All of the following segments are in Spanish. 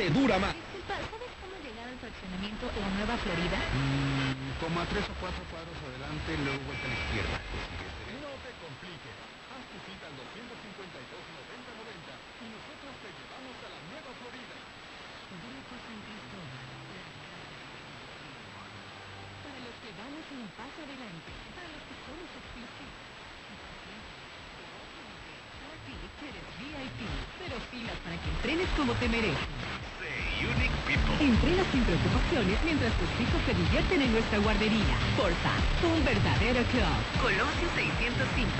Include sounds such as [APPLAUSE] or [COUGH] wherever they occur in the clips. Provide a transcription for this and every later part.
te dura más. Disculpa, ¿sabes cómo llegar al fraccionamiento La Nueva Florida? Mm, como a tres o cuatro cuadros adelante, luego vuelta a la izquierda. No te compliques. Haz tu cita al 252-9090 y nosotros te llevamos a la Nueva Florida. Grupo San Cristóbal. Para los que vamos un paso adelante, para los que somos exclusivos. Para ti, que eres VIP, pero filas para que entrenes como te mereces. People. Entrena sin preocupaciones mientras tus hijos se divierten en nuestra guardería. Forza, un verdadero club. Colosio 605.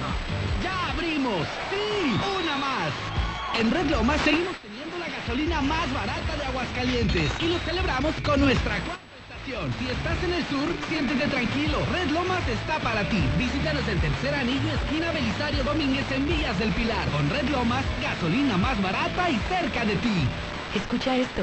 ¡Ya abrimos! ¡Sí! ¡Una más! En Red Lomas seguimos teniendo la gasolina más barata de Aguascalientes y lo celebramos con nuestra cuarta estación. Si estás en el sur, siéntete tranquilo. Red Lomas está para ti. Visítanos en Tercer Anillo, esquina Belisario Domínguez en Villas del Pilar. Con Red Lomas, gasolina más barata y cerca de ti. Escucha esto.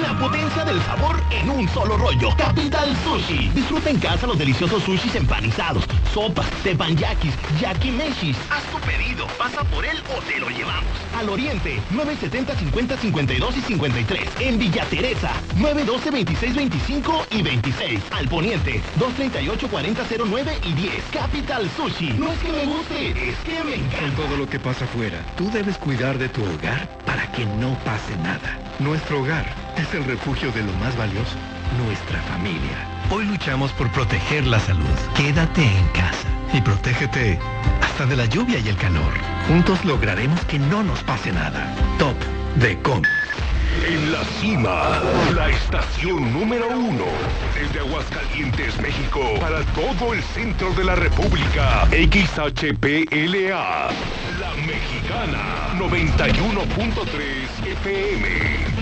La potencia del sabor en un solo rollo. Capital Sushi. Disfruta en casa los deliciosos sushis empanizados, sopas, tepanyakis, yakimeshis. Haz tu pedido, pasa por él o te lo llevamos. Al oriente, 970 50 52 y 53. En Villa Teresa, 912 26 25 y 26. Al poniente, 238 40 09 y 10. Capital Sushi. No es que me guste, es que me Con encanta. todo lo que pasa afuera, tú debes cuidar de tu hogar para que no pase nada. Nuestro hogar es el refugio de lo más valioso, nuestra familia. Hoy luchamos por proteger la salud. Quédate en casa y protégete hasta de la lluvia y el calor. Juntos lograremos que no nos pase nada. Top de Com. En la cima, la estación número uno. Desde Aguascalientes, México, para todo el centro de la República. XHPLA. La Mexicana. 91.3 FM.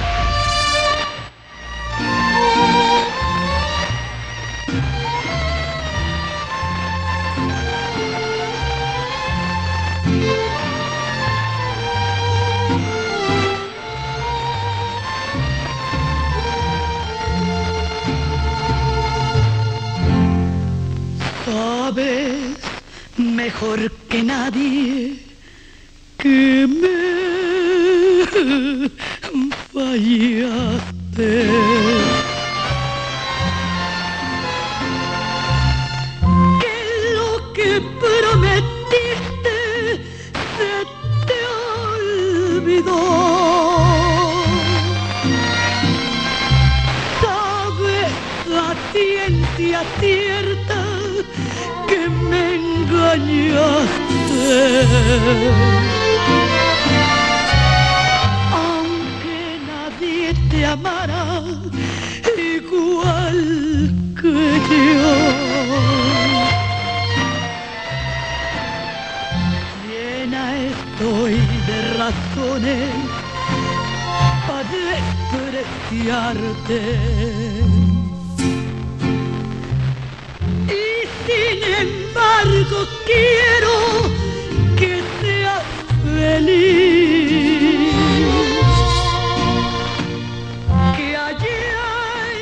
Mejor que nadie que me fallaste. Engañaste. Aunque nadie te amara igual que yo. Llena estoy de razones para despreciarte. Sin embargo quiero que seas feliz. Que allá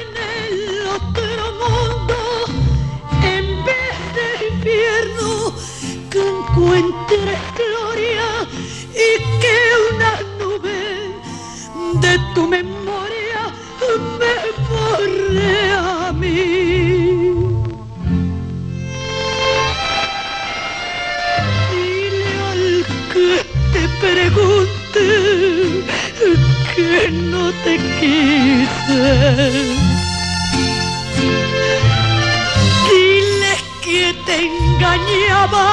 en el otro mundo, en vez de infierno, que encuentres gloria y que una nube de tu memoria que no te quise. Diles que te engañaba,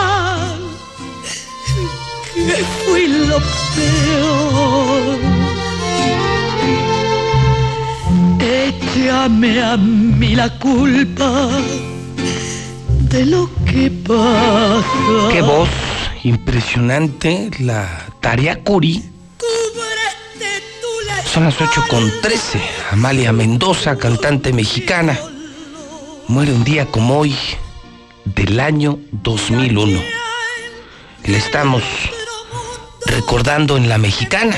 que fui lo peor. Échame a mí la culpa de lo que pasa. Qué voz impresionante la tarea Curi son las 8 con 13. Amalia Mendoza, cantante mexicana, muere un día como hoy del año 2001. Le estamos recordando en la mexicana,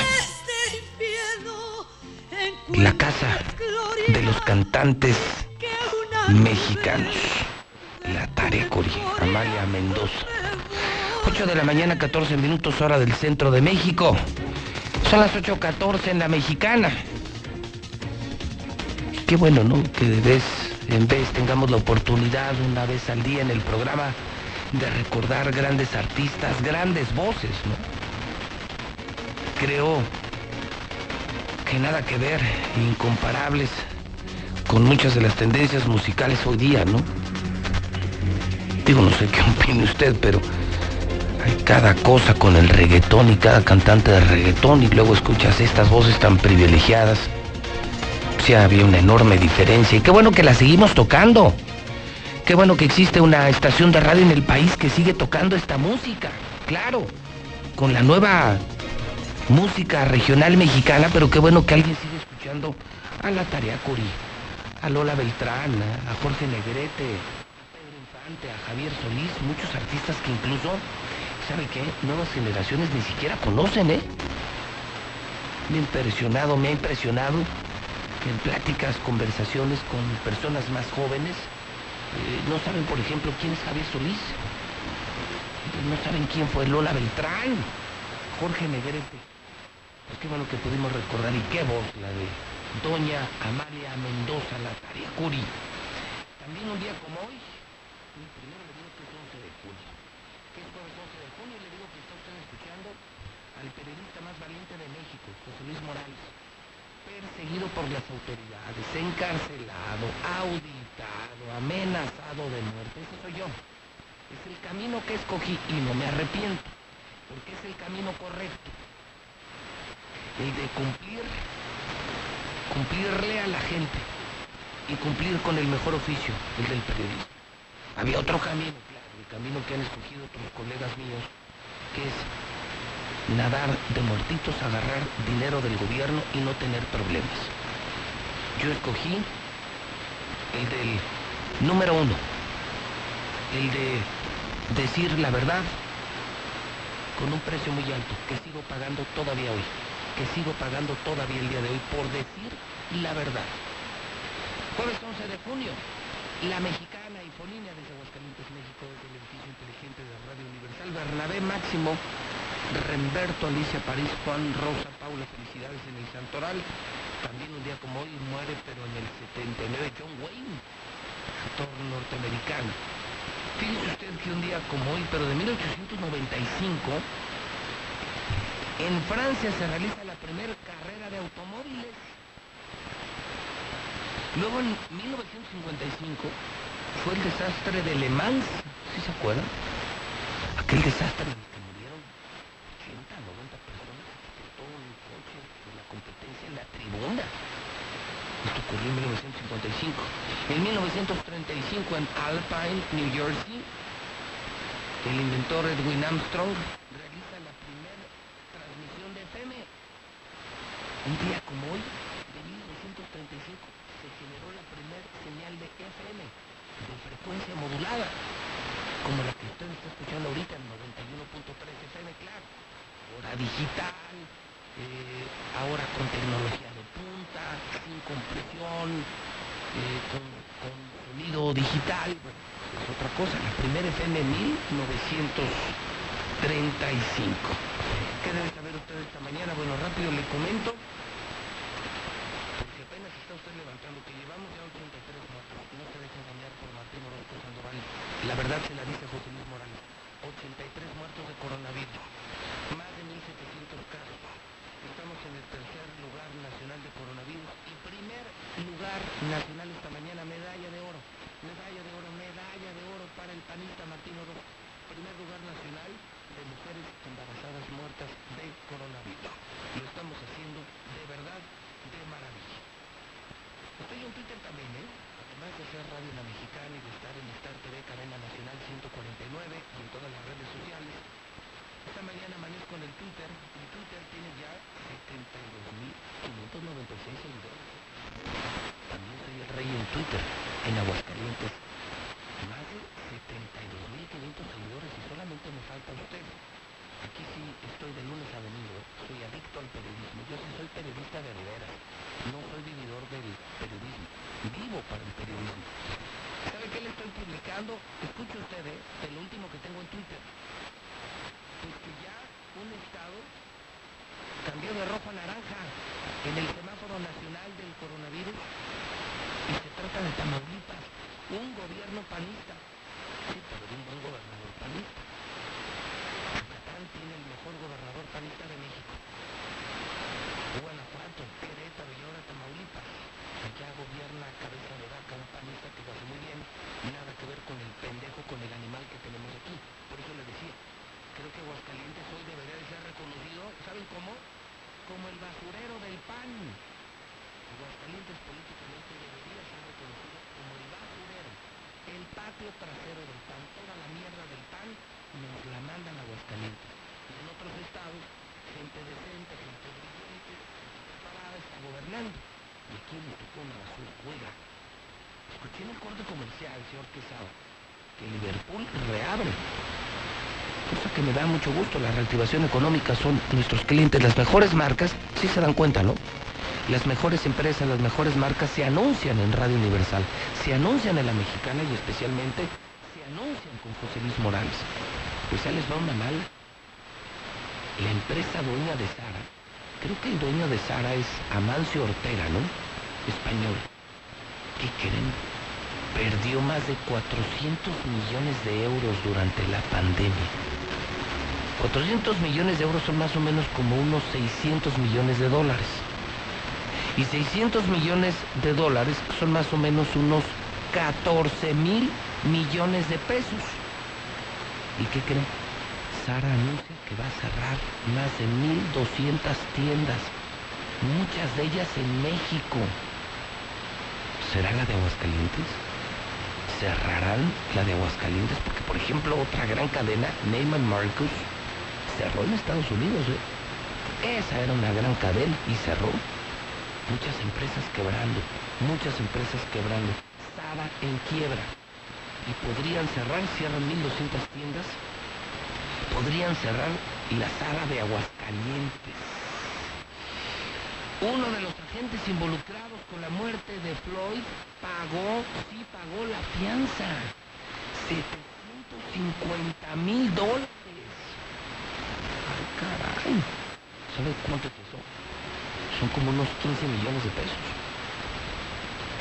la casa de los cantantes mexicanos. La Tarea Curi, Amalia Mendoza. 8 de la mañana, 14 minutos, hora del centro de México. Son las 8.14 en la mexicana. Qué bueno, ¿no? Que de vez en vez tengamos la oportunidad una vez al día en el programa de recordar grandes artistas, grandes voces, ¿no? Creo que nada que ver, incomparables con muchas de las tendencias musicales hoy día, ¿no? Digo, no sé qué [LAUGHS] opine usted, pero cada cosa con el reggaetón y cada cantante de reggaetón y luego escuchas estas voces tan privilegiadas. Sí, había una enorme diferencia y qué bueno que la seguimos tocando. Qué bueno que existe una estación de radio en el país que sigue tocando esta música. Claro, con la nueva música regional mexicana, pero qué bueno que alguien sigue escuchando a la Tarea Curi, a Lola Beltrán, a Jorge Negrete, a Pedro Infante, a Javier Solís, muchos artistas que incluso, ¿sabe qué? Nuevas generaciones ni siquiera conocen, ¿eh? Me ha impresionado, me ha impresionado que en pláticas, conversaciones con personas más jóvenes, eh, no saben, por ejemplo, quién es Javier Solís, no saben quién fue Lola Beltrán, Jorge Negrete. Pues qué bueno que pudimos recordar y qué voz la de Doña Amalia Mendoza, la Tarea Curi. También un día como hoy, primero le digo que es 11 de junio. Que es jueves 11 de junio y le digo que está usted escuchando al periodista más valiente de México, José Luis Morales. Perseguido por las autoridades, encarcelado, auditado, amenazado de muerte. Ese soy yo. Es el camino que escogí y no me arrepiento, porque es el camino correcto. El de cumplir, cumplirle a la gente y cumplir con el mejor oficio, el del periodismo. Había otro camino, claro, el camino que han escogido otros colegas míos, que es nadar de muertitos, agarrar dinero del gobierno y no tener problemas. Yo escogí el del número uno, el de decir la verdad con un precio muy alto, que sigo pagando todavía hoy, que sigo pagando todavía el día de hoy por decir la verdad. Jueves 11 de junio, la mexicana Infolínea desde Aguascalientes, México, desde el edificio inteligente de Radio Universal, Bernabé Máximo, Remberto, Alicia París, Juan, Rosa, Paula, felicidades en el Santoral. También un día como hoy muere, pero en el 79, John Wayne, actor norteamericano. Fíjese usted que un día como hoy, pero de 1895, en Francia se realiza la primera carrera de automóviles. Luego en 1955 fue el desastre de Le Mans, ¿sí se acuerdan? Aquel desastre en el que murieron 80, 90 personas, que explotó un coche en la tribuna. Esto ocurrió en 1955. En 1935 en Alpine, New Jersey, el inventor Edwin Armstrong realiza la primera transmisión de FM. Un día como hoy, de 1935, se generó la primera señal de FM, de frecuencia modulada, como la que usted está escuchando ahorita en 91.3 FM, claro. Ahora digital, eh, ahora con tecnología sin compresión, eh, con, con sonido digital, bueno, es otra cosa. La primera FM en 1935. ¿Qué debe saber usted esta mañana? Bueno, rápido le comento, porque apenas está usted levantando, que llevamos ya 83 muertos. No se deje engañar por Martín Orozco Sandoval. La verdad se la dice José Luis Morales. 83 muertos de coronavirus. Más de 1.700 casos. Estamos en el tercer lugar nacional de coronavirus y primer lugar nacional esta mañana, medalla de oro. Medalla de oro, medalla de oro para el panista hacer radio en la mexicana y de estar en Star TV, cadena nacional 149 y en todas las redes sociales. Esta mañana amanezco en el Twitter. El Twitter tiene ya 72.596 seguidores. También soy el rey en Twitter, en Aguascalientes. Más de 72.500 seguidores y solamente me falta usted. Aquí sí estoy de lunes a domingo, ¿eh? soy adicto al periodismo. Yo sí soy periodista de veras, no soy vividor del periodismo, vivo para el periodismo. ¿Sabe qué le estoy publicando? Escuche usted, ¿eh? el último que tengo en Twitter. Pues que ya un estado cambió de rojo a naranja en el semáforo nacional del coronavirus y se trata de Tamaulipas, un gobierno panista. Sí, pero de un buen gobernador panista. Yucatán tiene el mejor gobernador panista de México. Guanajuato, Querétaro y Tamaulipas. Allá gobierna cabeza de vaca un panista que lo hace muy bien. Nada que ver con el pendejo, con el animal que tenemos aquí. Por eso le decía, creo que Aguascalientes hoy debería de ser reconocido, ¿saben cómo? Como el basurero del pan. Aguascalientes políticamente ser reconocido como el basurero, el patio trasero del pan. Toda la mierda del pan nos la mandan a Aguascalientes. En otros estados, gente decente, gente brillante, preparada está gobernando. Y aquí nos tocó una basura. Escuché en el corte comercial, señor Quesada, que Liverpool reabre cosa que me da mucho gusto. La reactivación económica son nuestros clientes. Las mejores marcas, sí se dan cuenta, ¿no? Las mejores empresas, las mejores marcas se anuncian en Radio Universal, se anuncian en La Mexicana y especialmente se anuncian con José Luis Morales. Pues ya les va una mala. La empresa dueña de Sara, creo que el dueño de Sara es Amancio Ortega, ¿no? Español. ¿Qué creen? Perdió más de 400 millones de euros durante la pandemia. 400 millones de euros son más o menos como unos 600 millones de dólares. Y 600 millones de dólares son más o menos unos 14 mil millones de pesos. ¿Y qué creen? Sara anuncia que va a cerrar más de 1.200 tiendas, muchas de ellas en México. ¿Será la de Aguascalientes? ¿Cerrarán la de Aguascalientes? Porque, por ejemplo, otra gran cadena, Neyman Marcus, cerró en Estados Unidos. ¿eh? Esa era una gran cadena y cerró. Muchas empresas quebrando, muchas empresas quebrando. Sara en quiebra. Y podrían cerrar, cierran 1.200 tiendas. Podrían cerrar la Sara de Aguascalientes. Uno de los agentes involucrados con la muerte de Floyd pagó, sí pagó la fianza. 750 mil dólares. Ay, caray. ¿Sabe cuánto? Son como unos 15 millones de pesos.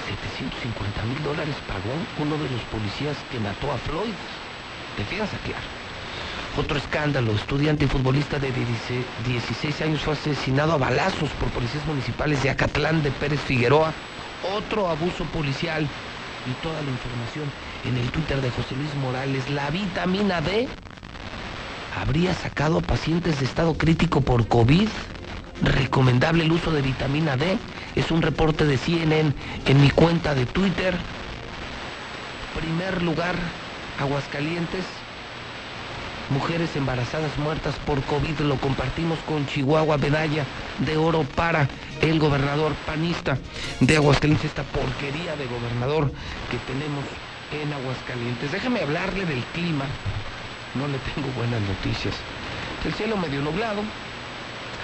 750 mil dólares pagó uno de los policías que mató a Floyd. De fianza, claro. Otro escándalo, estudiante y futbolista de 16 años fue asesinado a balazos por policías municipales de Acatlán de Pérez Figueroa. Otro abuso policial y toda la información en el Twitter de José Luis Morales. La vitamina D habría sacado a pacientes de estado crítico por COVID. Recomendable el uso de vitamina D. Es un reporte de CNN en mi cuenta de Twitter. Primer lugar, Aguascalientes. Mujeres embarazadas muertas por COVID lo compartimos con Chihuahua, medalla de oro para el gobernador panista de Aguascalientes, esta porquería de gobernador que tenemos en Aguascalientes. Déjame hablarle del clima, no le tengo buenas noticias. El cielo medio nublado,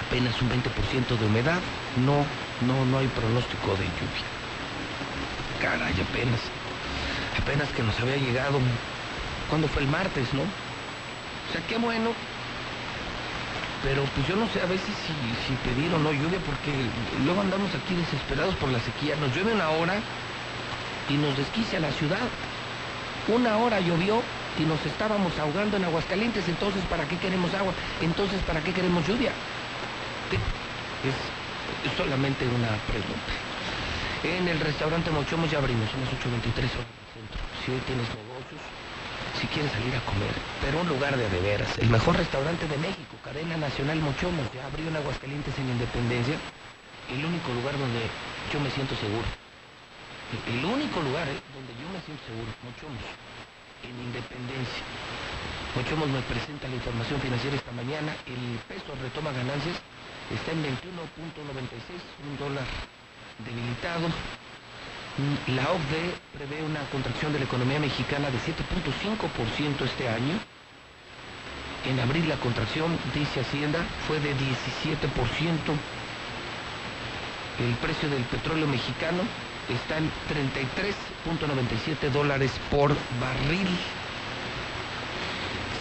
apenas un 20% de humedad, no, no, no hay pronóstico de lluvia. Caray, apenas, apenas que nos había llegado, ¿cuándo fue el martes, no? O sea, qué bueno. Pero pues yo no sé a veces si, si pedir o no lluvia, porque luego andamos aquí desesperados por la sequía. Nos llueve una hora y nos desquicia la ciudad. Una hora llovió y nos estábamos ahogando en Aguascalientes, entonces ¿para qué queremos agua? Entonces ¿para qué queremos lluvia? Es, solamente una pregunta. En el restaurante Mochomos ya abrimos, son las 8.23 horas del centro. Si hoy tienes negocios, si quieres salir a comer, pero un lugar de veras, el mejor restaurante de México, cadena nacional Mochomos, ya abrió en Aguascalientes en Independencia, el único lugar donde yo me siento seguro. el único lugar ¿eh? donde yo me siento seguro, Mochomos, en Independencia. Mochomos me presenta la información financiera esta mañana, el peso retoma ganancias, está en 21.96, un dólar debilitado. La OCDE prevé una contracción de la economía mexicana de 7.5% este año. En abril la contracción, dice Hacienda, fue de 17%. El precio del petróleo mexicano está en 33.97 dólares por barril.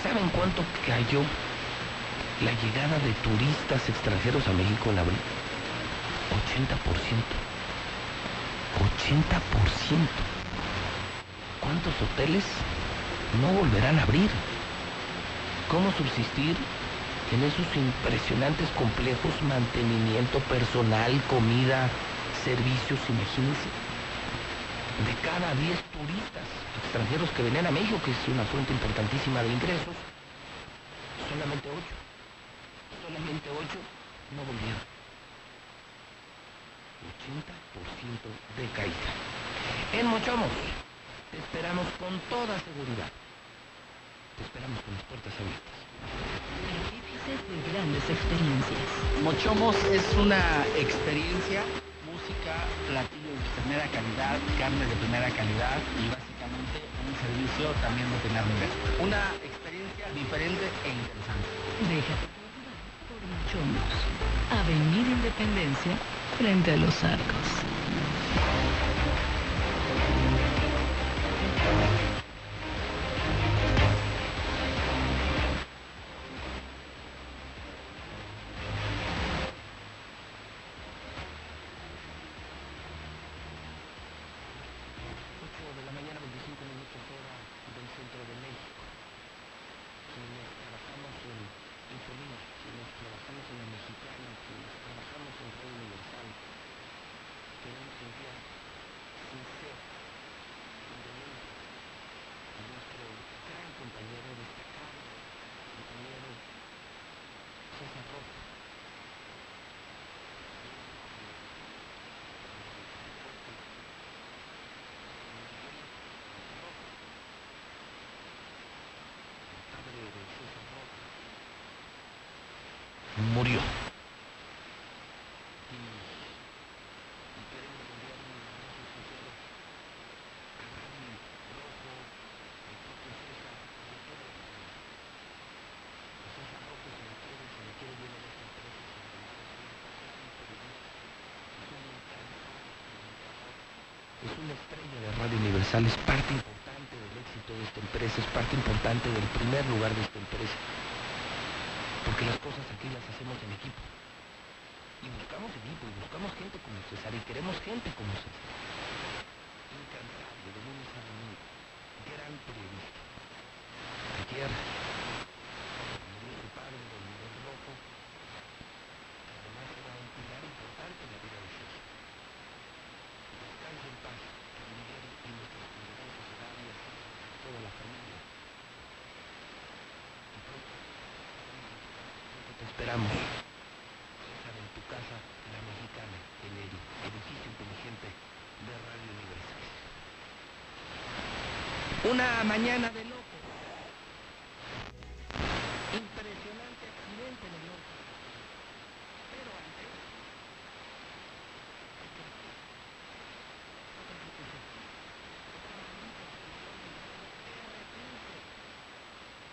¿Saben cuánto cayó la llegada de turistas extranjeros a México en abril? 80%. 80%. ¿Cuántos hoteles no volverán a abrir? ¿Cómo subsistir en esos impresionantes complejos, mantenimiento personal, comida, servicios, imagínense? De cada 10 turistas extranjeros que venían a México, que es una fuente importantísima de ingresos, solamente 8, solamente 8 no volvieron. 80% de caída. En Mochomos, te esperamos con toda seguridad. Te esperamos con las puertas abiertas. Artífices de grandes experiencias. Mochomos es una experiencia, música, platillos de primera calidad, carne de primera calidad y básicamente un servicio también de primer nivel. Una experiencia diferente e interesante. Déjate Mochomos. Avenida Independencia, frente a los arcos. Ocho de la mañana, 25 minutos hora del centro de México. Quienes trabajamos en Infolina, quienes trabajamos en la Mexicana, quienes trabajamos en Radio Universal, queremos enviar sincero condolente a nuestro gran compañero destacado, compañero César Rojo. padre de César Roca, murió. Y, y queremos enviar un abrazo sincero a Gaby Rojo, al propio César, de todo el programa. A César Rojo se le quiere, se le quiere bien en esta empresa, se le conoce, es un periodista, es un incansable comunicador, es una estrella de Radio Universal, es parte importante del éxito de esta empresa, es parte importante del primer lugar de esta empresa. Porque las cosas aquí las hacemos en equipo. Y buscamos equipo, y buscamos gente como César, y queremos gente como César. Incansable, de lunes a domingo. Gran periodista. Ayer murió su padre, don Miguel Rojo. Además era un pilar importante en la vida de César. Descanse en paz, don Miguel, y nuestras condolencias a Gaby, a César, a toda la familia. Y pronto, pronto te esperamos. César, en tu casa, la mexicana, en el edificio inteligente de Radio Universal. Una mañana de locos. Impresionante accidente en el norte. Pero antes...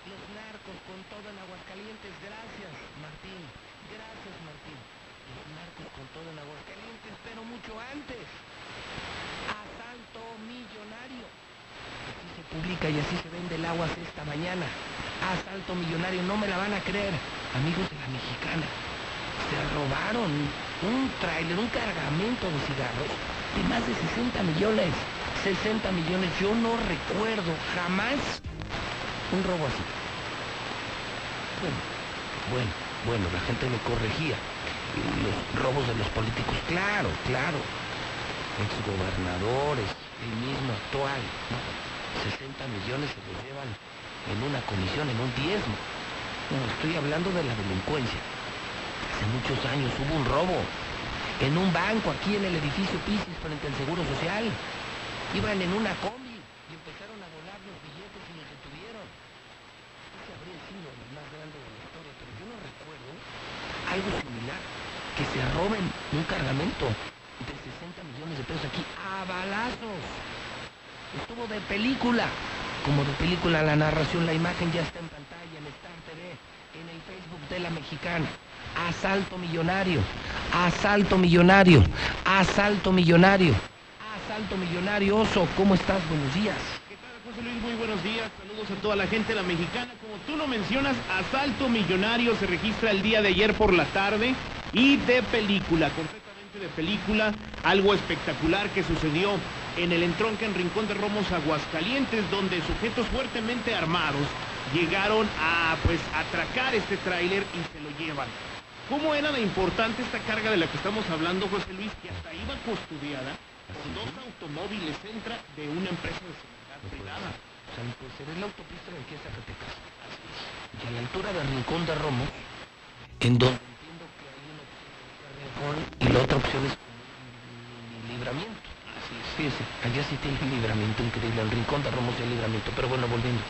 Los narcos con todo en Aguascalientes, gracias Martín, gracias Martín. Los narcos con todo en Aguascalientes, pero mucho antes. Asalto millonario. Publica y así se vende el agua esta mañana. Asalto millonario, no me la van a creer. Amigos de la mexicana, se robaron un tráiler, un cargamento de cigarros de más de 60 millones. 60 millones, yo no recuerdo jamás un robo así. Bueno, bueno, bueno, la gente me corregía. Los robos de los políticos, claro, claro. Exgobernadores, el mismo actual. 60 millones se los llevan en una comisión, en un diezmo. No, estoy hablando de la delincuencia. Hace muchos años hubo un robo en un banco aquí en el edificio Pisis frente al Seguro Social. Iban en una combi y empezaron a volar los billetes y los detuvieron. Ese habría sido el más grande de la historia, pero yo no recuerdo algo similar. Que se roben un cargamento de 60 millones de pesos aquí a balazos. De película. Como de película la narración, la imagen ya está en pantalla, en Star TV, en el Facebook de la mexicana. Asalto millonario, asalto millonario, asalto millonario, asalto millonario. Oso, ¿cómo estás? Buenos días. ¿Qué tal, José Luis? Muy buenos días. Saludos a toda la gente de la mexicana. Como tú lo mencionas, asalto millonario se registra el día de ayer por la tarde y de película, completamente de película. Algo espectacular que sucedió en el entronque en Rincón de Romos, Aguascalientes, donde sujetos fuertemente armados llegaron a pues atracar este tráiler y se lo llevan. ¿Cómo era de importante esta carga de la que estamos hablando, José Luis, que hasta iba custodiada por dos automóviles Centra de una empresa de seguridad privada? O sea, pues era la autopista de aquí a Zacatecas. Así es. Y a la altura del Rincón de Romos, en donde entiendo que hay una opción de Rincón y la otra opción es libramiento. Fíjese, allá sí tiene un libramiento increíble, el Rincón de Romos y el libramiento. Pero bueno, volviendo.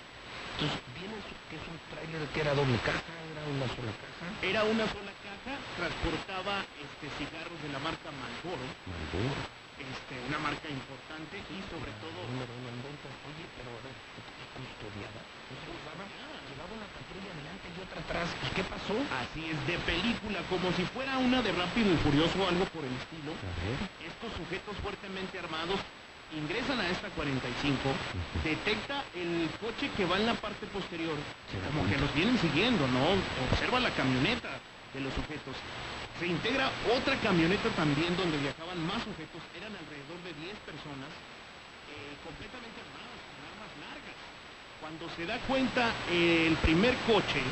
Entonces, viene que es un tráiler que era doble caja, era una sola caja. Era una sola caja, transportaba este, cigarros de la marca Marlboro, Marlboro. este, una marca importante y sobre todo ventas. Oye, pero a ver, custodiada. O sea, llevaba, llevaba una patrulla adelante y otra atrás. ¿Y qué pasó? Así es, de película, como si fuera una de Rápido y Furioso o algo por el estilo. Estos sujetos fuertemente armados ingresan a esta 45, detecta el coche que va en la parte posterior, como que los vienen siguiendo, ¿no? Observa la camioneta de los sujetos. Se integra otra camioneta también donde viajaban más sujetos, eran alrededor de 10 personas, eh, completamente armados, con armas largas. Cuando se da cuenta eh, el primer coche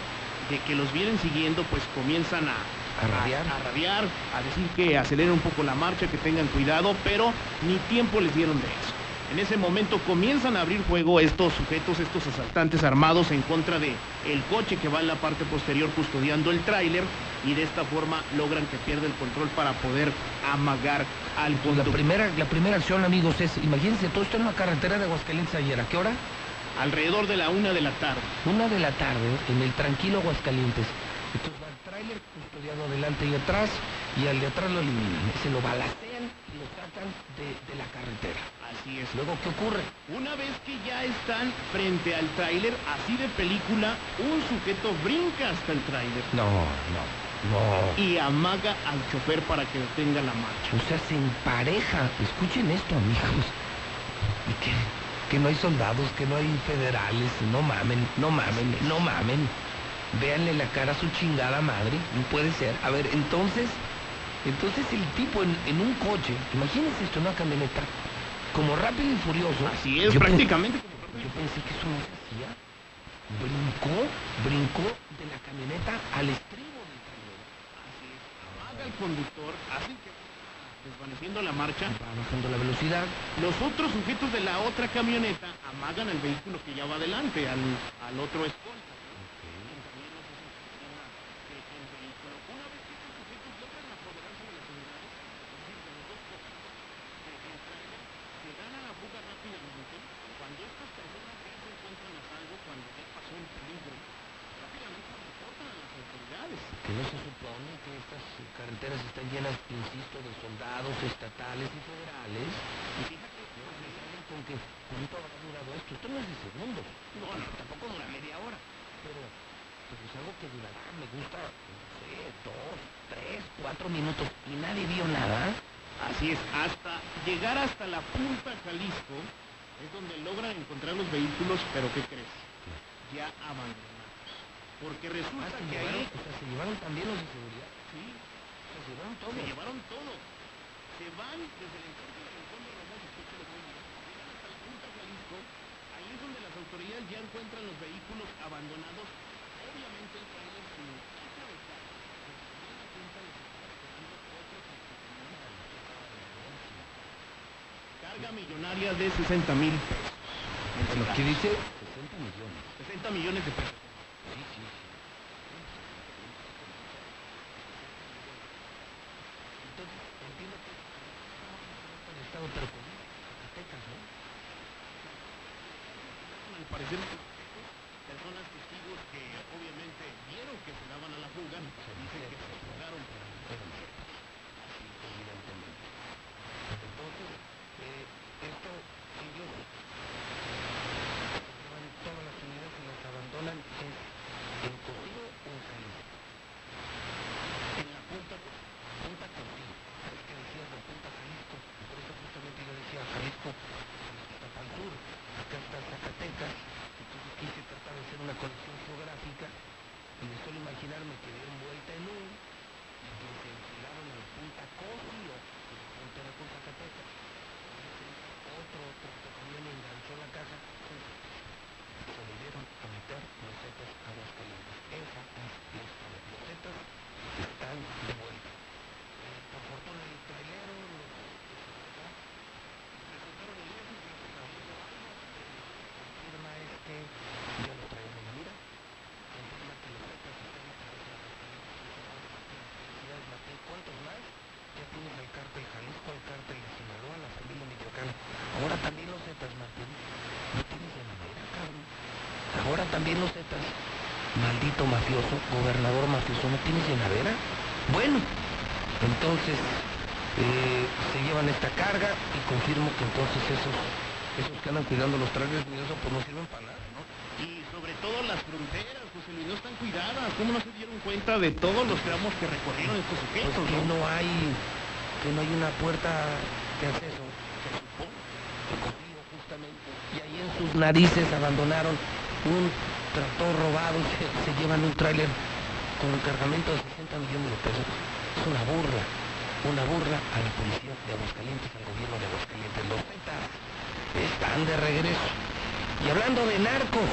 de que los vienen siguiendo, pues comienzan a, A rabiar. a, rabiar, a decir que aceleren un poco la marcha, que tengan cuidado, pero ni tiempo les dieron de eso. En ese momento comienzan a abrir fuego estos sujetos, estos asaltantes armados en contra de el coche que va en la parte posterior custodiando el tráiler y de esta forma logran que pierda el control para poder amagar al Pues la conductor. primera, la primera acción, amigos, es, imagínense, todo esto en una carretera de Aguascalientes ayer. ¿A qué hora? Alrededor de la una de la tarde. Una de la tarde, en el tranquilo Aguascalientes. Entonces va el tráiler custodiado adelante y atrás, y al de atrás lo eliminan. Se lo balacean y lo sacan de, de la carretera. Así es. Luego, ¿qué ocurre? Una vez que ya están frente al tráiler, así de película, un sujeto brinca hasta el tráiler No, no, no. y amaga al chofer para que detenga la marcha. O sea, se empareja. Escuchen esto, amigos. Y que, que no hay soldados, que no hay federales. No mamen, no mamen, no mamen. Véanle la cara a su chingada madre. No puede ser. A ver, entonces, entonces el tipo en, en un coche, imagínense esto, en una camioneta, como rápido y furioso. Así es, Yo prácticamente como Rápido y Yo pensé que eso no se hacía. Brincó, brincó de la camioneta al estribo del tráiler. Así es. Amaga al conductor, hacen que desvaneciendo la marcha. Bajando la velocidad. Los otros sujetos de la otra camioneta amagan al vehículo que ya va adelante, al, al otro escolta. ¿no? Y también los hacen que se mueva, eh, el vehículo. Una vez que estos sujetos logran apoderarse de las unidades, es decir, de los dos coches, de el tráiler, se dan a la fuga rápidamente. Cuando estas personas ya se encuentran a salvo, cuando ya pasó el peligro, rápidamente se reportan a las autoridades. Que no se supone que estas eh, carreteras están llenas, insisto, de soldados estatales y federales. Y fíjate, me salen con que cuánto habrá durado esto. Esto no es de segundos. No, no, tampoco dura media hora. Pero, pero es algo que durará, me gusta, no sé, dos, tres, cuatro minutos. Y nadie vio nada. Así es, hasta llegar hasta la punta Jalisco es donde logran encontrar los vehículos, pero ¿qué crees? Ya abandonados. Porque resulta que llevaron, ahí o sea, se llevaron también los de seguridad. Se llevaron todo. se llevaron todo. Se van desde el entorno del Rincón de escúchalo muy bien, llegan hasta la punta Jalisco, ahí es donde las autoridades ya encuentran los vehículos abandonados. Obviamente el trailer de porque también la punta tractocamión. Carga millonaria de 60 mil ¿qué dice? 60 millones. 60 millones de pesos. Sí, sí, sí. Entonces, entiendo que estamos en el estado, pero con Zacatecas, ¿no? parecer personas testigos que obviamente vieron que se daban a la fuga, dicen que se fugaron. evidentemente. Entonces, eh, esto ellos llevan todas las unidades y las abandonan en, en Cocido o en Jalisco. En la punta, punta Cocido. Es que decías de punta Jalisco, por eso justamente yo decía Jalisco está para el sur, acá está Zacatecas, entonces quise tratar de hacer una conexión geográfica y de solo imaginarme que dieron vuelta en U y que se enfilaron en la punta Cocido, en la frontera con Zacatecas. Otro, otro, otro camión enganchó la caja, se volvieron a meter los zetas a Aguascalientes. Esa es la historia. Los zetas están de vuelta. Eh, por fortuna el trailero los resultaron ilesos, gracias a Dios. Confirma es que ya lo traen en la mira. Confirma que los zetas están a través de Aguascalientes. Felicidades Martín. ¿Cuántos más? Ya tienes el cártel Jalisco, el cártel de Sinaloa, la familia michoacana. Ahora también los zetas, Martín. No tienes de manera, cabrón. Ahora también los zetas. Maldito mafioso, gobernador mafioso, ¿no tienes llenadera? Bueno, entonces eh, se llevan esta carga y confirmo que entonces esos, esos que andan cuidando los trajes y eso pues no sirven para nada, ¿no? Y sobre todo las fronteras, José Luis, no están cuidadas. ¿Cómo no se dieron cuenta de todos los tramos que recorrieron estos Pues sujetos? que no? no hay, que no hay una puerta de acceso, se supone, que Cofío justamente, y ahí en sus narices abandonaron un tractor robado, se, se llevan un tráiler con un cargamento de 60 millones de pesos. Es una burla, una burla a la policía de Aguascalientes, al gobierno de Aguascalientes. Los Zetas están de regreso. Y hablando de narcos,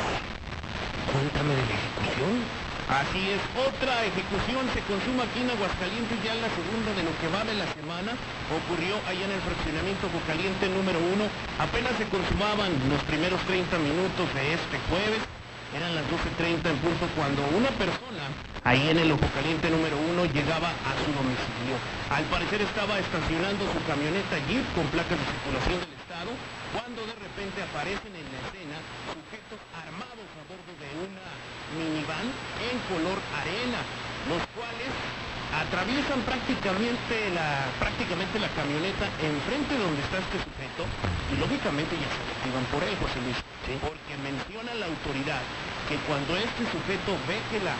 cuéntame de la ejecución. Así es, otra ejecución se consuma aquí en Aguascalientes, ya la segunda de lo que va de la semana, ocurrió allá en el fraccionamiento Caliente número uno, apenas se consumaban los primeros 30 minutos de este jueves, eran las 12.30 en punto cuando una persona ahí en el Ojo Caliente número uno llegaba a su domicilio. Al parecer estaba estacionando su camioneta Jeep con placas de circulación del estado, cuando de repente aparecen en la escena sujetos armados a bordo de una minivan en color arena, los cuales atraviesan prácticamente la, prácticamente la camioneta enfrente donde está este sujeto y lógicamente ya se activan por él, José Luis, porque menciona la autoridad que cuando este sujeto ve que la,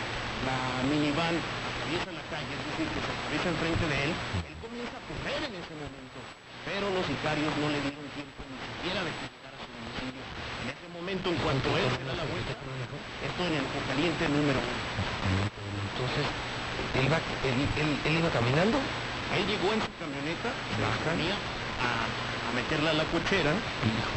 la minivan atraviesa la calle, es decir, que se atraviesa enfrente de él, él comienza a correr en ese momento, pero los sicarios no le dieron tiempo ni siquiera de que llegara a su domicilio. En ese momento, en cuanto él se da la vuelta, esto en el caliente número uno. Entonces, él, va, él, él, él iba caminando. Él llegó en su camioneta, se disponía a, a meterla a la cochera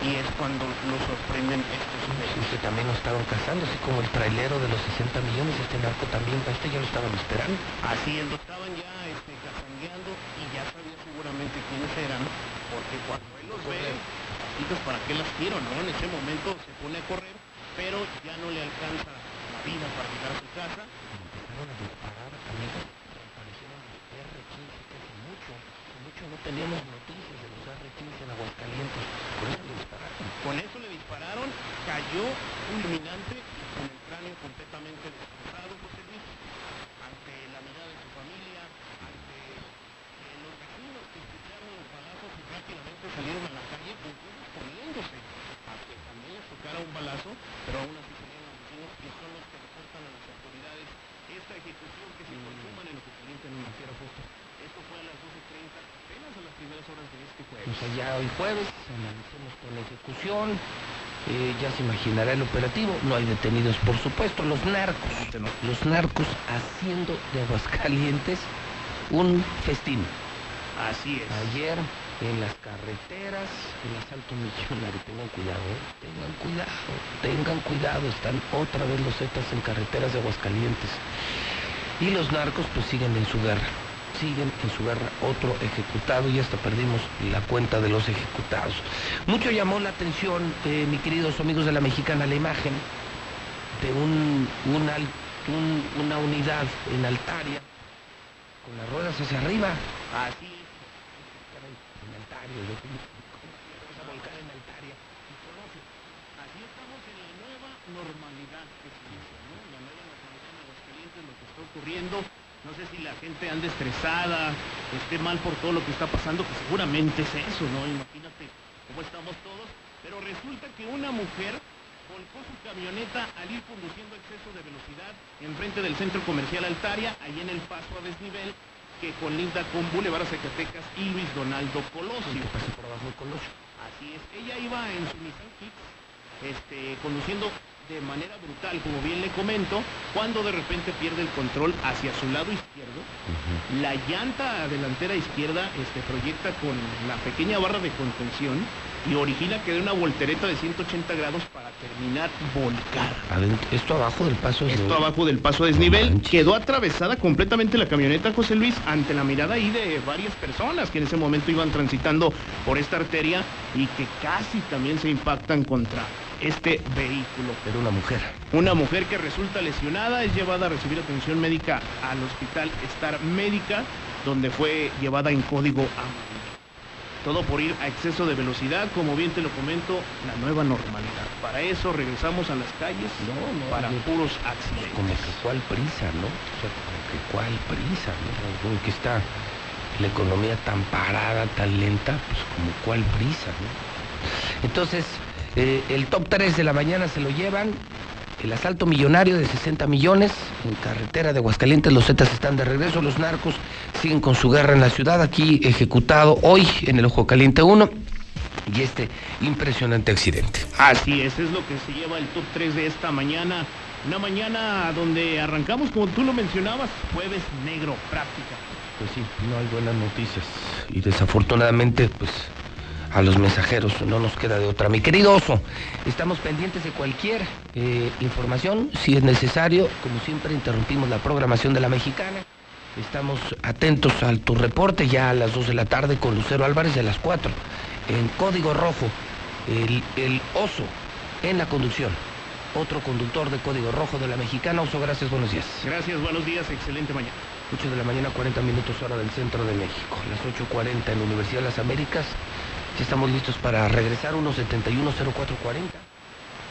y es cuando lo sorprenden estos. Este también lo estaban cazando, así como el trailero de los 60 millones, este narco también, a este ya lo estaban esperando. Así es, lo estaban ya este, cazangueando y ya sabía seguramente quiénes eran, porque cuando él los ve, dices, ¿para qué las quiero? no? En ese momento se pone a correr, pero ya no le alcanza la vida para llegar a su casa. Empezaron a disparar, amigos, aparecieron los R-15 que hace mucho, mucho no teníamos noticias de los R-15 en Aguascalientes, por eso le dispararon. Con eso le dispararon, cayó fulminante con el cráneo completamente destrozado, José Luis, ante la mirada de su familia, ante eh, los vecinos que escucharon los rápidamente salieron a la calle, a que también les tocara un balazo, pero aún así salieron los que son los que reportan a las autoridades esta ejecución que se consuma en el caliente en un justo. Esto fue a las 12.30, apenas a las primeras horas de este jueves. Pues allá hoy jueves, analicemos con la ejecución, eh, ya se imaginará el operativo, no hay detenidos por supuesto, los narcos, los narcos haciendo de Aguascalientes un festín. Así es. Ayer en las carreteras, el asalto millonario, tengan cuidado, ¿eh? tengan cuidado, tengan cuidado, están otra vez los zetas en carreteras de Aguascalientes. Y los narcos pues siguen en su guerra, siguen en su guerra, otro ejecutado y hasta perdimos la cuenta de los ejecutados. Mucho llamó la atención, eh, mi queridos amigos de la mexicana, la imagen de un, una unidad en Altaria con las ruedas hacia arriba. Así Así estamos en la nueva normalidad que se dice, ¿no? La nueva normalidad en Aguascalientes, lo que está ocurriendo. No sé si la gente anda estresada, esté mal por todo lo que está pasando, que seguramente es eso, ¿no? Imagínate cómo estamos todos. Pero resulta que una mujer volcó su camioneta al ir conduciendo exceso de velocidad enfrente del centro comercial Altaria, ahí en el paso a desnivel, que colinda con Boulevard Zacatecas y Luis Donaldo Colosio. Así es, ella iba en su Nissan Kicks, este, conduciendo de manera brutal, como bien le comento, cuando de repente pierde el control hacia su lado izquierdo. La llanta delantera izquierda este, proyecta con la pequeña barra de contención y origina que dé una voltereta de 180 grados para terminar volcar. Esto abajo del paso es Esto abajo del paso a desnivel quedó atravesada completamente la camioneta José Luis ante la mirada ahí de varias personas que en ese momento iban transitando por esta arteria y que casi también se impactan contra este vehículo. Era una mujer. Una mujer que resulta lesionada es llevada a recibir atención médica al hospital Star Médica, donde fue llevada en código amarillo. Todo por ir a exceso de velocidad, como bien te lo comento, la nueva normalidad. Para eso regresamos a las calles No, no, para yo- puros accidentes. como que cuál prisa, ¿no? O sea, como que cuál prisa, ¿no? Como que está la economía tan parada, tan lenta, pues como cuál prisa, ¿no? Entonces, eh, el top 3 de la mañana se lo llevan. El asalto millonario de 60 millones en carretera de Aguascalientes. Los Zetas están de regreso. Los narcos siguen con su guerra en la ciudad. Aquí ejecutado hoy en el Ojo Caliente 1. Y este impresionante accidente. Así es, es lo que se lleva el top 3 de esta mañana. Una mañana donde arrancamos, como tú lo mencionabas, jueves negro, práctica. Pues sí, no hay buenas noticias. Y desafortunadamente, pues a los mensajeros no nos queda de otra. Mi querido oso, estamos pendientes de cualquier eh, información. Si es necesario, como siempre, interrumpimos la programación de la mexicana. Estamos atentos a tu reporte ya a las 2 de la tarde con Lucero Álvarez de las 4. En código rojo, el, el oso en la conducción. Otro conductor de código rojo de la mexicana. Oso, gracias, buenos días. Gracias, buenos días, excelente mañana. 8 de la mañana, 40 minutos hora del centro de México. Las 8.40 en la Universidad de las Américas. Ya estamos listos para regresar 1710440.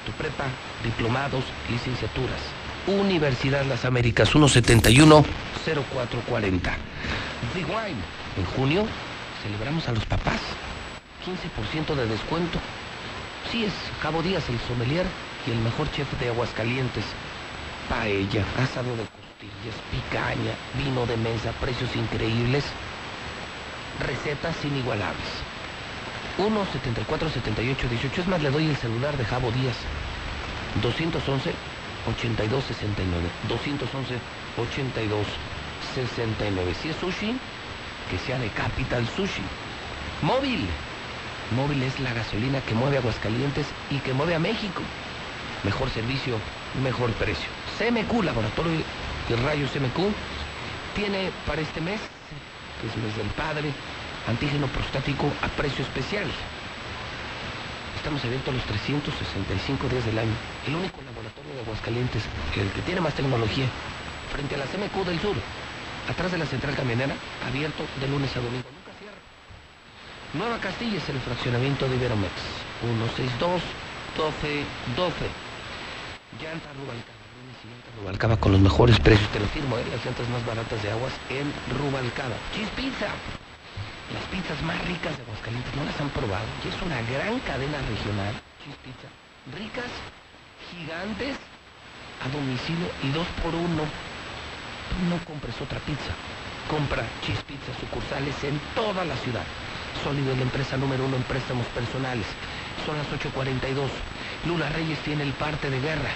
Tu prepa, diplomados, licenciaturas. Universidad Las Américas 1710440. The Wine. En junio celebramos a los papás. 15% de descuento. Sí es Cabo Díaz el sommelier y el mejor chef de Aguascalientes. Paella, asado de costillas, picaña, vino de mesa, precios increíbles, recetas inigualables. 1 74 78 18 es más le doy el celular de Jabo Díaz. 211 82 69 211 82 69 si es sushi que sea de Capital Sushi. Móvil. Móvil es la gasolina que mueve Aguascalientes y que mueve a México. Mejor servicio mejor precio. CMQ Laboratorio y Rayos CMQ tiene para este mes que es mes del padre antígeno prostático a precio especial. Estamos abiertos los 365 días del año. El único laboratorio de Aguascalientes, el que tiene más tecnología, frente a la CMQ del Sur, atrás de la central camionera, abierto de lunes a domingo. Nunca cierra. Nueva Castilla es el fraccionamiento de Iberomex. 162 12 12. Llanta Rubalcaba. Rubalcaba con los mejores precios, te lo firmo, ¿eh? las llantas más baratas de aguas en Rubalcaba. Cheese Pizza. Las pizzas más ricas de Aguascalientes no las han probado. Y es una gran cadena regional. Cheese Pizza. Ricas, gigantes, a domicilio y dos por uno. Tú no compres otra pizza. Compra Cheese Pizza sucursales en toda la ciudad. Sólido es la empresa número uno en préstamos personales. Son las 8.42. Lula Reyes tiene el parte de guerra.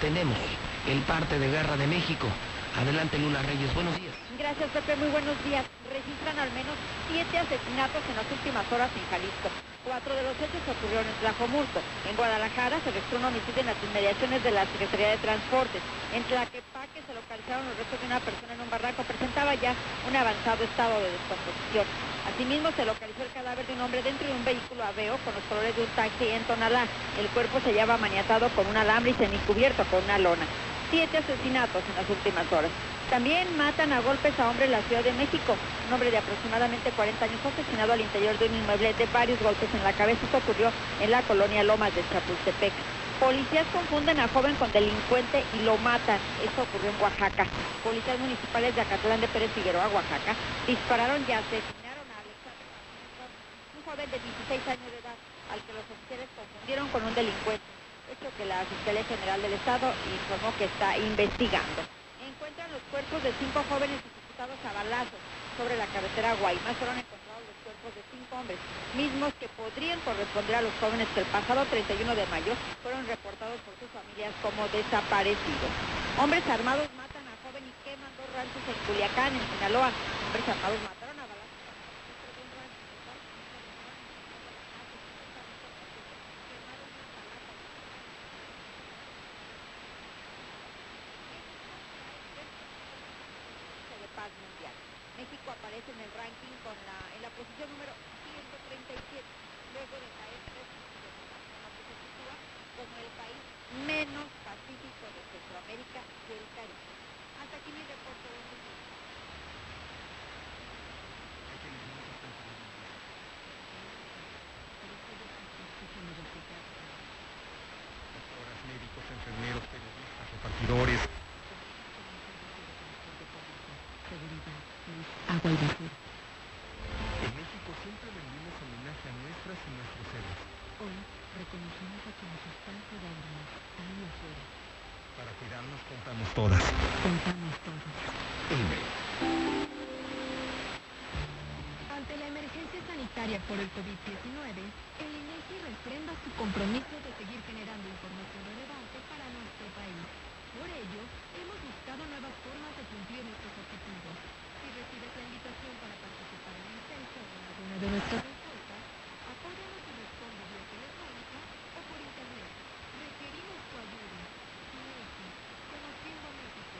Tenemos el parte de guerra de México. Adelante Lula Reyes, buenos días. Gracias, Pepe. Muy buenos días. Registran al menos siete asesinatos en las últimas horas en Jalisco. Cuatro de los hechos ocurrieron en Tlajomulco. En Guadalajara se registró un homicidio en las inmediaciones de la Secretaría de Transportes. En Tlaquepaque se localizaron los restos de una persona en un barranco. Presentaba ya un avanzado estado de descomposición. Asimismo, se localizó el cadáver de un hombre dentro de un vehículo aveo con los colores de un taxi en Tonalá. El cuerpo se hallaba maniatado con un alambre y semicubierto con una lona. Siete asesinatos en las últimas horas. También matan a golpes a hombre en la Ciudad de México. Un hombre de aproximadamente 40 años fue asesinado al interior de un inmueble de varios golpes en la cabeza. Esto ocurrió en la colonia Lomas de Chapultepec. Policías confunden a joven con delincuente y lo matan. Esto ocurrió en Oaxaca. Policías municipales de Acatlán de Pérez Figueroa, Oaxaca, dispararon y asesinaron a Alexander un joven de 16 años de edad, al que los oficiales confundieron con un delincuente. Hecho que la Fiscalía General del Estado informó que está investigando. Los cuerpos de cinco jóvenes ejecutados a balazos sobre la carretera Guaymas. Fueron encontrados los cuerpos de cinco hombres, mismos que podrían corresponder a los jóvenes que el pasado 31 de mayo fueron reportados por sus familias como desaparecidos. Hombres armados matan a joven y queman dos ranchos en Culiacán, en Sinaloa. Hombres armados mataron a balazos a dentro de un rancho en Estados Unidos, quemaron una palaza. de paz mundial. México aparece en el ranking con la, en la posición número 137, luego de caer tres posiciones más, con lo que se sitúa como el país menos pacífico de Centroamérica y el Caribe. Hasta aquí mi reporte. buenos días. Doctoras, médicos, enfermeros, periodistas, repartidores. Agua y basura. En México siempre rendimos homenaje a nuestras y nuestros héroes. Hoy reconocemos a quienes están cuidándonos ahí afuera. Para cuidarnos contamos todas. Contamos todos. INE. Ante la emergencia sanitaria por el COVID-19, el INEGI refrenda su compromiso de seguir generando información relevante para nuestro país. Por ello, hemos buscado nuevas formas de cumplir nuestros objetivos. Si recibes la invitación para participar en el censo de nuestras encuestas, apóyanos y responde vía telefónica o por internet. Requerimos tu ayuda. INEGI, conociendo a México.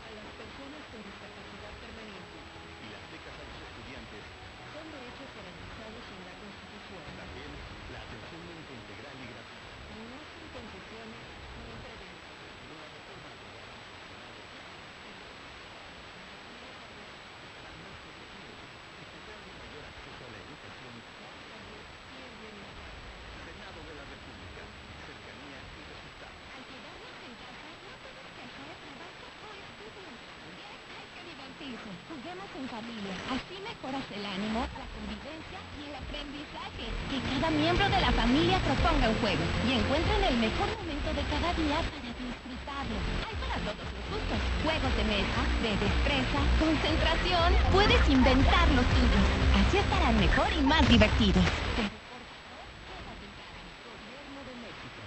a las personas con discapacidad permanente. Y las becas a los estudiantes. Son derechos garantizados en la Constitución. También la atención médica integral y gratuita. No sin concesiones ni entrevistas. Una reforma legal. mayor acceso a la educación. Senado de la República. Cercanía y resultados. Al quedarnos en casa, no tienes que hacer trabajo o estudios. Hay Juguemos en familia. Así mejoras el ánimo, la convivencia y el aprendizaje. Que cada miembro de la familia proponga un juego y encuentren el mejor momento de cada día para disfrutarlo. Hay para todos los gustos. Juegos de mesa, de destreza, concentración. Puedes inventar los tuyos. Así estarán mejor y más divertidos. Te reporta Gobierno de México.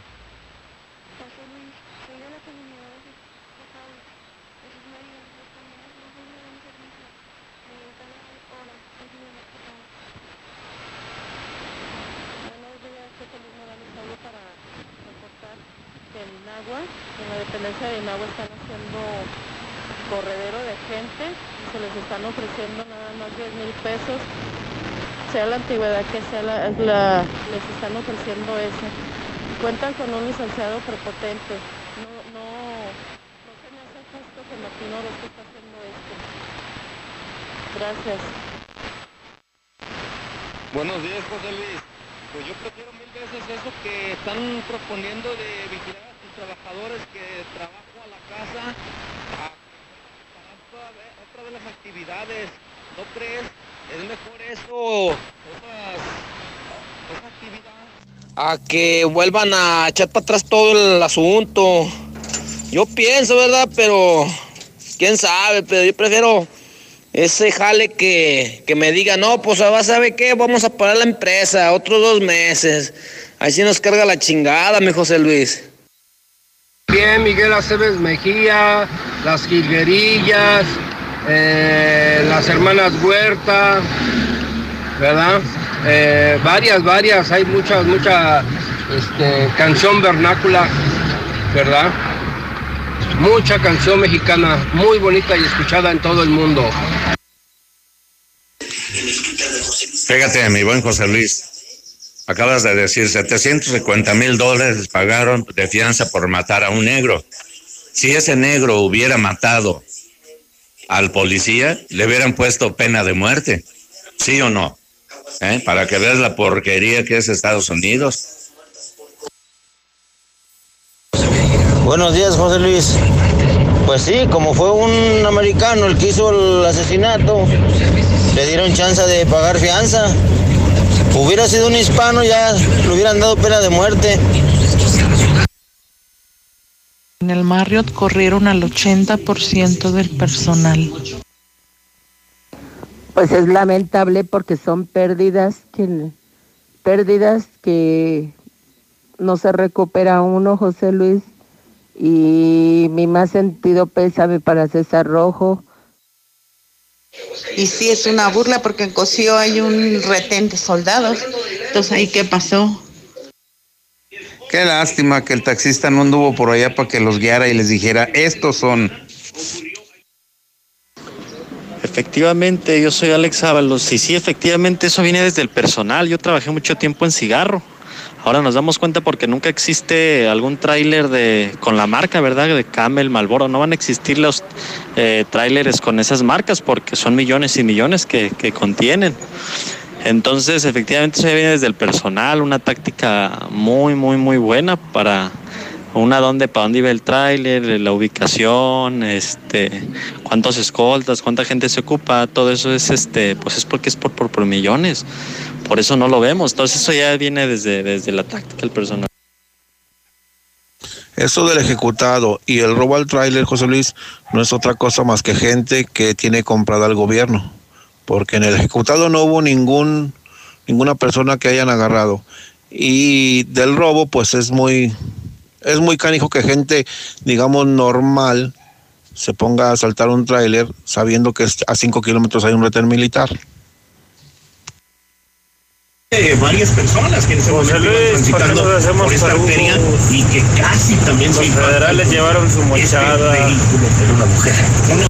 José Luis, soy de la comunidad de Tejado. Jesús María, los camiones no son de un servicio. Me llegan a horas, ayúdenme por favor. Buenos días, José Luis Morales, hablo para reportar que en Inagua, en la dependencia de Inagua están haciendo corredero de gente y se les están ofreciendo nada más 10 mil pesos. Sea la antigüedad que sea, la, les están ofreciendo eso. Cuentan con un licenciado prepotente. No, no, no se me hace justo que Martín Orozco está haciendo esto. Gracias. Buenos días, José Luis. Pues yo prefiero mil veces eso que están proponiendo de vigilar a sus trabajadores que trabajo a la casa a parar otra vez, otra vez las actividades. ¿No crees? Es mejor eso. A que vuelvan a echar para atrás todo el asunto. Yo pienso, ¿verdad? Pero quién sabe, pero yo prefiero ese jale que, que me diga, no, pues va a saber qué, vamos a parar la empresa otros dos meses. Ahí sí nos carga la chingada, mi José Luis. Bien, Miguel Aceves Mejía, las Jilguerillas, eh, las hermanas Huerta, ¿verdad? Eh, varias, varias, hay muchas, mucha este, canción vernácula, ¿verdad? Mucha canción mexicana, muy bonita y escuchada en todo el mundo. Fíjate, mi buen José Luis. Acabas de decir 750 mil dólares pagaron de fianza por matar a un negro. Si ese negro hubiera matado al policía, le hubieran puesto pena de muerte. ¿Sí o no? ¿Eh? Para que veas la porquería que es Estados Unidos. Buenos días, José Luis. Pues sí, como fue un americano el que hizo el asesinato, le dieron chance de pagar fianza. Hubiera sido un hispano, ya le hubieran dado pena de muerte. En el Marriott corrieron al 80% del personal. Pues es lamentable porque son pérdidas que pérdidas que no se recupera uno, José Luis. Y mi más sentido pésame para César Rojo. Y sí, es una burla porque en Cosío hay un retén de soldados. Entonces, ¿ahí qué pasó? Qué lástima que el taxista no anduvo por allá para que los guiara y les dijera, estos son. Efectivamente, yo soy Alex Ábalos y sí, efectivamente eso viene desde el personal. Yo trabajé mucho tiempo en cigarro. Ahora nos damos cuenta porque nunca existe algún tráiler de con la marca, ¿verdad? De Camel, Malboro. No van a existir los eh, tráileres con esas marcas porque son millones y millones que, que contienen. Entonces, efectivamente, eso viene desde el personal, una táctica muy, muy, muy buena para una dónde, para dónde iba el tráiler, la ubicación, este, cuántos escoltas, cuánta gente se ocupa, todo eso es este, pues es porque es por, por, por millones. Por eso no lo vemos. Entonces eso ya viene desde, desde la táctica del personal. Eso del ejecutado y el robo al tráiler, José Luis, no es otra cosa más que gente que tiene comprada al gobierno. Porque en el ejecutado no hubo ningún, ninguna persona que hayan agarrado. Y del robo, pues es muy, es muy canijo que gente, digamos, normal se ponga a saltar un tráiler sabiendo que a cinco kilómetros hay un retén militar. Eh, varias personas que en ese momento iban transitando por esta arteria y que casi también Los federales llevaron su mochada. Este vehículo de una mujer. Una-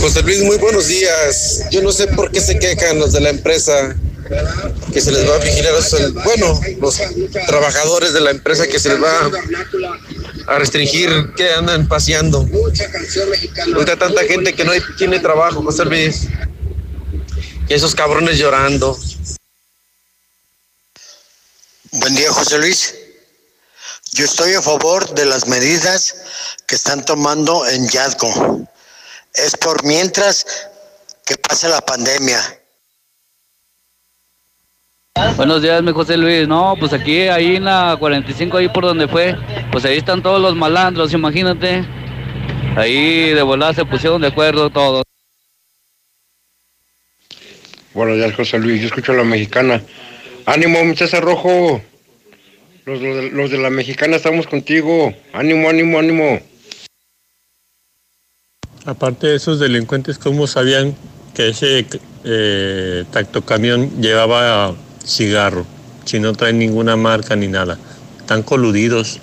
José Luis, muy buenos días. Yo no sé por qué se quejan los de la empresa que se les va a vigilar, los- bueno, los trabajadores de la empresa que se les va a restringir que andan paseando. Ahorita tanta gente que no tiene trabajo, José Luis. Y esos cabrones llorando. Buen día, José Luis. Yo estoy a favor de las medidas que están tomando en Yadco. Es por mientras que pase la pandemia. Buenos días, mi José Luis. No, pues aquí, ahí en la 45, ahí por donde fue, pues ahí están todos los malandros, imagínate. Ahí de volada se pusieron de acuerdo todos. Buenos días, José Luis. Yo escucho a la mexicana. Ánimo, mi César Rojo. Los, los- los de la mexicana estamos contigo. Ánimo, ánimo, ánimo. Aparte de esos delincuentes, ¿cómo sabían que ese eh, tactocamión llevaba cigarro? Si no trae ninguna marca ni nada. Están coludidos.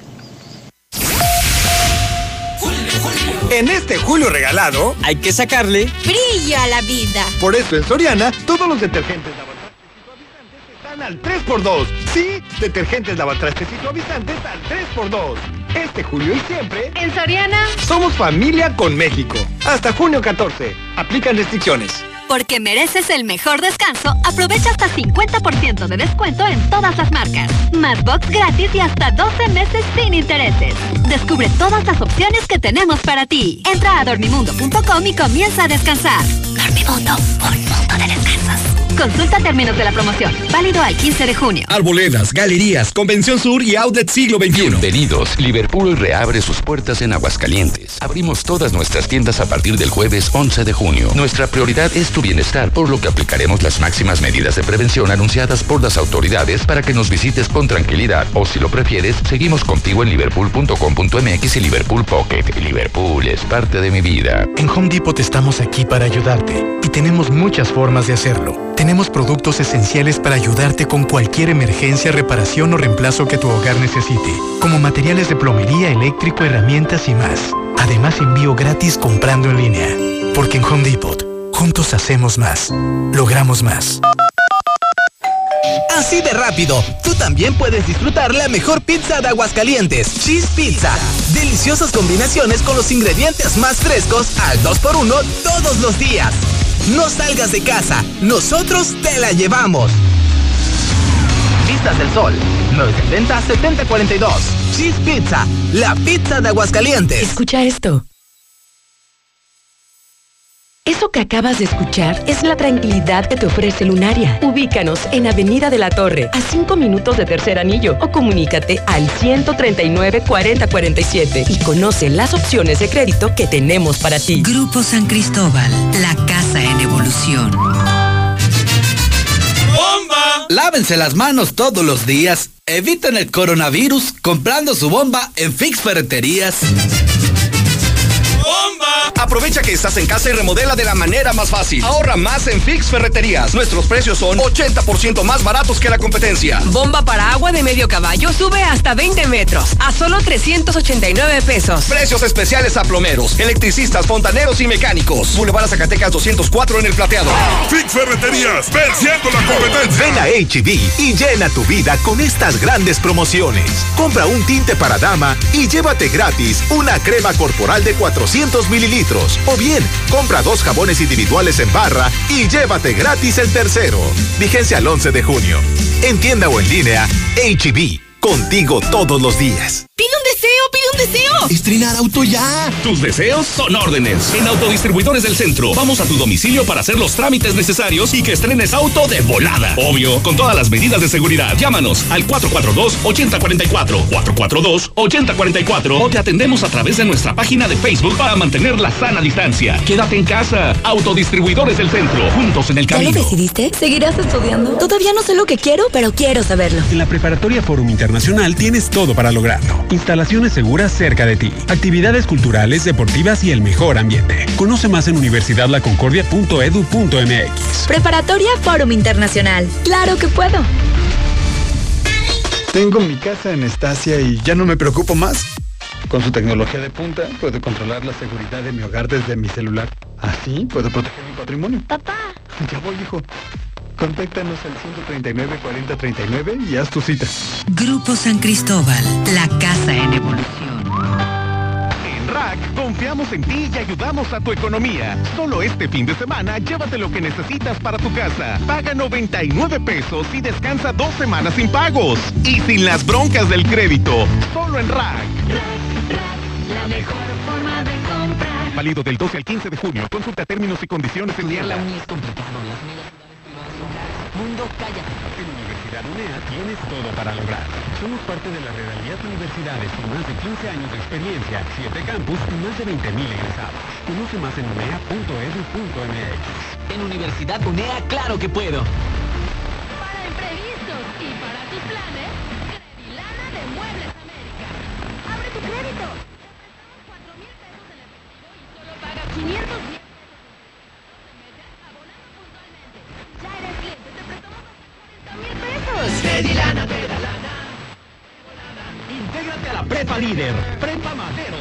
En este julio regalado, hay que sacarle Brillo a la vida. Por eso en Soriana, todos los detergentes lavatrastes y suavizantes están al 3x2. Sí, detergentes lavatrastes y suavizantes al 3x2. Este julio y siempre, En Soriana, somos familia con México. Hasta junio 14. Aplican restricciones. Porque mereces el mejor descanso, aprovecha hasta 50% de descuento en todas las marcas. Más gratis y hasta 12 meses sin intereses. Descubre todas las opciones que tenemos para ti. Entra a dormimundo.com y comienza a descansar. Dormimundo, un mundo de descansos. Consulta términos de la promoción. Válido al 15 de junio. Arboledas, galerías, Convención Sur y Outlet Siglo XXI. Bienvenidos. Liverpool reabre sus puertas en Aguascalientes. Abrimos todas nuestras tiendas a partir del jueves 11 de junio. Nuestra prioridad es tu bienestar, por lo que aplicaremos las máximas medidas de prevención anunciadas por las autoridades para que nos visites con tranquilidad. O si lo prefieres, seguimos contigo en liverpool.com.mx y Liverpool Pocket. Liverpool es parte de mi vida. En Home Depot estamos aquí para ayudarte y tenemos muchas formas de hacerlo. Tenemos productos esenciales para ayudarte con cualquier emergencia, reparación o reemplazo que tu hogar necesite, como materiales de plomería, eléctrico, herramientas y más. Además, envío gratis comprando en línea. Porque en Home Depot, juntos hacemos más, logramos más. Así de rápido, tú también puedes disfrutar la mejor pizza de Aguascalientes, Cheese Pizza. Deliciosas combinaciones con los ingredientes más frescos al 2x1 todos los días. No salgas de casa, nosotros te la llevamos. Vistas del Sol, 970-7042. Cheese Pizza, la pizza de Aguascalientes. Escucha esto. Eso que acabas de escuchar es la tranquilidad que te ofrece Lunaria. Ubícanos en Avenida de la Torre, a 5 minutos de Tercer Anillo, o comunícate al 139 4047 y conoce las opciones de crédito que tenemos para ti. Grupo San Cristóbal, la casa en evolución. ¡Bomba! Lávense las manos todos los días. Eviten el coronavirus comprando su bomba en Fix Ferreterías. Aprovecha que estás en casa y remodela de la manera más fácil. Ahorra más en Fix Ferreterías. Nuestros precios son 80% más baratos que la competencia. Bomba para agua de medio caballo sube hasta 20 metros a solo 389 pesos. Precios especiales a plomeros, electricistas, fontaneros y mecánicos. Boulevard Zacatecas 204 en el plateado. Fix Ferreterías, venciendo la competencia. Ven a HB y llena tu vida con estas grandes promociones. Compra un tinte para dama y llévate gratis una crema corporal de 400 mililitros. O bien, compra dos jabones individuales en barra y llévate gratis el tercero. Vigencia al 11 de junio. En tienda o en línea, HB. Contigo todos los días. ¡Pide un deseo, pide un deseo! ¡Estrenar auto ya! Tus deseos son órdenes. En Autodistribuidores del Centro, vamos a tu domicilio para hacer los trámites necesarios y que estrenes auto de volada. Obvio, con todas las medidas de seguridad. Llámanos al 442-8044, 442-8044 o te atendemos a través de nuestra página de Facebook para mantener la sana distancia. Quédate en casa. Autodistribuidores del Centro, juntos en el ¿Ya lo camino. decidiste? ¿Seguirás estudiando? Todavía no sé lo que quiero, pero quiero saberlo. En la Preparatoria Forum Internacional tienes todo para lograrlo. Instalaciones seguras cerca de ti, actividades culturales, deportivas y el mejor ambiente. Conoce más en universidadlaconcordia.edu.mx. Preparatoria Fórum Internacional. ¡Claro que puedo! Tengo mi casa en Estacia y ya no me preocupo más. Con su tecnología de punta, puedo controlar la seguridad de mi hogar desde mi celular. Así puedo proteger mi patrimonio. Papá. Ya voy, hijo. Contáctanos al 139 40 39 y haz tu cita. Grupo San Cristóbal, la casa en evolución. En Rack confiamos en ti y ayudamos a tu economía. Solo este fin de semana llévate lo que necesitas para tu casa. Paga 99 pesos y descansa dos semanas sin pagos. Y sin las broncas del crédito. Solo en Rack. La mejor forma de comprar. Válido del 12 al 15 de junio. Consulta términos y condiciones en tienda. Mundo, cállate. En Universidad UNEA tienes todo para lograr. Somos parte de la Realidad Universidades con más de 15 años de experiencia, 7 campus y más de 20.000 egresados. Conoce más en unea.edu.mx. En Universidad UNEA, claro que puedo. Para imprevistos y para tus planes, Credilana de Muebles América. Abre tu crédito. Te prestamos 4 mil pesos en efectivo y solo paga 510 pesos. Ya eres cliente, te prestamos hasta 40 mil pesos. Credilana te da lana. Intégrate a la Prepa Líder, Prepa Madero.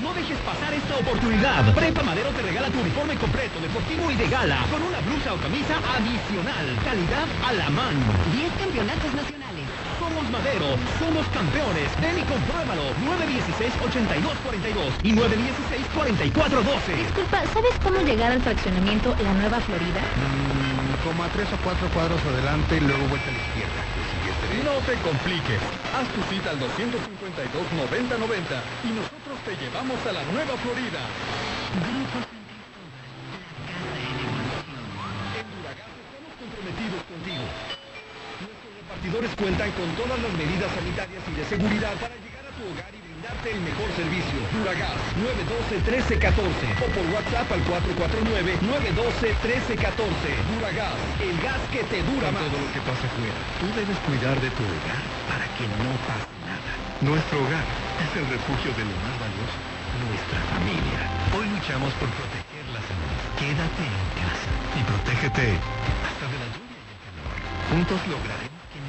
No dejes pasar esta oportunidad. Prepa Madero te regala tu uniforme completo, deportivo y de gala, con una blusa o camisa adicional. Calidad a la mano. 10 campeonatos nacionales. Somos Madero, somos campeones. Ven y compruébalo. 916-8242 y 916-4412. Disculpa, ¿sabes cómo llegar al fraccionamiento La Nueva Florida? Como a 3 o 4 cuadros adelante y luego vuelta a la izquierda. No te compliques. Haz tu cita al 252-9090 y nosotros te llevamos a la Nueva Florida. En Duragas estamos comprometidos contigo. Nuestros repartidores cuentan con todas las medidas sanitarias y de seguridad para llegar a tu hogar y brindarte el mejor servicio. Duragas 912-1314 o por WhatsApp al 449-912-1314. Duragas, el gas que te dura más. todo lo que pasa afuera, tú debes cuidar de tu hogar para que no pase nada. Nuestro hogar es el refugio de lo más valioso, nuestra familia. Hoy luchamos por proteger la salud. Quédate en casa y protégete hasta de la lluvia y el calor. Juntos lograremos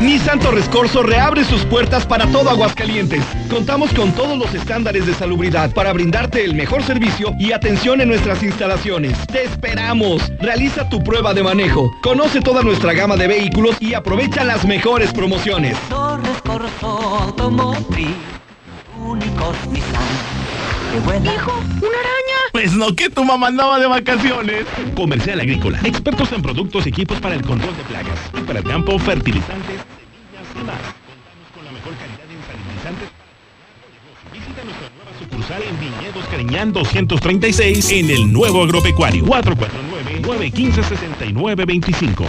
Nissan Torres Corso reabre sus puertas para todo Aguascalientes. Contamos con todos los estándares de salubridad para brindarte el mejor servicio y atención en nuestras instalaciones. ¡Te esperamos! Realiza tu prueba de manejo. Conoce toda nuestra gama de vehículos y aprovecha las mejores promociones. Torres Corso Automotriz, únicos Nissan. ¡Qué buena! ¡Hijo, una araña! Pues no, que tu mamá andaba de vacaciones. Comercial Agrícola. Expertos en productos y equipos para el control de plagas. Y para el campo, fertilizantes, semillas y más. Contamos con la mejor calidad en sanitizantes. Visita nuestra nueva sucursal en Viñedos Cariñán 236 en el nuevo agropecuario. 449-915-6925.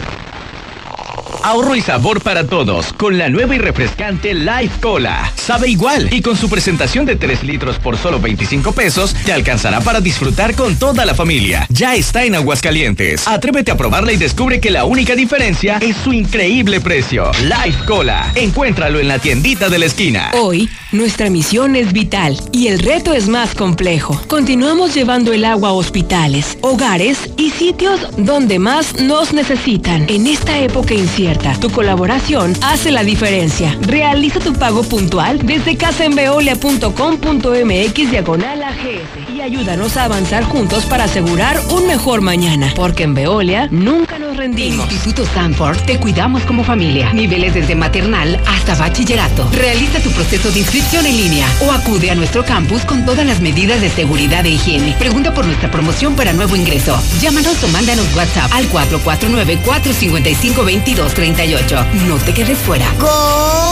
Ahorro y sabor para todos con la nueva y refrescante Life Cola. Sabe igual y con su presentación de 3 litros por solo 25 pesos te alcanzará para disfrutar con toda la familia. Ya está en Aguascalientes. Atrévete a probarla y descubre que la única diferencia es su increíble precio. Life Cola. Encuéntralo en la tiendita de la esquina. Hoy, nuestra misión es vital y el reto es más complejo. Continuamos llevando el agua a hospitales, hogares y sitios donde más nos necesitan. En esta época incierta, tu colaboración hace la diferencia. Realiza tu pago puntual desde casaenveolia.com.mx diagonal AGS y ayúdanos a avanzar juntos para asegurar un mejor mañana. Porque en Veolia nunca nos rendimos. Instituto Stanford te cuidamos como familia. Niveles desde maternal hasta bachillerato. Realiza tu proceso de inscripción en línea o acude a nuestro campus con todas las medidas de seguridad e higiene. Pregunta por nuestra promoción para nuevo ingreso. Llámanos o mándanos WhatsApp al 449-455-2238. No te quedes fuera. ¡Go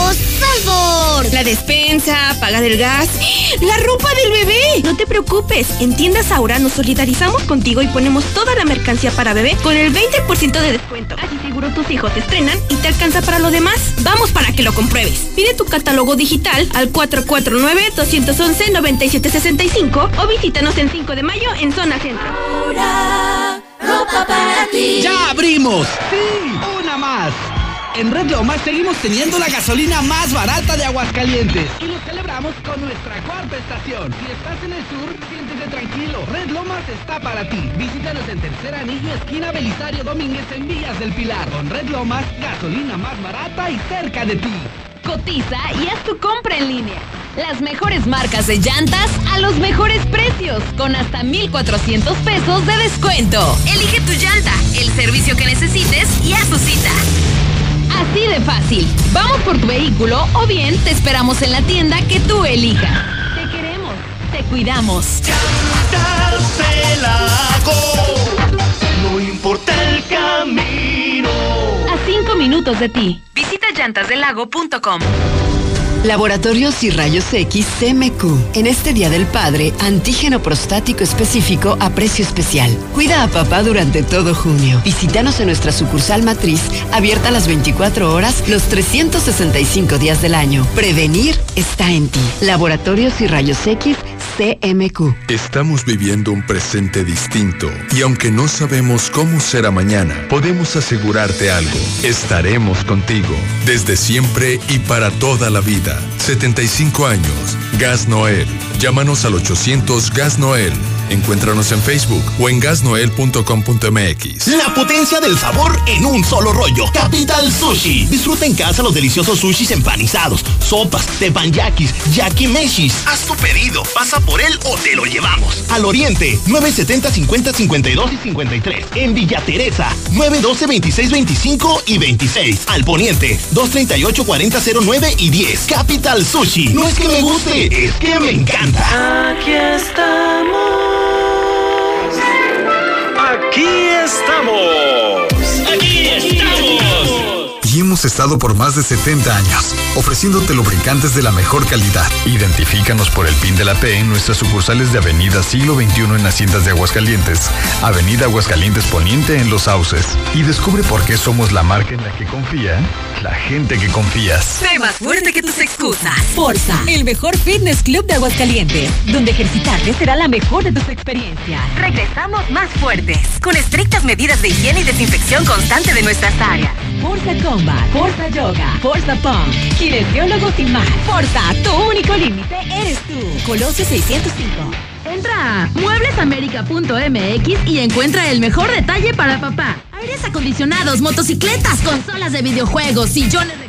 La despensa, pagar el gas, la ropa del bebé. No te preocupes, en tiendas ahora nos solidarizamos contigo y ponemos toda la mercancía para bebé con el 20% de descuento. Así seguro tus hijos te estrenan y te alcanza para lo demás. Vamos para que lo compruebes. Pide tu catálogo digital al 449-211-9765 o visítanos en 5 de mayo en Zona Centro. ropa para ti. ¡Ya abrimos! ¡Sí! En Red Lomas seguimos teniendo la gasolina más barata de Aguascalientes. Y lo celebramos con nuestra cuarta estación. Si estás en el sur, siéntete tranquilo. Red Lomas está para ti. Visítanos en Tercer Anillo, esquina Belisario Domínguez en Villas del Pilar. Con Red Lomas, gasolina más barata y cerca de ti. Cotiza y haz tu compra en línea. Las mejores marcas de llantas a los mejores precios, con hasta 1,400 pesos de descuento. Elige tu llanta, el servicio que necesites y haz tu cita. Así de fácil. Vamos por tu vehículo o bien te esperamos en la tienda que tú elijas. Te queremos, te cuidamos. No importa el camino. A cinco minutos de ti. Visita llantasdelago.com. Laboratorios y Rayos X CMQ. En este Día del Padre, antígeno prostático específico a precio especial. Cuida a papá durante todo junio. Visítanos en nuestra sucursal matriz, abierta las 24 horas, los 365 días del año. Prevenir está en ti. Laboratorios y Rayos X CMQ. Estamos viviendo un presente distinto y aunque no sabemos cómo será mañana, podemos asegurarte algo. Estaremos contigo desde siempre y para toda la vida. 75 años. Gas Noel. Llámanos al 800 Gas Noel. Encuéntranos en Facebook o en gasnoel.com.mx. La potencia del sabor en un solo rollo. Capital Sushi. Disfruta en casa los deliciosos sushis empanizados, sopas, teppanyakis, yakimeshis. Haz tu pedido, pasa por él o te lo llevamos. Al Oriente, 970 50 52 y 53. En Villa Teresa, 912 26 25 y 26. Al Poniente, 238 40 09 y 10. Capital Sushi. No es que me guste, es que me encanta. Aquí estamos. Aquí estamos. Aquí Hemos estado por más de 70 años, ofreciéndote lubricantes de la mejor calidad. Identifícanos por el PIN de la P en nuestras sucursales de Avenida Siglo XXI en Haciendas de Aguascalientes, Avenida Aguascalientes Poniente en Los Sauces. Y descubre por qué somos la marca en la que confía la gente que confías. Sé más fuerte que tus excusas. Forza, el mejor fitness club de Aguascalientes, donde ejercitarte será la mejor de tus experiencias. Regresamos más fuertes, con estrictas medidas de higiene y desinfección constante de nuestras áreas. Forza Combat, Forza Yoga, Forza Punk, kinesiólogos y más. Forza, tu único límite eres tú. Colosio 605. Entra a mueblesamerica.mx y encuentra el mejor detalle para papá. Aires acondicionados, motocicletas, consolas de videojuegos, sillones reclinables,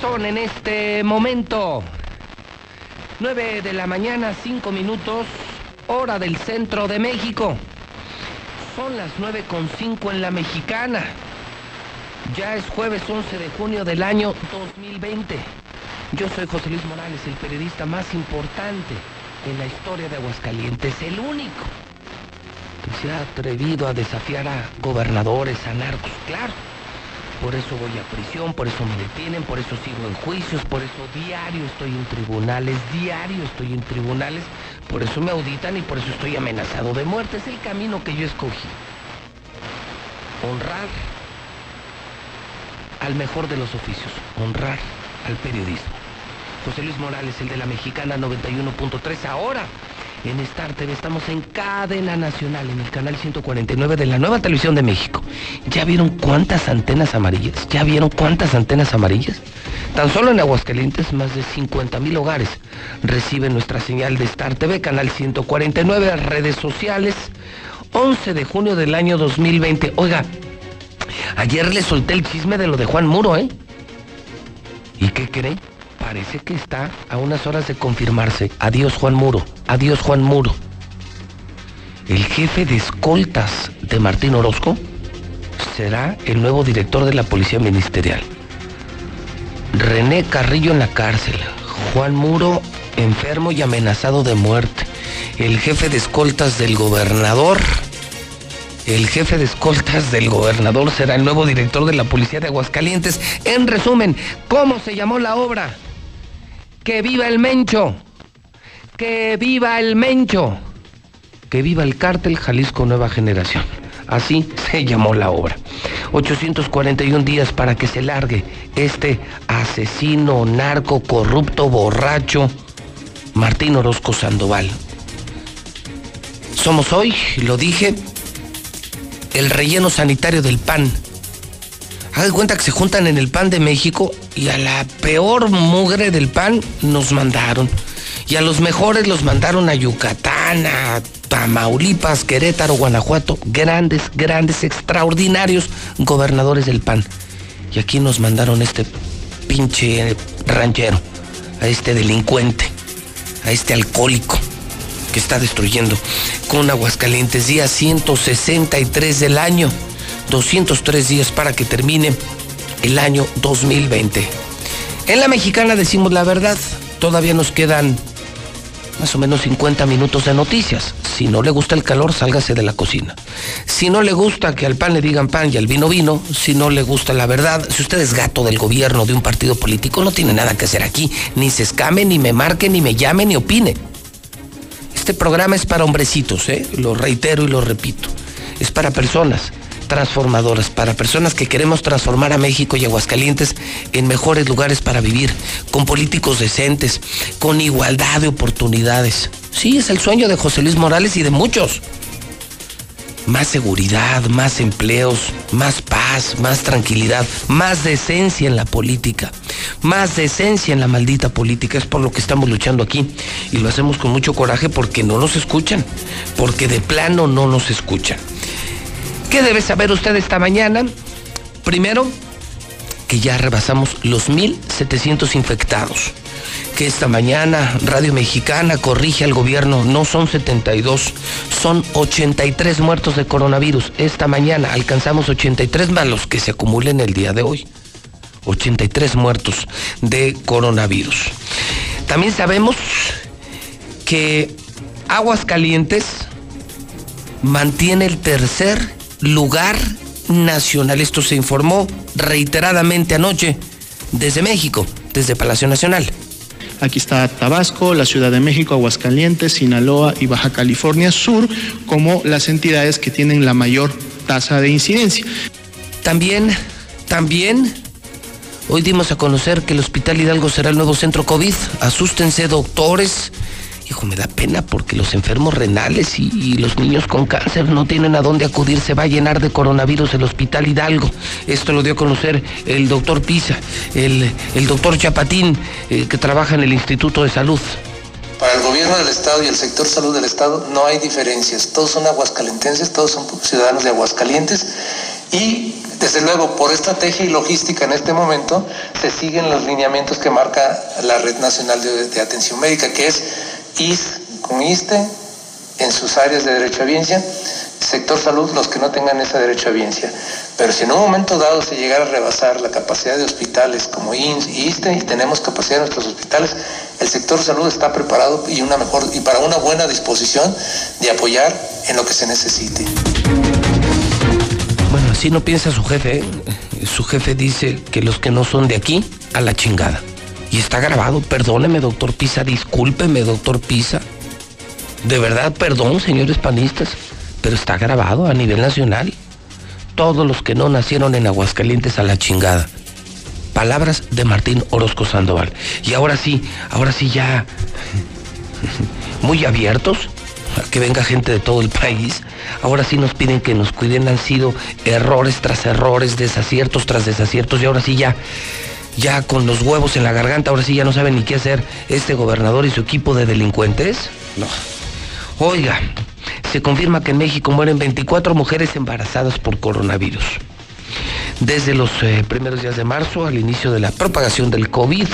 Son en este momento 9 de la mañana, 5 minutos, hora del centro de México. Son las 9 con 5 en la mexicana. Ya es jueves 11 de junio del año 2020. Yo soy José Luis Morales, el periodista más importante en la historia de Aguascalientes, el único que se ha atrevido a desafiar a gobernadores, a claro. Por eso voy a prisión, por eso me detienen, por eso sigo en juicios, por eso diario estoy en tribunales, diario estoy en tribunales, por eso me auditan y por eso estoy amenazado de muerte. Es el camino que yo escogí. Honrar al mejor de los oficios, honrar al periodismo. José Luis Morales, el de la Mexicana 91.3, ahora en Star TV estamos en cadena nacional, en el canal 149 de la nueva televisión de México. ¿Ya vieron cuántas antenas amarillas? ¿Ya vieron cuántas antenas amarillas? Tan solo en Aguascalientes, más de 50 mil hogares reciben nuestra señal de Star TV, canal 149, redes sociales, 11 de junio del año 2020. Oiga, ayer le solté el chisme de lo de Juan Muro, ¿eh? ¿Y qué creen? Parece que está a unas horas de confirmarse. Adiós Juan Muro, adiós Juan Muro. El jefe de escoltas de Martín Orozco será el nuevo director de la Policía Ministerial. René Carrillo en la cárcel. Juan Muro enfermo y amenazado de muerte. El jefe de escoltas del gobernador. El jefe de escoltas del gobernador será el nuevo director de la Policía de Aguascalientes. En resumen, ¿cómo se llamó la obra? Que viva el Mencho. Que viva el Mencho. Que viva el cártel Jalisco Nueva Generación. Así se llamó la obra. 841 días para que se largue este asesino, narco, corrupto, borracho, Martín Orozco Sandoval. Somos hoy, lo dije, el relleno sanitario del pan. Hagan cuenta que se juntan en el pan de México y a la peor mugre del pan nos mandaron. Y a los mejores los mandaron a Yucatán, a Tamaulipas, Querétaro, Guanajuato. Grandes, grandes, extraordinarios gobernadores del PAN. Y aquí nos mandaron este pinche ranchero, a este delincuente, a este alcohólico que está destruyendo con Aguascalientes, día 163 del año, 203 días para que termine el año 2020. En la mexicana decimos la verdad, todavía nos quedan más o menos 50 minutos de noticias, Si no le gusta el calor, sálgase de la cocina. Si no le gusta que al pan le digan pan y al vino vino, si no le gusta la verdad, si usted es gato del gobierno de un partido político, no tiene nada que hacer aquí. Ni se escame, ni me marque, ni me llame, ni opine. Este programa es para hombrecitos, ¿eh? lo reitero y lo repito. Es para personas transformadoras, para personas que queremos transformar a México y Aguascalientes en mejores lugares para vivir, con políticos decentes, con igualdad de oportunidades. Sí, es el sueño de José Luis Morales y de muchos. Más seguridad, más empleos, más paz, más tranquilidad, más decencia en la política, más decencia en la maldita política. Es por lo que estamos luchando aquí y lo hacemos con mucho coraje porque no nos escuchan, porque de plano no nos escuchan. ¿Qué debe saber usted esta mañana? Primero, que ya rebasamos los 1.700 infectados. Que esta mañana Radio Mexicana corrige al gobierno, no son 72, son 83 muertos de coronavirus. Esta mañana alcanzamos 83 más los que se acumulen el día de hoy. 83 muertos de coronavirus. También sabemos que Aguascalientes mantiene el tercer lugar nacional. Esto se informó reiteradamente anoche desde México, desde Palacio Nacional. Aquí está Tabasco, la Ciudad de México, Aguascalientes, Sinaloa y Baja California Sur como las entidades que tienen la mayor tasa de incidencia. También, también, hoy dimos a conocer que el Hospital Hidalgo será el nuevo centro COVID. Asústense, doctores. Hijo, me da pena porque los enfermos renales y, los niños con cáncer no tienen a dónde acudir. Se va a llenar de coronavirus el Hospital Hidalgo. Esto lo dio a conocer el doctor Pisa, el, el doctor Chapatín, eh, que trabaja en el Instituto de Salud. Para el gobierno del Estado y el sector salud del Estado no hay diferencias. Todos son aguascalentenses, todos son ciudadanos de Aguascalientes y desde luego por estrategia y logística en este momento se siguen los lineamientos que marca la Red Nacional de Atención Médica, que es IS con ISTE en sus áreas de derecho a biencia, sector salud los que no tengan ese derecho a biencia. Pero si en un momento dado se llegara a rebasar la capacidad de hospitales como INS y ISTE y tenemos capacidad en nuestros hospitales, el sector salud está preparado y una mejor y para una buena disposición de apoyar en lo que se necesite. Bueno, así no piensa su jefe. ¿eh? Su jefe dice que los que no son de aquí, a la chingada. Y está grabado. Perdóneme, doctor Pisa. Discúlpeme, doctor Pisa. De verdad, perdón, señores panistas. Pero está grabado a nivel nacional. Todos los que no nacieron en Aguascalientes a la chingada. Palabras de Martín Orozco Sandoval. Y ahora sí, ahora sí ya [LAUGHS] muy abiertos a que venga gente de todo el país. Ahora sí nos piden que nos cuiden. Han sido errores tras errores, desaciertos tras desaciertos. Y ahora sí ya ya con los huevos en la garganta, ahora sí ya no saben ni qué hacer este gobernador y su equipo de delincuentes? No. Oiga, se confirma que en México mueren 24 mujeres embarazadas por coronavirus. Desde los eh, primeros días de marzo, al inicio de la propagación del COVID,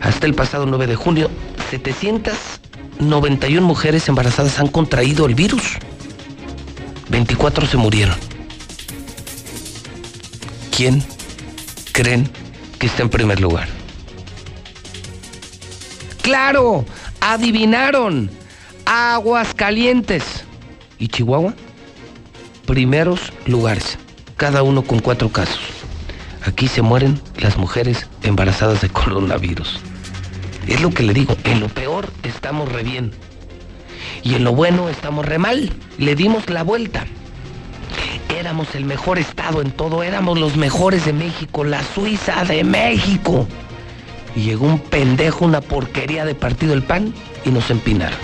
hasta el pasado 9 de junio, 791 mujeres embarazadas han contraído el virus. 24 se murieron. ¿Quién creen que está en primer lugar. Claro, adivinaron. Aguas calientes. ¿Y Chihuahua? Primeros lugares, cada uno con cuatro casos. Aquí se mueren las mujeres embarazadas de coronavirus. Es lo que le digo, en lo peor estamos re bien. Y en lo bueno estamos re mal. Le dimos la vuelta éramos el mejor estado en todo, éramos los mejores de México, la Suiza de México. Y llegó un pendejo, una porquería de partido el PAN y nos empinaron.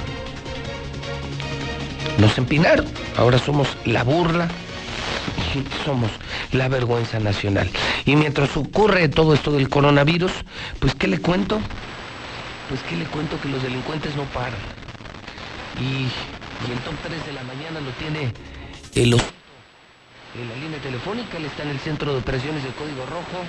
Nos empinaron. Ahora somos la burla, somos la vergüenza nacional. Y mientras ocurre todo esto del coronavirus, pues ¿qué le cuento? Pues ¿qué le cuento? Que los delincuentes no paran. Y, el top 3 de la mañana lo tiene el en la línea telefónica, él está en el centro de operaciones del Código Rojo.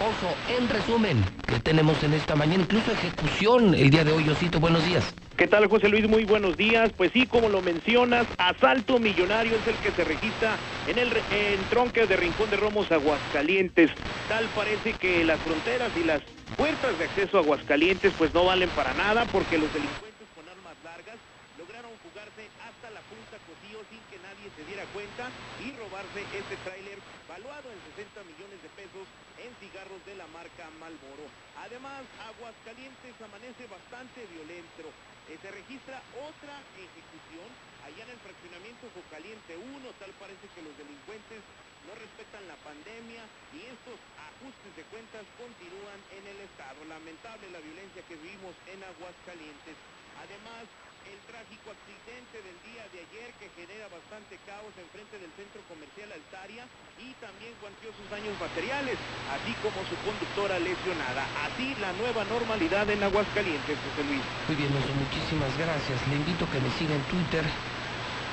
Oso, en resumen, que tenemos en esta mañana, incluso ejecución el día de hoy, Osito, buenos días. ¿Qué tal, José Luis? Muy buenos días. Pues sí, como lo mencionas, asalto millonario es el que se registra en el en tronque de Rincón de Romos, Aguascalientes. Tal parece que las fronteras y las puertas de acceso a Aguascalientes pues no valen para nada porque los delincuentes con armas largas lograron jugarse hasta la punta Cosío sin que nadie se diera cuenta y robarse este tráiler valuado en 60 millones de pesos en cigarros de la marca Malboro. Además, Aguascalientes amanece bastante violento. Eh, se registra otra ejecución allá en el fraccionamiento Caliente 1. Tal parece que los delincuentes no respetan la pandemia y estos ajustes de cuentas continúan en el estado. Lamentable la violencia que vivimos en Aguascalientes. Además, el trágico accidente del día de ayer que genera bastante caos enfrente del centro comercial Altaria y también cuantiosos daños materiales, así como su conductora lesionada. Así la nueva normalidad en Aguascalientes, José Luis. Muy bien, Oso, muchísimas gracias. Le invito a que me siga en Twitter.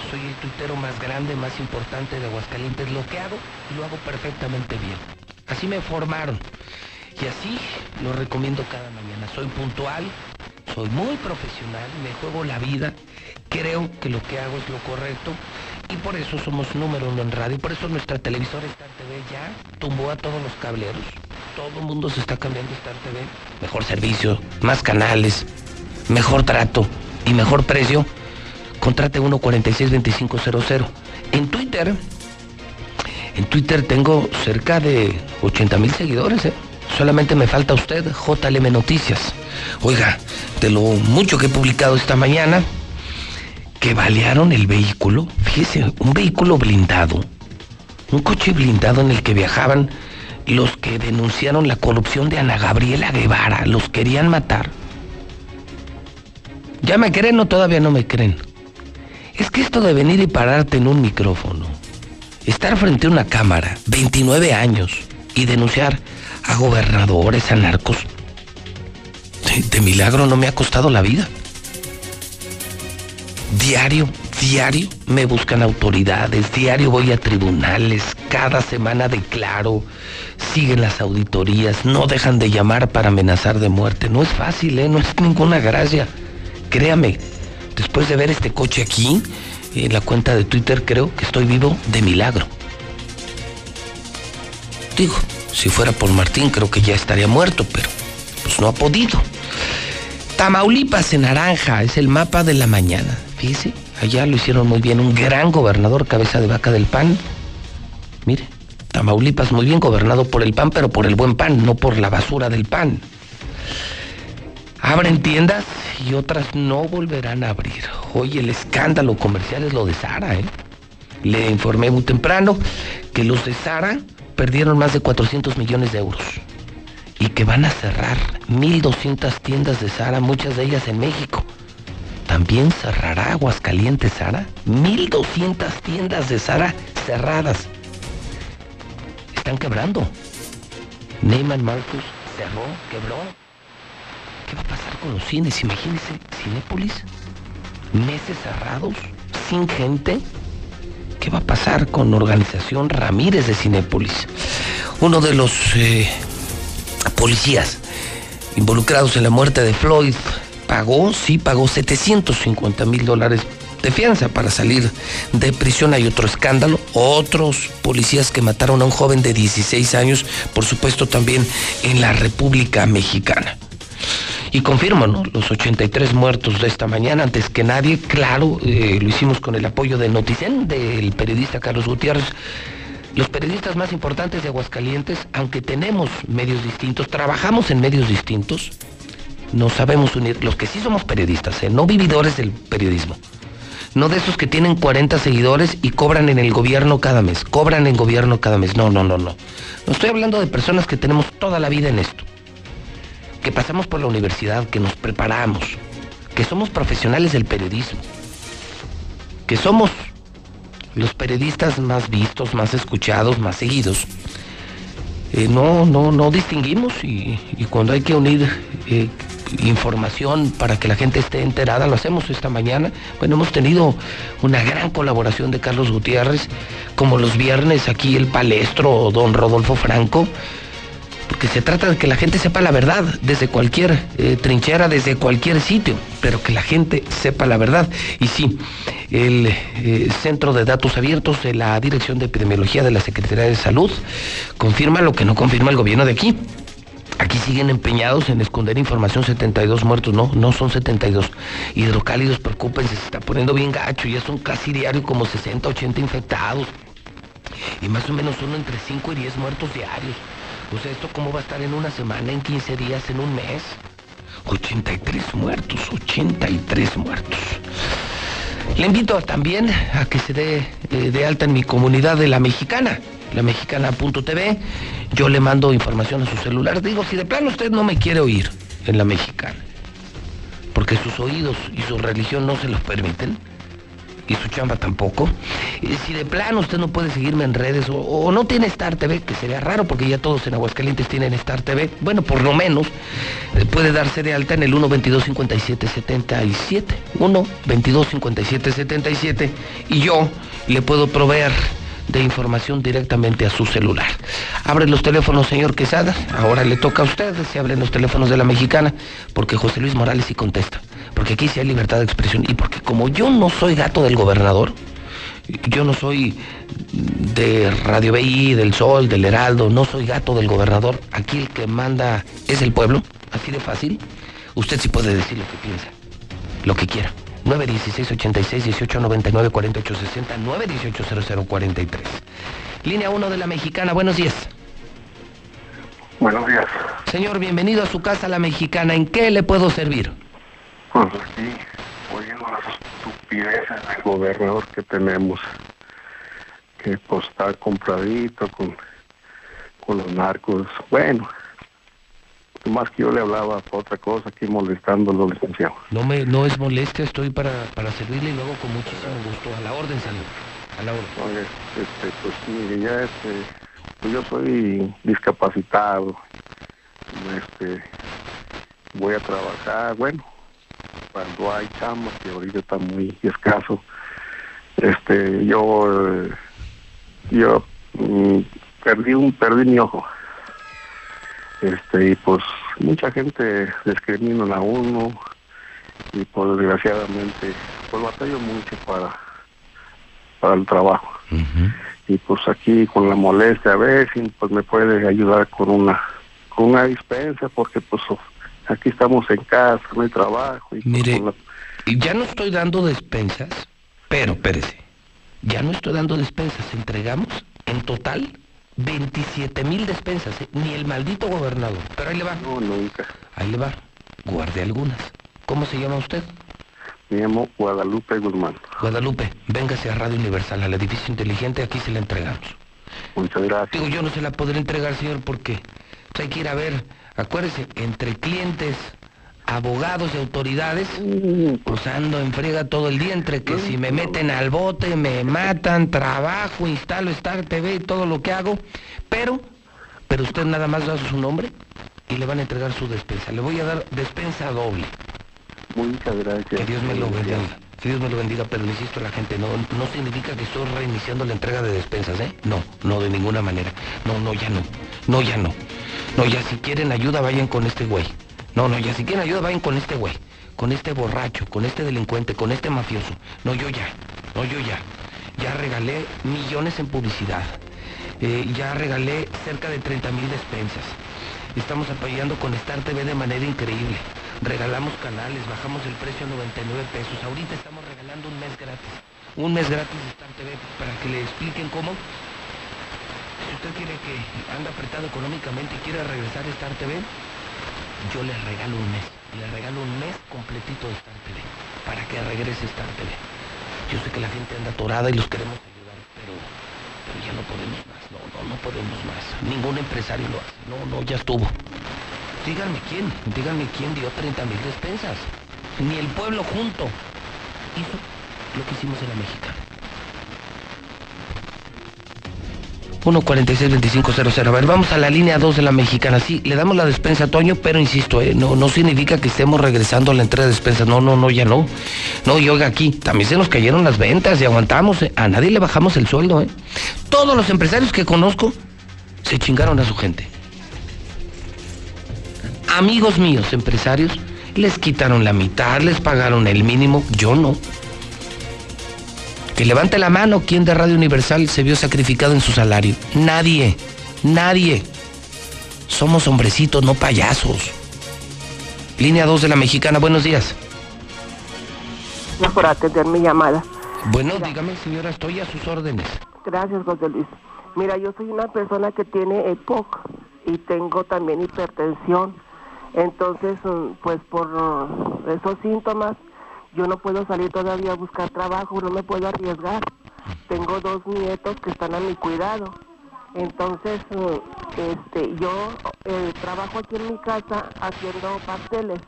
Soy el tuitero más grande, más importante de Aguascalientes. Lo que hago, lo hago perfectamente bien. Así me formaron. Y así lo recomiendo cada mañana. Soy puntual, soy muy profesional, me juego la vida, creo que lo que hago es lo correcto y por eso somos número uno en radio. Por eso nuestra televisora Star TV ya tumbó a todos los cableros. Todo el mundo se está cambiando Star TV. Mejor servicio, más canales, mejor trato y mejor precio. Contrate 146-2500. En Twitter, en Twitter tengo cerca de 80 mil seguidores, ¿eh? Solamente me falta usted, JLM Noticias. Oiga, de lo mucho que he publicado esta mañana, que balearon el vehículo, fíjese, un vehículo blindado, un coche blindado en el que viajaban los que denunciaron la corrupción de Ana Gabriela Guevara, los querían matar. ¿Ya me creen o todavía no me creen? Es que esto de venir y pararte en un micrófono, estar frente a una cámara, 29 años, y denunciar a gobernadores, a narcos, de, milagro no me ha costado la vida. Diario, diario me buscan autoridades, diario voy a tribunales, cada semana declaro, siguen las auditorías, no dejan de llamar para amenazar de muerte. No es fácil, ¿eh? no es ninguna gracia. Créame, después de ver este coche aquí, en la cuenta de Twitter creo que estoy vivo de milagro. Digo, si fuera por Martín creo que ya estaría muerto, pero pues no ha podido. Tamaulipas en naranja es el mapa de la mañana. Fíjese, allá lo hicieron muy bien. Un gran gobernador, cabeza de vaca del pan. Mire, Tamaulipas muy bien gobernado por el pan, pero por el buen pan, no por la basura del pan. Abren tiendas y otras no volverán a abrir. Hoy el escándalo comercial es lo de Sara, ¿eh? Le informé muy temprano que los de Sara perdieron más de 400 millones de euros y que van a cerrar 1.200 tiendas de Sara, muchas de ellas en México. También cerrará Aguascalientes Sara. 1.200 tiendas de Sara cerradas. Están quebrando. Neyman Marcus cerró, quebró. ¿Qué va a pasar con los cines? Imagínense, Cinépolis, meses cerrados, sin gente. ¿Qué va a pasar con Organización Ramírez de Cinépolis? Uno de los eh, policías involucrados en la muerte de Floyd pagó, sí, pagó 750 mil dólares de fianza para salir de prisión. Hay otro escándalo, otros policías que mataron a un joven de 16 años, por supuesto también en la República Mexicana. Y confirmo, ¿no? Los 83 muertos de esta mañana, antes que nadie, claro, eh, lo hicimos con el apoyo de Noticen, del periodista Carlos Gutiérrez. Los periodistas más importantes de Aguascalientes, aunque tenemos medios distintos, trabajamos en medios distintos, nos sabemos unir. Los que sí somos periodistas, ¿eh? no vividores del periodismo. No de esos que tienen 40 seguidores y cobran en el gobierno cada mes. Cobran en gobierno cada mes. No, no, no, no. No estoy hablando de personas que tenemos toda la vida en esto que pasamos por la universidad, que nos preparamos, que somos profesionales del periodismo, que somos los periodistas más vistos, más escuchados, más seguidos. Eh, no, no, no distinguimos y, cuando hay que unir eh, información para que la gente esté enterada, lo hacemos esta mañana. Bueno, hemos tenido una gran colaboración de Carlos Gutiérrez, como los viernes aquí el palestro don Rodolfo Franco porque se trata de que la gente sepa la verdad desde cualquier eh, trinchera, desde cualquier sitio, pero que la gente sepa la verdad. Y sí, el eh, Centro de Datos Abiertos de la Dirección de Epidemiología de la Secretaría de Salud confirma lo que no confirma el gobierno de aquí. Aquí siguen empeñados en esconder información, 72 muertos, no, no son 72. Hidrocálidos, preocúpense, se está poniendo bien gacho, ya son casi diario como 60, 80 infectados. Y más o menos uno entre 5 y 10 muertos diarios. O sea, ¿esto cómo va a estar en una semana, en 15 días, en un mes? 83 muertos, 83 muertos. Le invito también a que se dé eh, de alta en mi comunidad de la mexicana, la mexicana.tv. Yo le mando información a su celular. Digo, si de plano usted no me quiere oír en la mexicana, porque sus oídos y su religión no se los permiten, y su chamba tampoco. Si de plano usted no puede seguirme en redes o, no tiene Star TV, que sería raro porque ya todos en Aguascalientes tienen Star TV, bueno, por lo menos eh, puede darse de alta en el 1 22 57 77 1 22 57 77 y yo le puedo proveer de información directamente a su celular. Abre los teléfonos, señor Quesada. Ahora le toca a usted. Se abren los teléfonos de la mexicana, porque José Luis Morales sí contesta. Porque aquí sí hay libertad de expresión. Y porque como yo no soy gato del gobernador, yo no soy de Radio BI, del Sol, del Heraldo, no soy gato del gobernador. Aquí el que manda es el pueblo, así de fácil. Usted sí puede decir lo que piensa, lo que quiera. 916 86 18 99 48 60 918 0043. Línea 1 de la Mexicana, buenos días. Buenos días. Señor, bienvenido a su casa La Mexicana. ¿En qué le puedo servir? Pues aquí, oyendo las estupideces del gobernador que tenemos, que pues está compradito con, con los narcos. Bueno, más que yo le hablaba para otra cosa, aquí molestándolo, licenciado. No me, no es molestia, estoy para, para servirle y luego con muchísimo gusto. A la orden, señor. A la orden. Oye, este, pues mire, ya este, pues yo soy discapacitado, este, voy a trabajar, bueno, cuando hay chamba, que ahorita está muy escaso, este, yo, yo mm, perdí un, perdí mi ojo, este, y pues mucha gente discrimina a uno, y pues desgraciadamente, pues batallo mucho para, para el trabajo. Y pues aquí con la molestia a ver si pues me puede ayudar con una, con una dispensa, porque pues aquí estamos en casa, no hay trabajo. Y, Mire, la- ya no estoy dando despensas, pero espérese, ya no estoy dando despensas, entregamos en total 27 mil despensas, ¿eh? ni el maldito gobernador, pero ahí le va. No, nunca. Ahí le va, guarde algunas. ¿Cómo se llama usted? Me llamo Guadalupe Guzmán. Guadalupe, véngase a Radio Universal, al edificio inteligente, aquí se la entregamos. Muchas gracias. Digo, yo no se la podré entregar, señor, porque pues, hay que ir a ver, acuérdese, entre clientes, abogados y autoridades, pues ando en friega todo el día, entre que si me meten al bote, me matan, trabajo, instalo Star TV y todo lo que hago, pero, pero usted nada más da su nombre y le van a entregar su despensa. Le voy a dar despensa doble. Muchas gracias. Que Dios me lo bendiga. Dios me lo bendiga, pero insisto a la gente, no, no significa que estoy reiniciando la entrega de despensas, ¿eh? No, no, de ninguna manera. No, no, ya no. No, ya no. No, ya si quieren ayuda, vayan con este güey. No, no, ya si quieren ayuda, vayan con este güey. Con este borracho, con este delincuente, con este mafioso. No, yo ya. No, yo ya. Ya regalé millones en publicidad. Eh, ya regalé cerca de 30 mil despensas. Estamos apoyando con Star TV de manera increíble. Regalamos canales, bajamos el precio a 99 pesos. Ahorita estamos regalando un mes gratis. Un mes gratis de Star TV para que le expliquen cómo. Si usted quiere que anda apretado económicamente y quiere regresar a Star TV, yo le regalo un mes. Le regalo un mes completito de Star TV para que regrese Star TV. Yo sé que la gente anda atorada y los queremos ayudar, pero ya no podemos más. No, no, no podemos más. Ningún empresario lo hace. No, no, ya estuvo. Díganme quién, díganme quién dio 30 mil despensas. Ni el pueblo junto hizo lo que hicimos en la mexicana. 146-2500. A ver, vamos a la línea 2 de la mexicana. Sí, le damos la despensa a Toño, pero insisto, eh, no, no significa que estemos regresando a la entrega de despensas. No, no, no, ya no. No, y oiga aquí, también se nos cayeron las ventas y aguantamos. eh. A nadie le bajamos el sueldo, ¿eh? Todos los empresarios que conozco se chingaron a su gente. Amigos míos, empresarios, les quitaron la mitad, les pagaron el mínimo, yo no. Que levante la mano quien de Radio Universal se vio sacrificado en su salario. Nadie, nadie. somos hombrecitos, no payasos. Línea 2 de la mexicana, buenos días. Gracias por atender mi llamada. Bueno, dígame, señora, estoy a sus órdenes. Gracias, José Luis. Mira, yo soy una persona que tiene EPOC y tengo también hipertensión. Entonces, mm, pues por uh, esos síntomas, yo no puedo salir todavía a buscar trabajo, no me puedo arriesgar. Tengo dos nietos que están a mi cuidado. Entonces, mm, este, yo eh, trabajo aquí en mi casa haciendo pasteles.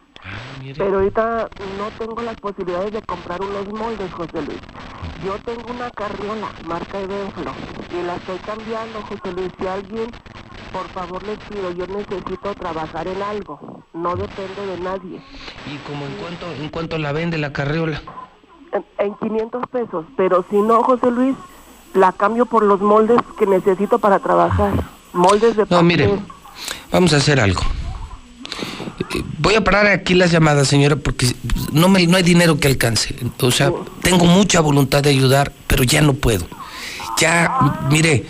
Pero ahorita no tengo las posibilidades de comprar unos moldes, José Luis. Yo tengo una carriola, marca Evenflo, y la estoy cambiando, José Luis. Si alguien, por favor les pido, yo necesito trabajar en algo. No dependo de nadie. ¿Y como en cuánto, en cuánto la vende la carriola? En, en 500 pesos. Pero si no, José Luis, la cambio por los moldes que necesito para trabajar. Moldes de No, mire, vamos a hacer algo. Voy a parar aquí las llamadas, señora, porque no, me, no hay dinero que alcance. O sea, tengo mucha voluntad de ayudar, pero ya no puedo. Ya, mire,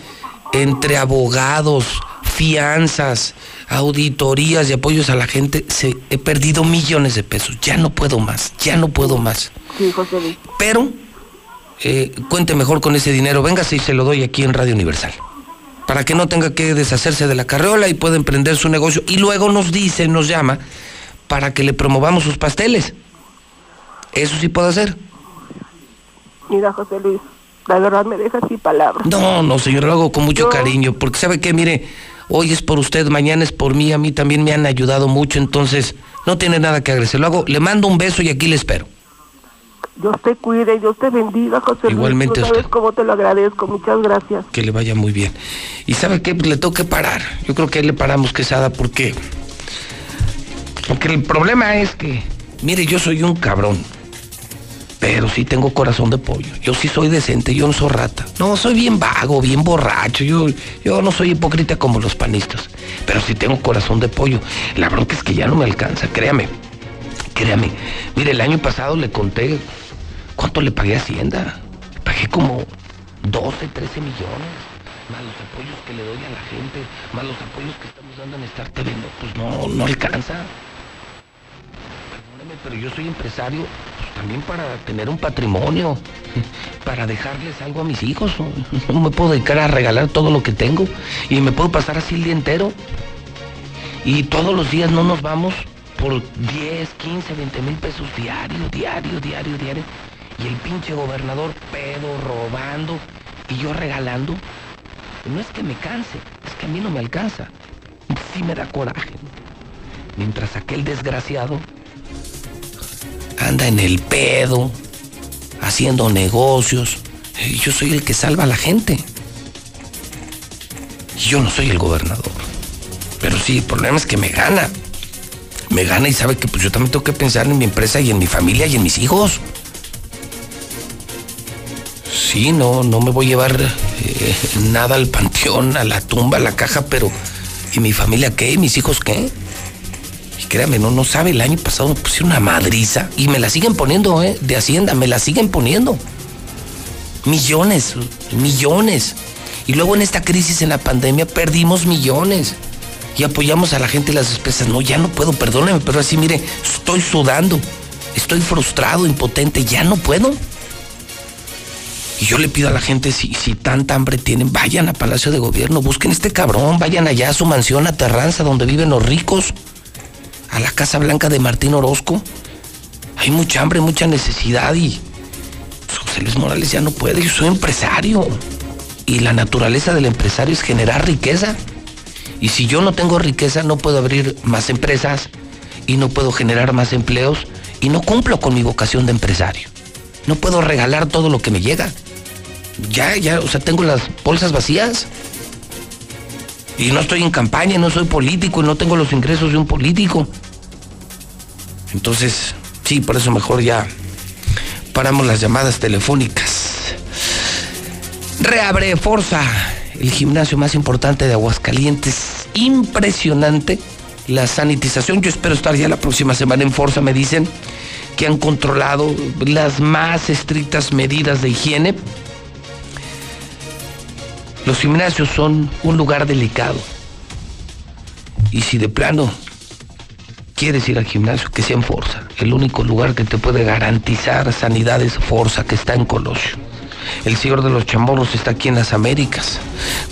entre abogados, fianzas, auditorías y apoyos a la gente, se, he perdido millones de pesos. Ya no puedo más, ya no puedo más. Sí, José Luis. Pero, eh, cuente mejor con ese dinero. Véngase y se lo doy aquí en Radio Universal. Para que no tenga que deshacerse de la carriola y pueda emprender su negocio. Y luego nos dice, nos llama, para que le promovamos sus pasteles. Eso sí puedo hacer. Mira, José Luis, la verdad me deja sin palabras. No, no, señor, lo hago con mucho cariño. Porque sabe que, mire, hoy es por usted, mañana es por mí. A mí también me han ayudado mucho. Entonces, no tiene nada que agradecer. Lo hago, le mando un beso y aquí le espero. Dios te cuide, Dios te bendiga, José Igualmente Luis. No sabes cómo te lo agradezco. Muchas gracias. que le vaya muy bien. Y sabe qué, le tengo que parar. Yo creo que ahí le paramos, Quesada, porque. Porque el problema es que. Mire, yo soy un cabrón. Pero sí tengo corazón de pollo. Yo sí soy decente, yo no soy rata. No, soy bien vago, bien borracho. Yo, yo no soy hipócrita como los panistas. Pero sí tengo corazón de pollo. La bronca es que ya no me alcanza, créame. Créame. Mire, el año pasado le conté cuánto le pagué a Hacienda. Pagué como 12, 13 millones. Más los apoyos que le doy a la gente, más los apoyos que estamos dando en Star TV, no, pues no, no alcanza. Perdóneme, pero yo soy empresario pues, también para tener un patrimonio, [LAUGHS] para dejarles algo a mis hijos. No, [LAUGHS] No me puedo dedicar a regalar todo lo que tengo y me puedo pasar así el día entero. Y todos los días no nos vamos por 10, 15, 20 mil pesos diario, diario, diario, diario. Y el pinche gobernador pedo, robando y yo regalando. No es que me canse, es que a mí no me alcanza. Sí me da coraje. Mientras aquel desgraciado anda en el pedo, haciendo negocios. Y yo soy el que salva a la gente. Yo no soy el gobernador. Pero sí, el problema es que me gana. Me gana y sabe que pues yo también tengo que pensar en mi empresa y en mi familia y en mis hijos. Sí, no, no me voy a llevar eh, nada al panteón, a la tumba, a la caja, pero ¿y mi familia qué? ¿Y mis hijos qué? Y créame, no, no sabe, el año pasado me pusieron una madriza y me la siguen poniendo, ¿eh? De Hacienda, me la siguen poniendo. Millones, millones. Y luego en esta crisis, en la pandemia, perdimos millones. Y apoyamos a la gente y las despensas. No, ya no puedo, perdóneme, pero así, mire, estoy sudando. Estoy frustrado, impotente, ya no puedo. Y yo le pido a la gente, si, si tanta hambre tienen, vayan a Palacio de Gobierno, busquen este cabrón, vayan allá a su mansión a Terranza, donde viven los ricos, a la Casa Blanca de Martín Orozco. Hay mucha hambre, mucha necesidad y pues, José Luis Morales ya no puede, yo soy empresario. Y la naturaleza del empresario es generar riqueza. Y si yo no tengo riqueza, no puedo abrir más empresas y no puedo generar más empleos y no cumplo con mi vocación de empresario. No puedo regalar todo lo que me llega. Ya, ya, o sea, tengo las bolsas vacías. Y no estoy en campaña, no soy político no tengo los ingresos de un político. Entonces, sí, por eso mejor ya paramos las llamadas telefónicas. Reabre Forza, el gimnasio más importante de Aguascalientes. Impresionante la sanitización. Yo espero estar ya la próxima semana en Forza, me dicen que han controlado las más estrictas medidas de higiene. Los gimnasios son un lugar delicado. Y si de plano quieres ir al gimnasio, que sea en Forza. El único lugar que te puede garantizar sanidad es Forza, que está en Colosio. El señor de los chamorros está aquí en las Américas.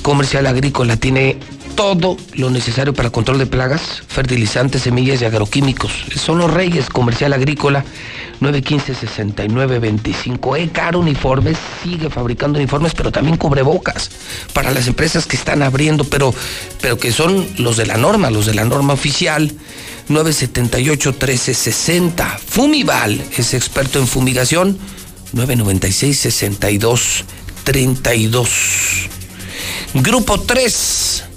Comercial Agrícola tiene todo lo necesario para control de plagas, fertilizantes, semillas y agroquímicos. Son los reyes Comercial Agrícola 915-6925. Ecar Uniformes sigue fabricando uniformes, pero también cubrebocas para las empresas que están abriendo, pero, pero que son los de la norma, los de la norma oficial. 978-1360. Fumival es experto en fumigación. 996-6232. Grupo 3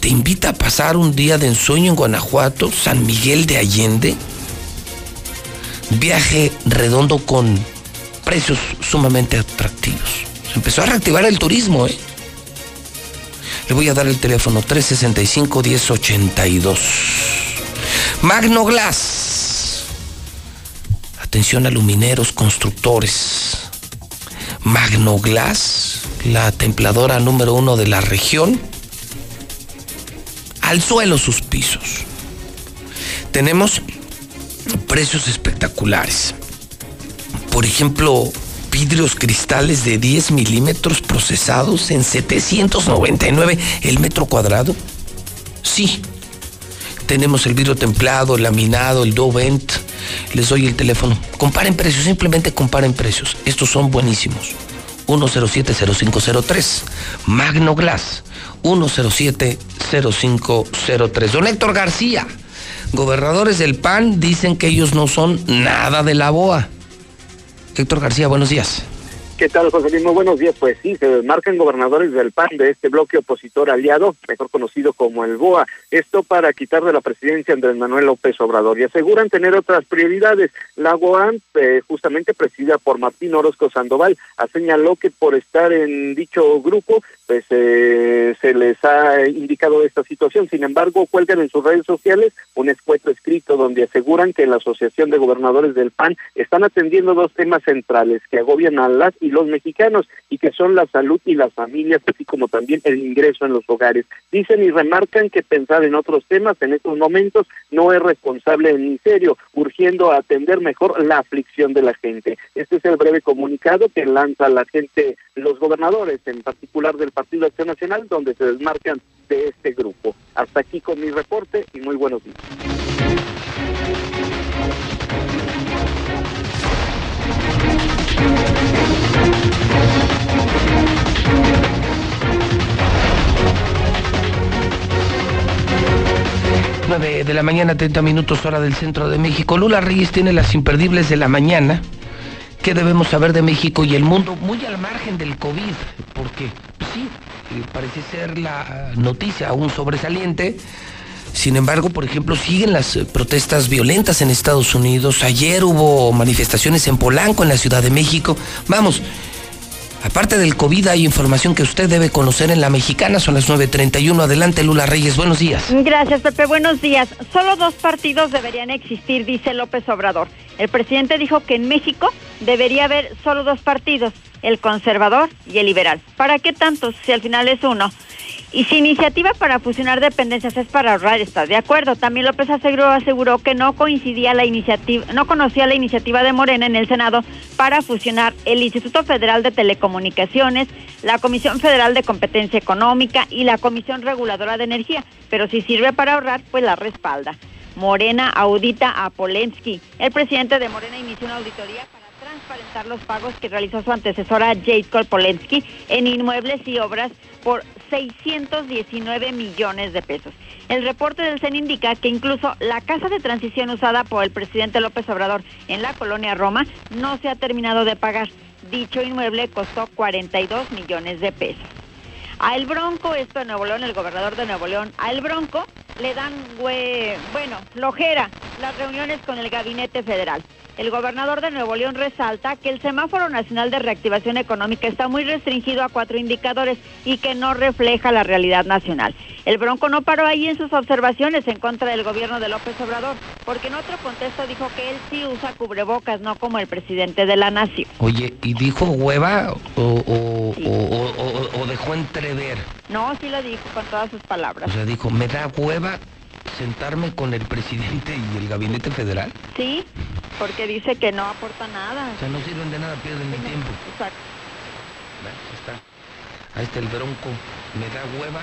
te invita a pasar un día de ensueño en Guanajuato, San Miguel de Allende. Viaje redondo con precios sumamente atractivos. Se empezó a reactivar el turismo, ¿eh? Le voy a dar el teléfono 365-1082. Magno Glass. Atención a lumineros, constructores. Magno Glass, la templadora número uno de la región. Al suelo sus pisos. Tenemos precios espectaculares. Por ejemplo, vidrios cristales de 10 milímetros procesados en 799 el metro cuadrado. Sí, tenemos el vidrio templado, el laminado, el Dovent. Les doy el teléfono. Comparen precios, simplemente comparen precios. Estos son buenísimos. 1070503. Magno Glass. 1070503. Don Héctor García. Gobernadores del PAN dicen que ellos no son nada de la BOA. Héctor García, buenos días. ¿Qué tal, José Luis? Muy buenos días. Pues sí, se desmarcan gobernadores del PAN de este bloque opositor aliado, mejor conocido como el BOA. Esto para quitar de la presidencia Andrés Manuel López Obrador. Y aseguran tener otras prioridades. La BOA, eh, justamente presidida por Martín Orozco Sandoval, ha señalado que por estar en dicho grupo, pues eh, se les ha indicado esta situación. Sin embargo, cuelgan en sus redes sociales un escueto escrito donde aseguran que la Asociación de Gobernadores del PAN están atendiendo dos temas centrales que agobian a las y los mexicanos y que son la salud y las familias, así como también el ingreso en los hogares. Dicen y remarcan que pensar en otros temas en estos momentos no es responsable ni serio, urgiendo a atender mejor la aflicción de la gente. Este es el breve comunicado que lanza la gente, los gobernadores, en particular del Partido Acción Nacional, donde se desmarcan de este grupo. Hasta aquí con mi reporte y muy buenos días. Nueve de la mañana, 30 minutos hora del centro de México. Lula Reyes tiene las imperdibles de la mañana. ¿Qué debemos saber de México y el mundo? Muy al margen del COVID, porque sí, eh, parece ser la noticia aún sobresaliente. Sin embargo, por ejemplo, siguen las eh, protestas violentas en Estados Unidos. Ayer hubo manifestaciones en Polanco, en la Ciudad de México. Vamos, aparte del COVID hay información que usted debe conocer en la mexicana. Son las 9.31. Adelante, Lula Reyes. Buenos días. Gracias, Pepe. Buenos días. Solo dos partidos deberían existir, dice López Obrador. El presidente dijo que en México debería haber solo dos partidos, el conservador y el liberal. ¿Para qué tantos si al final es uno? Y si iniciativa para fusionar dependencias es para ahorrar, está de acuerdo. También López aseguró, aseguró que no coincidía la iniciativa, no conocía la iniciativa de Morena en el Senado para fusionar el Instituto Federal de Telecomunicaciones, la Comisión Federal de Competencia Económica y la Comisión Reguladora de Energía. Pero si sirve para ahorrar, pues la respalda. Morena audita a Polensky. El presidente de Morena inició una auditoría para transparentar los pagos que realizó su antecesora Jacob Polensky en inmuebles y obras por 619 millones de pesos. El reporte del CEN indica que incluso la casa de transición usada por el presidente López Obrador en la colonia Roma no se ha terminado de pagar. Dicho inmueble costó 42 millones de pesos. A El Bronco, esto de Nuevo León, el gobernador de Nuevo León, a El Bronco le dan, güey, bueno, flojera las reuniones con el gabinete federal. El gobernador de Nuevo León resalta que el semáforo nacional de reactivación económica está muy restringido a cuatro indicadores y que no refleja la realidad nacional. El Bronco no paró ahí en sus observaciones en contra del gobierno de López Obrador, porque en otro contexto dijo que él sí usa cubrebocas, no como el presidente de la nación. Oye, ¿y dijo hueva o, o- o- o- o dejó entrever? No, sí lo dijo con todas sus palabras. O sea, dijo, me da hueva sentarme con el presidente y el gabinete federal. Sí, porque dice que no aporta nada. O sea, no sirven de nada, pierden el tiempo. Exacto. Ahí está. Ahí está el bronco. Me da hueva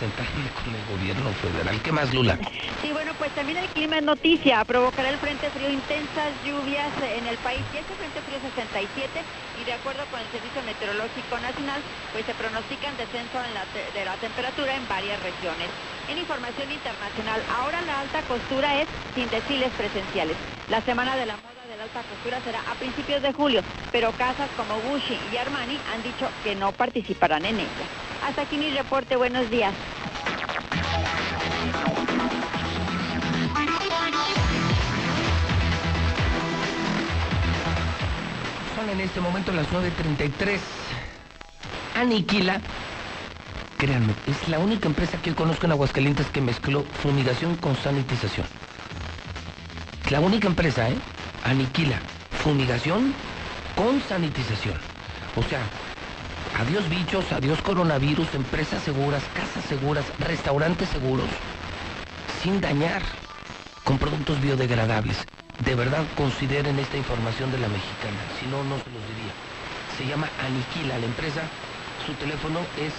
sentarme con el gobierno federal. ¿Qué más, Lula? Sí, bueno, pues también el clima es noticia. Provocará el frente frío intensas lluvias en el país. Y este frente frío 67, y de acuerdo con el Servicio Meteorológico Nacional, pues se pronostican descenso de la temperatura en varias regiones. En información internacional, ahora la alta costura es sin desfiles presenciales. La semana de la moda de la alta costura será a principios de julio, pero casas como Gucci y Armani han dicho que no participarán en ella. Hasta aquí mi reporte. Buenos días. Son en este momento las 9.33. Aniquila. Créanme, es la única empresa que yo conozco en Aguascalientes que mezcló fumigación con sanitización. Es la única empresa, ¿eh? Aniquila. Fumigación con sanitización. O sea, adiós bichos, adiós coronavirus, empresas seguras, casas seguras, restaurantes seguros, sin dañar, con productos biodegradables. De verdad consideren esta información de la mexicana, si no, no se los diría. Se llama Aniquila la empresa, su teléfono es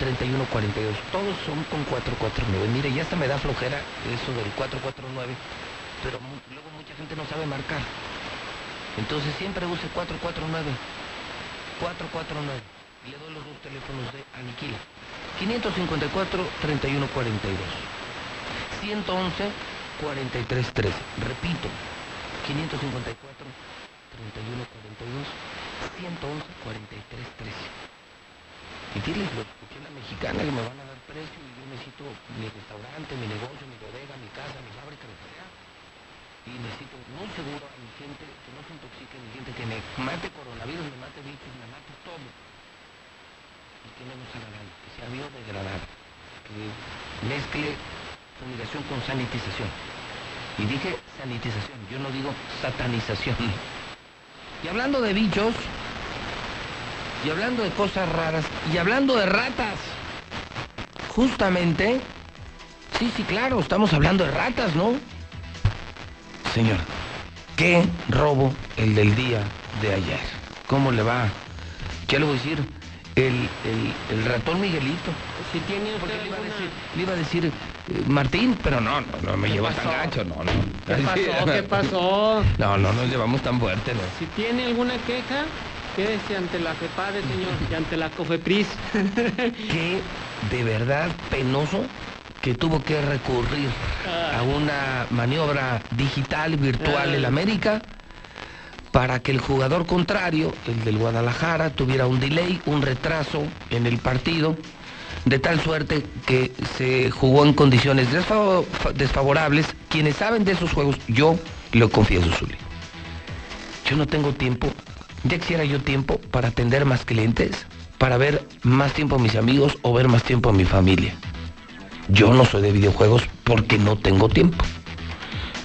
554-3142. Todos son con 449. Mire, ya hasta me da flojera eso del 449, pero luego mucha gente no sabe marcar. Entonces siempre use 449. 449. Y le doy los dos teléfonos de Aniquila. 554-3142. 111 4313. Repito, 554 3142 111 4313. Y diles, lo escuché la mexicana que me van a dar precio y yo necesito mi restaurante, mi negocio, mi bodega, mi casa, mi fábrica, que sea. Y necesito muy seguro a mi gente que no se intoxique, mi gente que me mate coronavirus, me mate todo. Nos haga daño, que que mezcle fumigación con sanitización. Y dije sanitización, yo no digo satanización. Y hablando de bichos, y hablando de cosas raras, y hablando de ratas, justamente, sí, sí, claro, estamos hablando de ratas, ¿no? Señor, qué robo el del día de ayer. ¿Cómo le va? ¿Qué le voy a decir? El, el- el ratón Miguelito. Si tiene Porque le iba a alguna- decir, le iba a decir eh, Martín, pero no, no, no me ¿Qué lleva tan pasó? gacho, no, no. ¿Qué [LAUGHS] pasó? ¿Qué pasó? No, no nos llevamos tan fuerte, ¿no? Si tiene alguna queja, quédese ante la FEPADE, señor, y ante la COFEPRIS. [LAUGHS] Qué de verdad penoso que tuvo que recurrir a una maniobra digital, virtual en América, para que el jugador contrario, el del Guadalajara, tuviera un delay, un retraso en el partido, de tal suerte que se jugó en condiciones desfavo- fa- desfavorables. Quienes saben de esos juegos, yo lo confieso, Zuli. Yo no tengo tiempo, ya quisiera yo tiempo para atender más clientes, para ver más tiempo a mis amigos o ver más tiempo a mi familia. Yo no soy de videojuegos porque no tengo tiempo.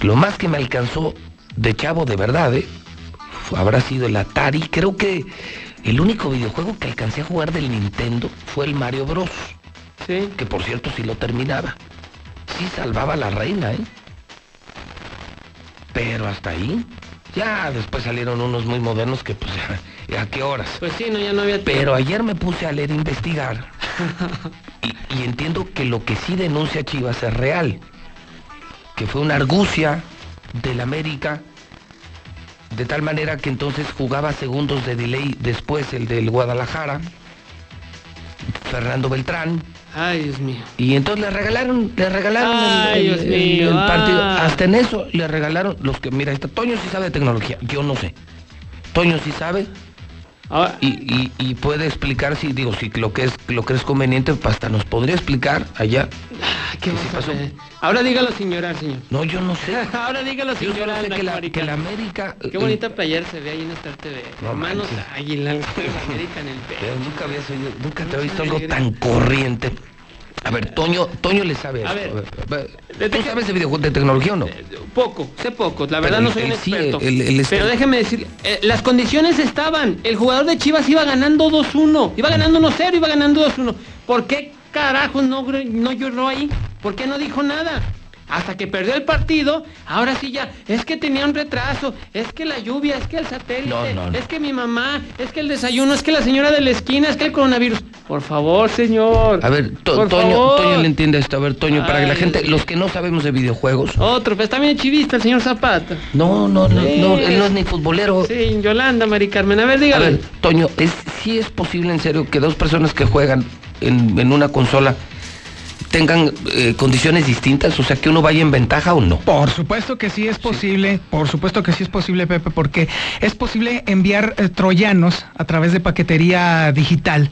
Lo más que me alcanzó de chavo de verdad, ¿eh? Habrá sido el Atari. Creo que el único videojuego que alcancé a jugar del Nintendo fue el Mario Bros. Sí. Que por cierto sí lo terminaba. Sí salvaba a la reina, ¿eh? Pero hasta ahí. Ya después salieron unos muy modernos que pues ya, [LAUGHS] ¿a qué horas? Pues sí, no, ya no había Pero ayer me puse a leer e investigar [LAUGHS] y, y entiendo que lo que sí denuncia Chivas es real. Que fue una argucia del América, de tal manera que entonces jugaba segundos de delay después el del Guadalajara, Fernando Beltrán. Ay, Dios mío. Y entonces le regalaron, le regalaron Ay, el, partido. ah. Hasta en eso le regalaron los que, mira, está, Toño sí sabe de tecnología, yo no sé. Toño sí sabe. Y, y- y puede explicar si, digo, si lo que es lo que es conveniente, hasta nos podría explicar allá. ¿Qué que sí vas a pasó. hacer? Ahora dígalo sin llorar, señor. No, yo no sé. [LAUGHS] Ahora dígalo sin Yo sé que la, América. que la América. Qué bonita playera se ve ahí en Star TV. No Hermanos manches. Águila, la [LAUGHS] América en el pecho. Pero nunca había oído, nunca te había visto algo tan corriente. A ver, Toño, Toño le sabe A ver, ¿Tú sabes de videojuegos de tecnología o no? Poco, sé poco, la verdad Pero no soy un sí, experto. pero déjeme decir, eh, las condiciones estaban. El jugador de Chivas iba ganando 2-1, iba ganando 1-0, iba ganando 2-1. ¿Por qué carajos no, no lloró ahí? ¿Por qué no dijo nada? Hasta que perdió el partido, ahora sí ya, es que tenía un retraso, es que la lluvia, es que el satélite, No, no, no. es que mi mamá, es que el desayuno, es que la señora de la esquina, es que el coronavirus. Por favor, señor. A ver, To- Toño. Toño le entiende esto. A ver, Toño, para que la gente, los que no sabemos de videojuegos. Otro, pues también chivista el señor Zapata. No, no, no, Sí. no, él no es ni futbolero. Sí, Yolanda, Mari Carmen. A ver, A dígale. ver, Toño, ¿es, ¿sí es posible en serio que dos personas que juegan en, en una consola tengan eh, condiciones distintas? O sea, que uno vaya en ventaja o no. Por supuesto que sí es posible, por supuesto que sí es posible, Pepe, porque es posible enviar eh, troyanos a través de paquetería digital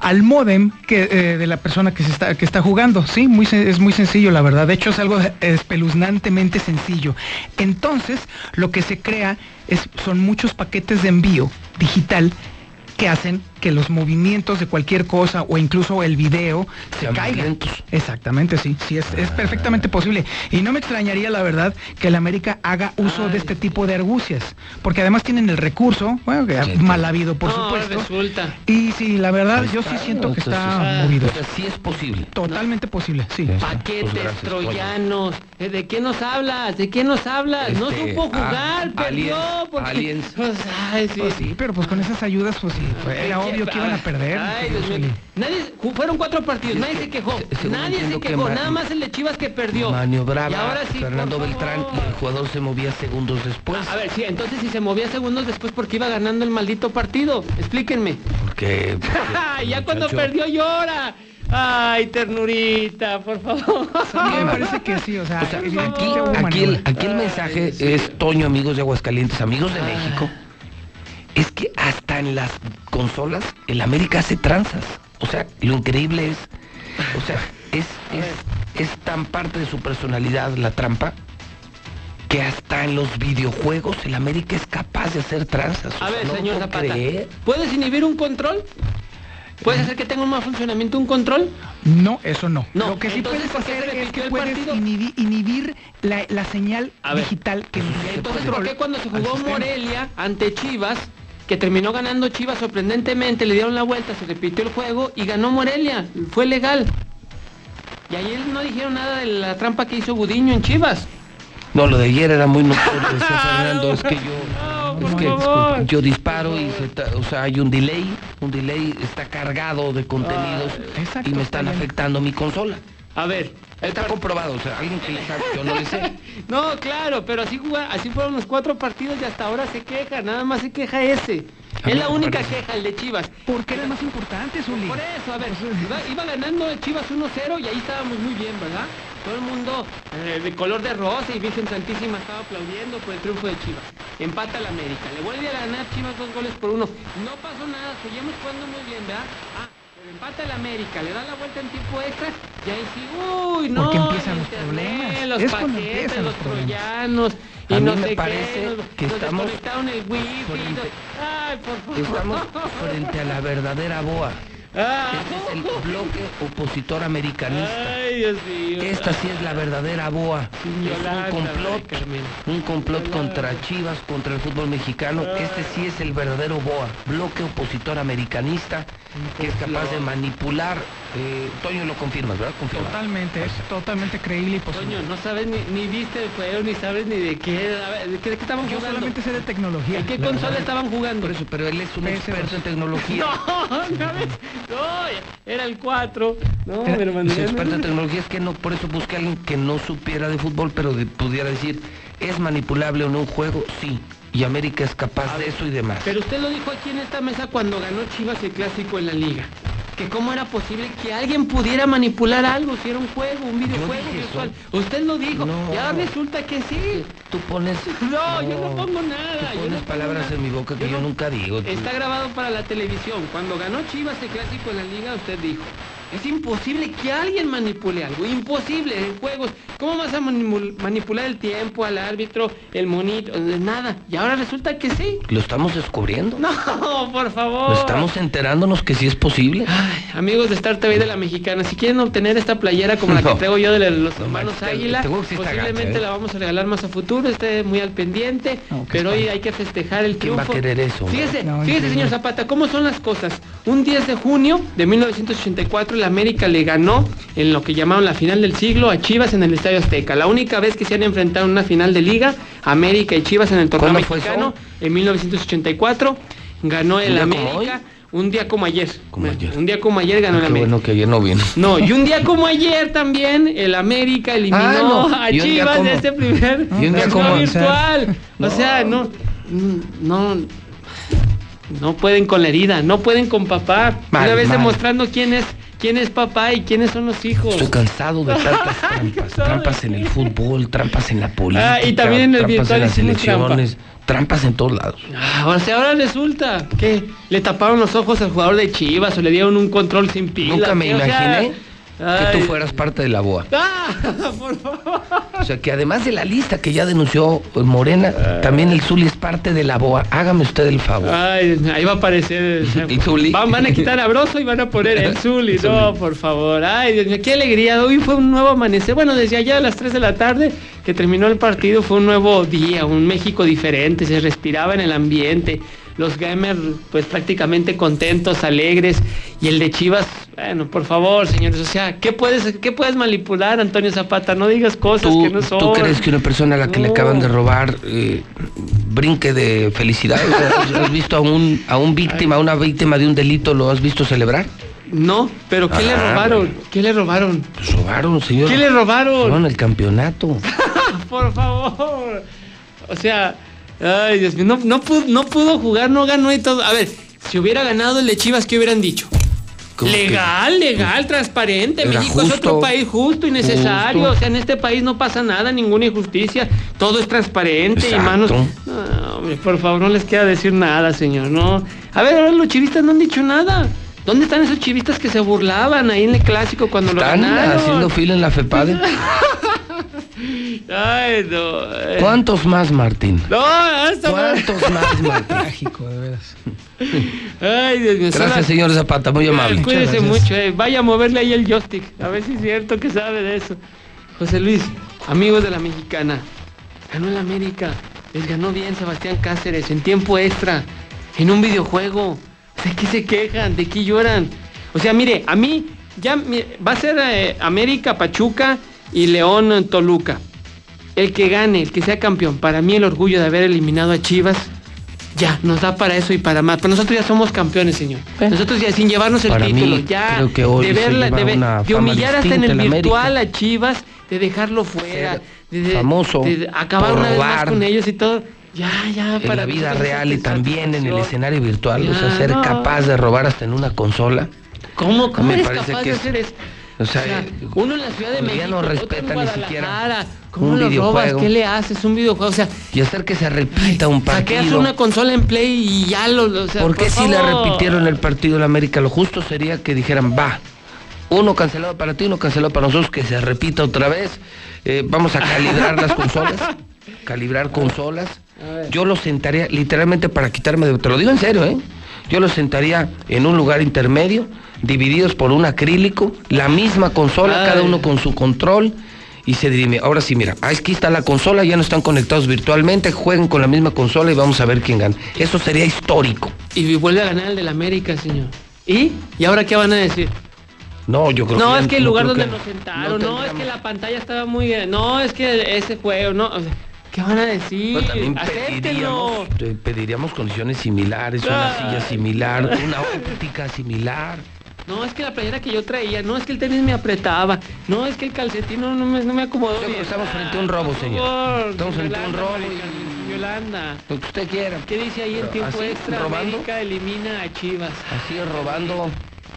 al modem que, eh, de la persona que, se está, que está jugando. Sí, muy, es muy sencillo, la verdad. De hecho, es algo espeluznantemente sencillo. Entonces, lo que se crea es, son muchos paquetes de envío digital que hacen que los movimientos de cualquier cosa o incluso el video se Sean caigan. Exactamente, sí, sí, es, es perfectamente posible. Y no me extrañaría, la verdad, que la América haga uso de este tipo de argucias, porque además tienen el recurso, bueno, que mal habido, por No, supuesto. resulta. Y sí, la verdad, yo sí siento que está ah, movido. o sea, sí es posible. Totalmente posible, sí. Paquetes Pues gracias, Toño. troyanos. Eh, ¿De qué nos hablas? ¿De qué nos hablas? no Este, supo ah, jugar, perdió. aliens, porque... aliens. Pues, ay, sí. Pues sí, pero pues con esas ayudas, pues sí, pues, era Ay, obvio qué- que iban a perder. Ay, Dios mío. Nadie, fueron cuatro partidos, nadie se quejó. Nadie se quejó, nada más el de Chivas que perdió. Maniobraba Y ahora sí, Fernando por Beltrán y el jugador se movía segundos después. A ver, sí, entonces si se movía segundos después porque iba ganando el maldito partido. Explíquenme. Porque [LAUGHS] ya cuando perdió llora. Ay, ternurita, por favor. A mí me parece que sí, o sea, O sea, aquí, aquí el, maniobra. aquí el mensaje es Toño, amigos de Aguascalientes, amigos de México. Es que hasta en las consolas el América hace tranzas. O sea, lo increíble es, o sea, es, es, es tan parte de su personalidad la trampa que hasta en los videojuegos el América es capaz de hacer tranzas. O A sea, ver, no lo señor Zapata, creer. ¿puedes inhibir un control? ¿Puedes hacer que tenga un mal funcionamiento un control? No, eso no. No, Lo que sí entonces, puedes ¿por qué se hacer es que puedes inhibir la, la señal digital que Entonces, ¿por qué cuando se jugó? Morelia ante Chivas, que terminó ganando Chivas sorprendentemente, le dieron la vuelta, se repitió el juego y ganó Morelia? Fue legal. Y ayer no dijeron nada de la trampa que hizo Gudiño en Chivas. No, lo de ayer era muy [LAUGHS] notorio, decía Fernando, es que yo, es que favor. yo disparo y se o sea, hay un delay, un delay está cargado de contenidos y me están afectando mi consola. A ver, está comprobado, o sea, alguien que le sabe, yo no le sé. [LAUGHS] No, claro, pero así así fueron los cuatro partidos y hasta ahora se queja, nada más se queja ese. A Es la única parece. queja, el de Chivas. Porque era el más importante, Zuli. Por eso, a ver, iba, iba ganando Chivas 1-0 y ahí estábamos muy bien, ¿verdad? Todo el mundo eh, de color de rosa y Virgen Santísima estaba aplaudiendo por el triunfo de Chivas. Empata la América, le vuelve a ganar Chivas dos goles por uno. No pasó nada, seguimos jugando muy bien, ¿verdad? Ah, empata el América, le da la vuelta en tiempo extra y ahí sí, uy, no. Porque empiezan los problemas. Los Es paquetes, empiezan los los troyanos y A mí no me sé parece qué, nos, que nos estamos el wifi. frente- Ay, por favor. Estamos frente a la verdadera boa. Ah. Este es el bloque opositor americanista. Ay, Dios mío. Esta sí es la verdadera boa. Es un complot, un complot contra Chivas, contra el fútbol mexicano. Este sí es el verdadero boa. Bloque opositor americanista que es capaz de manipular. Eh, Toño lo confirmas, ¿verdad? Confirma. Totalmente, es totalmente creíble y posible. Coño, no sabes ni, ni viste el juego, ni sabes ni de qué, a ver, ¿de qué, de qué estaban Yo jugando? solamente sé de tecnología. ¿En qué la consola verdad. estaban jugando? Por eso, pero él es un PS2. experto en tecnología. [LAUGHS] No, no, ves, no, era el 4. No, Era- mi hermano. es experto en tecnología, es que no, por eso busqué a alguien que no supiera de fútbol, pero de- pudiera decir, ¿es manipulable o no un juego? Sí. Y América es capaz de eso y demás. Pero usted lo dijo aquí en esta mesa cuando ganó Chivas el clásico en la liga. Que cómo era posible que alguien pudiera manipular algo, si era un juego, un videojuego virtual. Usted lo dijo, No. ya resulta que sí. Tú pones... [LAUGHS] No, yo no pongo nada. Tú pones no palabras nada. en mi boca que yo nunca digo. Está grabado para la televisión. Cuando ganó Chivas el clásico en la liga, usted dijo, es imposible que alguien manipule algo. Imposible en juegos. ¿Cómo vas a manipul- manipular el tiempo al árbitro, el monito? Nada. Y ahora resulta que sí. Lo estamos descubriendo. No, por favor. Estamos enterándonos que sí es posible. Ay, amigos de Star TV de la Mexicana, si quieren obtener esta playera como la que No. traigo yo de los No hermanos manches, Águila, te- te juro que sí está posiblemente gacha, ¿eh? la vamos a regalar más a futuro, esté muy al pendiente, pero hoy hay que festejar el ¿Quién va a triunfo. querer eso? Fíjese, No, fíjese señor Zapata, cómo son las cosas. Un 10 de junio de 1984 el América le ganó en lo que llamaron la final del siglo a Chivas en el Estadio Azteca. La única vez que se han enfrentado en una final de liga, América y Chivas en el torneo ¿Cuándo fue mexicano, en 1984. Ganó el como América. Un día como ayer. Un día como ayer ganó Ah, el América. bueno que ayer no vino. [LAUGHS] No, y un día como ayer también el América eliminó Ah, no. a Chivas como- de este primer Y un día como- virtual. O sea, no, no, no pueden con la herida, no pueden con papá. Mal, Una vez mal. demostrando quién es, quién es papá y quiénes son los hijos. Estoy cansado de [LAUGHS] tantas trampas. Trampas en el fútbol, trampas en la política. Ah, y también en el trampas en las trampa. elecciones. Trampas en todos lados. Ah, o sea, ahora resulta que le taparon los ojos al jugador de Chivas o le dieron un control sin pila. Nunca me sea, que tú fueras parte de la BOA. [LAUGHS] Ah, por favor. O sea, que además de la lista que ya denunció eh, Morena, también el Zuli es parte de la BOA. Hágame usted el favor. Ay, ahí va a aparecer. [LAUGHS] El Zuli. Van, van a quitar a Broso y van a poner el [LAUGHS] Zuli. No, por favor. Ay, Dios mío, qué alegría. Hoy fue un nuevo amanecer. Bueno, desde allá a las 3 de la tarde que terminó el partido fue un nuevo día, un México diferente. Se respiraba en el ambiente. Los gamers, pues prácticamente contentos, alegres. Y el de Chivas, bueno, por favor, señores. O sea, ¿qué puedes, qué puedes manipular, Antonio Zapata? No digas cosas que no son. ¿Tú crees que una persona a la que le acaban de robar eh, brinque de felicidad? O sea, ¿Has visto a un, a un víctima, a una víctima de un delito, lo has visto celebrar? No, pero ¿qué le Ah, robaron? ¿Qué le robaron? Pues robaron, señor. ¿Qué le robaron? Robaron el campeonato. [LAUGHS] Por favor. O sea, ay, Dios mío, no, no, pudo, no pudo jugar, no ganó y todo. A ver, si hubiera ganado el de Chivas, ¿qué hubieran dicho? Legal, legal, transparente. México es justo. otro país justo y necesario. Justo. O sea, en este país no pasa nada, ninguna injusticia. Todo es transparente y manos. No, hombre, por favor, no les queda decir nada, señor. No. A ver, ahora los chivistas no han dicho nada. ¿Dónde están esos chivistas que se burlaban ahí en el clásico cuando lo Están ganaron? haciendo fila en la FEPADE. [LAUGHS] Ay, no. eh. ¿Cuántos más, Martín? No, hasta ¿Cuántos más, Martín? [LAUGHS] Trágico, de veras. Ay, Dios mío. Gracias, solo- señor Zapata, muy amable. Cuídese Muchas mucho, eh. vaya a moverle ahí el joystick, a ver si es cierto que sabe de eso. José Luis, amigos de la mexicana, ganó el América, les ganó bien Sebastián Cáceres en tiempo extra, en un videojuego. ¿De qué se quejan? ¿De qué lloran? O sea, mire, a mí ya va a ser eh, América, Pachuca y León eh, Toluca. El que gane, el que sea campeón, para mí el orgullo de haber eliminado a Chivas, ya, nos da para eso y para más. Pero nosotros ya somos campeones, señor. Nosotros ya sin llevarnos el Para mí, título, ya creo que hoy de, verla, de, ver- de humillar hasta en el virtual a Chivas, de dejarlo fuera, de, de- famoso de- de acabar una vez más con ellos y todo. Ya, ya, En para la vida real y también en el escenario virtual, o sea, Ya, ser no. capaz de robar hasta en una consola. ¿Cómo, cómo eres capaz que de hacer eso? O sea, O sea, uno en la Ciudad de ya México, no otro en respetan ni siquiera ¿Cómo un lo robas? videojuego. ¿Qué le haces? Un videojuego, o sea, Y hacer que se repita un saqueas partido. una consola en Play y ya lo... o sea, ¿Por qué si favor. repitieron el partido en América? Lo justo sería que dijeran, va, uno cancelado para ti, uno cancelado para nosotros, que se repita otra vez. Eh, vamos a calibrar las [LAUGHS] consolas, calibrar consolas. Yo los sentaría literalmente para quitarme de... Te lo digo en serio, ¿eh? Yo los sentaría en un lugar intermedio, divididos por un acrílico, la misma consola, Ay. cada uno con su control. Y se dirime, ahora sí, mira, aquí está la consola, ya no están conectados virtualmente, jueguen con la misma consola y vamos a ver quién gana. Eso sería histórico. Y vuelve a ganar el del América, señor. ¿Y? ¿Y ahora qué van a decir? No, yo creo No, que es ya que el no lugar donde que- nos sentaron, no no, es que la pantalla estaba muy... No, es que ese juego, no... o sea, ¿Qué van a decir? También pediríamos, pediríamos condiciones similares, una Ay. silla similar, una óptica similar. No, es que la playera que yo traía, no, es que el tenis me apretaba, no, es que el calcetín no, no me, no me acomodó bien. Estamos frente a un robo, señor. favor, Estamos frente a un robo Yolanda. Lo que usted quiera. ¿Qué dice ahí en tiempo así, extra? robando. América elimina a Chivas. Así es, robando.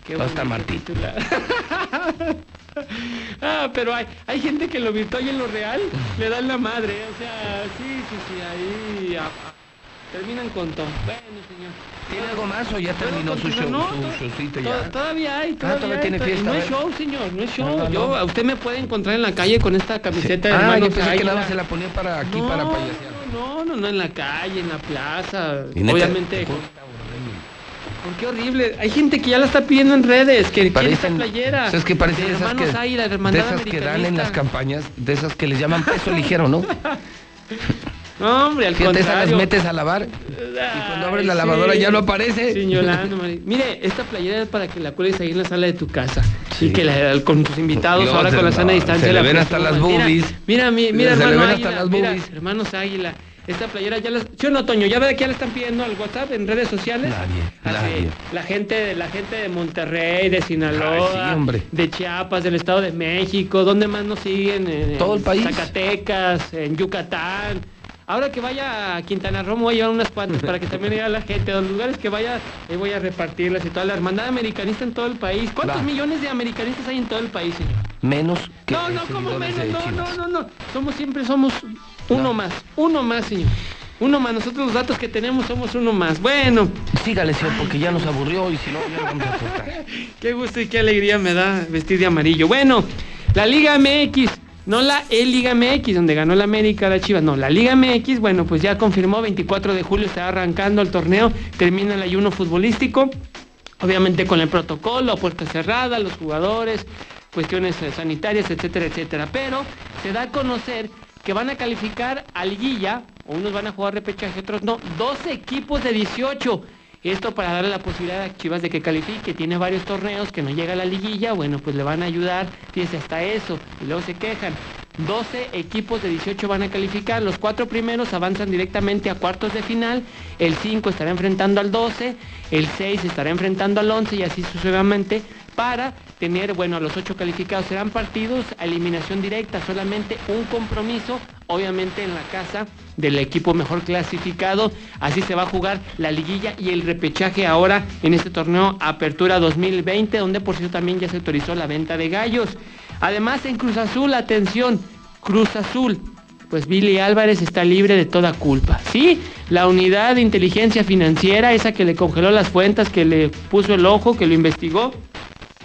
Qué Hasta Martín. [LAUGHS] [LAUGHS] ah, pero hay, hay gente que lo virtual y en lo real le dan la madre. O sea, sí, sí, sí, ahí ah, ah, terminan con todo. Bueno, señor. ¿Tiene algo más o ya ¿Puedo terminó su show, No, su to- ya? Todavía hay, todavía, todavía hay, tiene fiesta, No es show, señor, no es show. No, no, Yo, a usted me puede encontrar en la calle con esta camiseta de Ah, yo pensé que nada se la ponía para aquí, no, para payasear. No, no, no, en la calle, en la plaza. Y Obviamente. ¿Por qué horrible? Hay gente que ya la está pidiendo en redes, que quiere Parecen, playera. ¿sabes qué parecen de esas que, de esas que dan en las campañas, de esas que les llaman peso ligero, ¿no? [LAUGHS] No, hombre, al Fíjate, esas las contrario. metes a lavar y cuando abres la lavadora sí. ya no aparece. Sí, Yolanda, [LAUGHS] Mire, esta playera es para que la cuelgues ahí en la sala de tu casa. Y que la- con tus invitados, Dios, ahora con la no, sana distancia. se le la ven hasta las Mira, boobies. Mira, mi- mira, Se le ven hasta Águila. las mira, boobies. hermanos Águila. Esta playera ya la... ¿Sí o no, Toño? ¿Ya ve que ya la están pidiendo al WhatsApp, en redes sociales? Nadie, nadie. La gente, la gente de Monterrey, de Sinaloa, Ay, sí, hombre. de Chiapas, del Estado de México, ¿dónde más nos siguen? En, Todo el país. Zacatecas, en Yucatán. Ahora que vaya a Quintana Roo, me voy a llevar unas cuantas para que también vea la gente. A los lugares que vaya, ahí voy a repartirlas y toda la hermandad americanista en todo el país. ¿Cuántos Va. millones de americanistas hay en todo el país, señor? Menos que No, no, como menos, no, no, no, no. Somos siempre somos uno más, uno más, señor. Uno más. Nosotros los datos que tenemos somos uno más. Bueno. Sígale, señor, porque ya nos aburrió y si no, ya vamos a. [LAUGHS] Qué gusto y qué alegría me da vestir de amarillo. Bueno, la Liga MX, no la E-Liga MX, donde ganó la América, la Chivas, no, la Liga MX, bueno, pues ya confirmó, 24 de julio está arrancando el torneo, termina el ayuno futbolístico, obviamente con el protocolo, puerta cerrada, los jugadores, cuestiones sanitarias, etcétera, etcétera. Pero se da a conocer que van a calificar a liguilla, o unos van a jugar repechaje, otros no, 12 equipos de 18. Esto para darle la posibilidad a Chivas de que califique, tiene varios torneos que no llega a la liguilla, bueno, pues le van a ayudar, fíjese, hasta eso, y luego se quejan. 12 equipos de 18 van a calificar, los cuatro primeros avanzan directamente a cuartos de final, el 5 estará enfrentando al 12, el 6 estará enfrentando al 11 y así sucesivamente para tener, bueno, a los 8 calificados serán partidos a eliminación directa, solamente un compromiso, obviamente en la casa del equipo mejor clasificado, así se va a jugar la liguilla y el repechaje ahora en este torneo Apertura 2020, donde por cierto también ya se autorizó la venta de gallos. Además en Cruz Azul, atención, Cruz Azul, pues Billy Álvarez está libre de toda culpa. Sí, la unidad de inteligencia financiera, esa que le congeló las cuentas, que le puso el ojo, que lo investigó,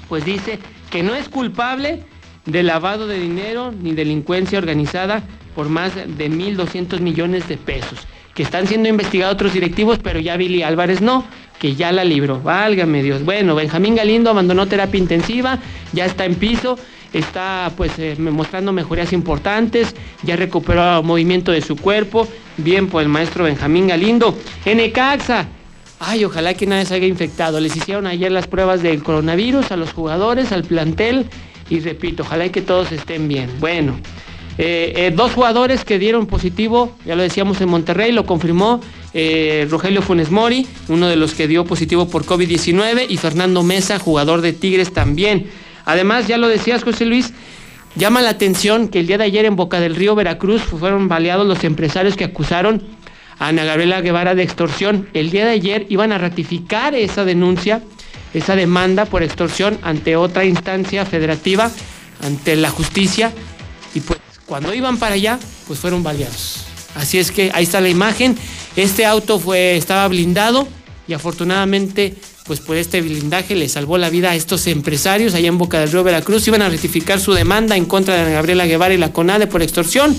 pues dice que no es culpable de lavado de dinero ni delincuencia organizada por más de 1.200 millones de pesos. Que están siendo investigados otros directivos, pero ya Billy Álvarez no, que ya la libró. Válgame Dios. Bueno, Benjamín Galindo abandonó terapia intensiva, ya está en piso, está pues eh, mostrando mejorías importantes, ya recuperó movimiento de su cuerpo. Bien por el maestro Benjamín Galindo. En Ay, ojalá que nadie haya infectado. Les hicieron ayer las pruebas del coronavirus a los jugadores, al plantel. Y repito, ojalá que todos estén bien. Bueno, eh, eh, dos jugadores que dieron positivo, ya lo decíamos en Monterrey, lo confirmó eh, Rogelio Funes Mori, uno de los que dio positivo por COVID-19, y Fernando Mesa, jugador de Tigres también. Además, ya lo decías, José Luis, llama la atención que el día de ayer en Boca del Río, Veracruz, fueron baleados los empresarios que acusaron Ana Gabriela Guevara de extorsión. El día de ayer iban a ratificar esa denuncia, esa demanda por extorsión ante otra instancia federativa, ante la justicia, y pues cuando iban para allá, pues fueron baleados. Así es que ahí está la imagen. Este auto fue, estaba blindado y afortunadamente, pues por este blindaje le salvó la vida a estos empresarios allá en Boca del Río Veracruz. Iban a rectificar su demanda en contra de Ana Gabriela Guevara y la CONADE por extorsión.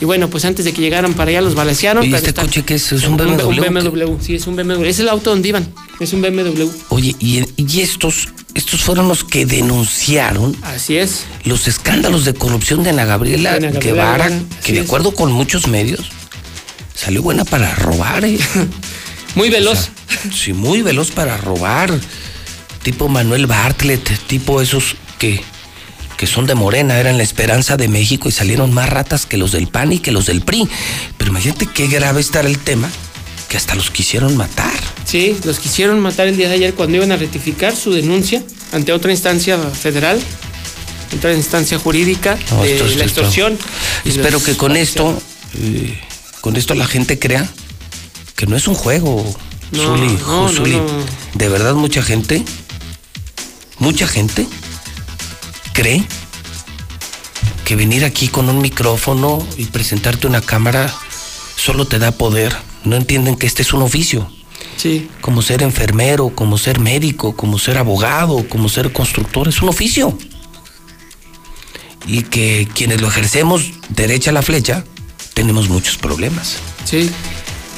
Y bueno, pues antes de que llegaran para allá los balacearon. ¿Y este coche qué es? ¿Es un BMW? Un BMW, sí, es un BMW. Es el auto donde iban. Es un BMW. Oye, y, y estos, estos fueron los que denunciaron Así es. los escándalos de corrupción de Ana Gabriela, Ana Gabriela Guevara, Guevara, que de es. acuerdo con muchos medios, salió buena para robar, ¿eh? [LAUGHS] Muy veloz. sí, muy veloz para robar. Tipo Manuel Bartlett, tipo esos que, que son de Morena, eran la esperanza de México y salieron más ratas que los del PAN y que los del PRI. Pero imagínate qué grave estará el tema, que hasta los quisieron matar. Sí, los quisieron matar el día de ayer cuando iban a rectificar su denuncia ante otra instancia federal, otra instancia jurídica No, de esto- esto- la extorsión. Espero que con esto, eh, con esto la gente crea que no es un juego, No, Zuli, no, no, Zuli. no. De verdad mucha gente, mucha gente cree que venir aquí con un micrófono y presentarte una cámara solo te da poder. No entienden que este es un oficio. Sí. Como ser enfermero, como ser médico, como ser abogado, como ser constructor, es un oficio. Y que quienes lo ejercemos derecha a la flecha, tenemos muchos problemas. Sí.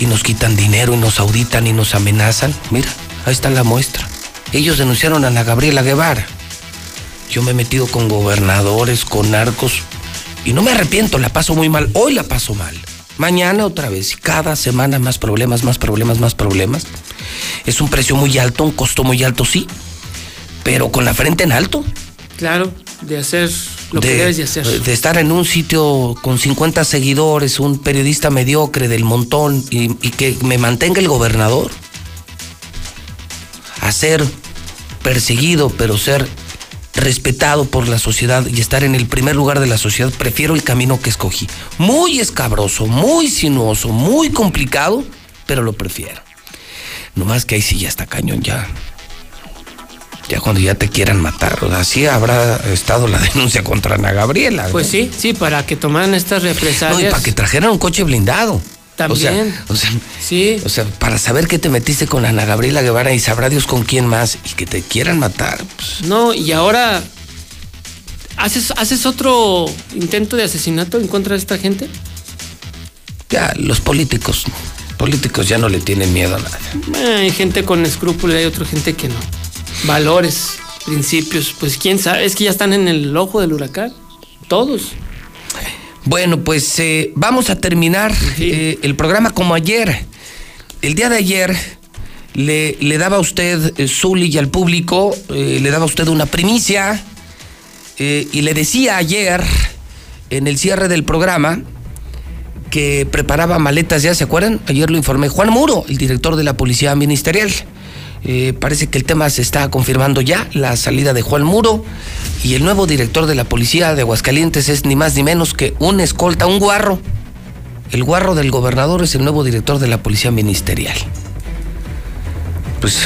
Y nos quitan dinero y nos auditan y nos amenazan. Mira, ahí está la muestra. Ellos denunciaron a Ana Gabriela Guevara. Yo me he metido con gobernadores, con narcos, y no me arrepiento, la paso muy mal. Hoy la paso mal. Mañana otra vez. Cada semana más problemas, más problemas, más problemas. Es un precio muy alto, un costo muy alto, sí. Pero con la frente en alto. Claro, de hacer lo que debes de hacer. de estar en un sitio con 50 seguidores, un periodista mediocre del montón y, y que me mantenga el gobernador. A ser perseguido, pero ser respetado por la sociedad y estar en el primer lugar de la sociedad, prefiero el camino que escogí. Muy escabroso, muy sinuoso, muy complicado, pero lo prefiero. Nomás que ahí sí ya está cañón, ya. Ya cuando ya te quieran matar. O sea, así habrá estado la [LAUGHS] denuncia contra Ana Gabriela. Pues sí, sí, para que tomaran estas represalias. No, y para que trajeran un coche blindado. También. O sea, o sea, sí. o sea, para saber que te metiste con Ana Gabriela Guevara y sabrá Dios con quién más y que te quieran matar. pues, No, y ahora haces, haces otro intento de asesinato en contra de esta gente. ya, los políticos, políticos ya no le tienen miedo a nada. Hay gente con escrúpulos y hay otra gente que no. Valores, principios, pues quién sabe, es que ya están en el ojo del huracán. Todos. Bueno, pues eh, vamos a terminar eh, el programa como ayer. El día de ayer le, le daba a usted, eh, Zuli, y al público, eh, le daba a usted una primicia y le decía ayer, en el cierre del programa, que preparaba maletas ya, ¿se acuerdan? Ayer lo informé Juan Muro, el director de la Policía Ministerial. Eh, parece que el tema se está confirmando ya, la salida de Juan Muro y el nuevo director de la Policía de Aguascalientes es ni más ni menos que un escolta, un guarro. El guarro del gobernador es el nuevo director de la Policía Ministerial. Pues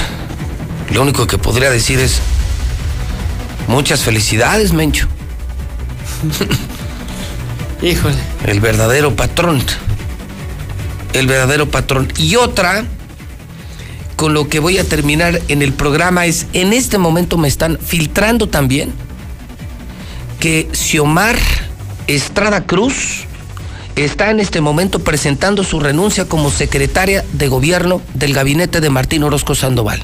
lo único que podría decir es muchas felicidades, Mencho. [LAUGHS] Híjole. El verdadero patrón. El verdadero patrón. Y otra, con lo que voy a terminar en el programa, es en este momento me están filtrando también que Xiomar Estrada Cruz está en este momento presentando su renuncia como secretaria de gobierno del gabinete de Martín Orozco Sandoval.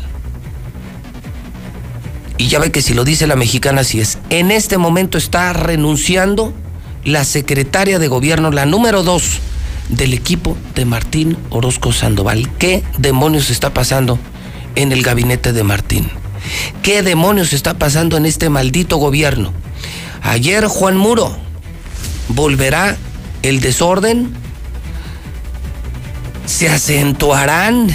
Y ya ve que si lo dice la mexicana, así es. En este momento está renunciando la secretaria de gobierno, la número dos del equipo de Martín Orozco Sandoval. ¿Qué demonios está pasando en el gabinete de Martín? ¿Qué demonios está pasando en este maldito gobierno? Ayer Juan Muro volverá el desorden. Se acentuarán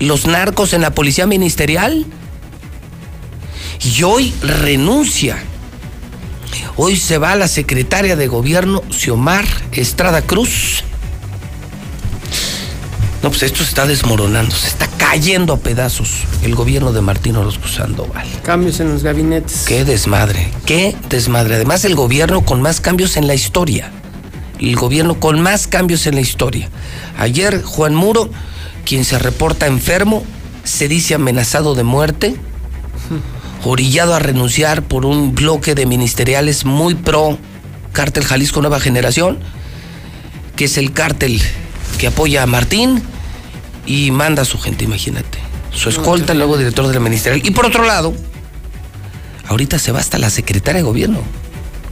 los narcos en la policía ministerial. Y hoy renuncia Hoy se va la secretaria de gobierno, Xiomar Estrada Cruz. No, pues esto se está desmoronando, se está cayendo a pedazos el gobierno de Martín Orozco Sandoval. Cambios en los gabinetes. Qué desmadre, qué desmadre. Además, el gobierno con más cambios en la historia. El gobierno con más cambios en la historia. Ayer, Juan Muro, quien se reporta enfermo, se dice amenazado de muerte orillado a renunciar por un bloque de ministeriales muy pro cártel Jalisco Nueva Generación, que es el cártel que apoya a Martín y manda a su gente, imagínate. Su escolta, el nuevo director de la ministerial. Y por otro lado, ahorita se va hasta la secretaria de gobierno.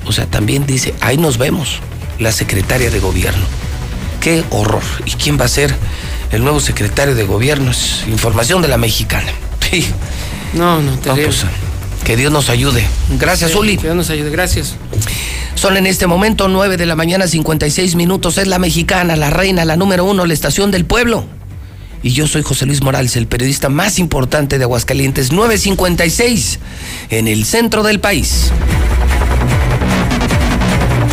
O sea, también dice, ahí nos vemos, la secretaria de gobierno. Qué horror. ¿Y quién va a ser el nuevo secretario de gobierno? Es información de la mexicana. [LAUGHS] Sí. No, no, te No, pues, que Dios nos ayude. Gracias, Uli. Que Dios nos ayude, gracias. Son en este momento 9 de la mañana, 56 minutos. Es la mexicana, la reina, la número uno, la estación del pueblo. Y yo soy José Luis Morales, el periodista más importante de Aguascalientes, 956, en el centro del país.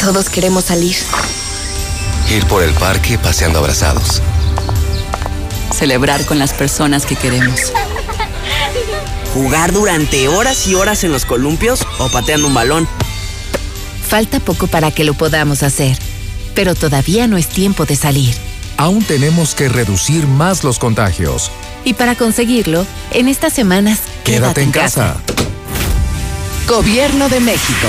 Todos queremos salir. Ir por el parque paseando abrazados. Celebrar con las personas que queremos. Jugar durante horas y horas en los columpios o pateando un balón. Falta poco para que lo podamos hacer, pero todavía no es tiempo de salir. Aún tenemos que reducir más los contagios. Y para conseguirlo, en estas semanas, quédate, en casa. Gobierno de México.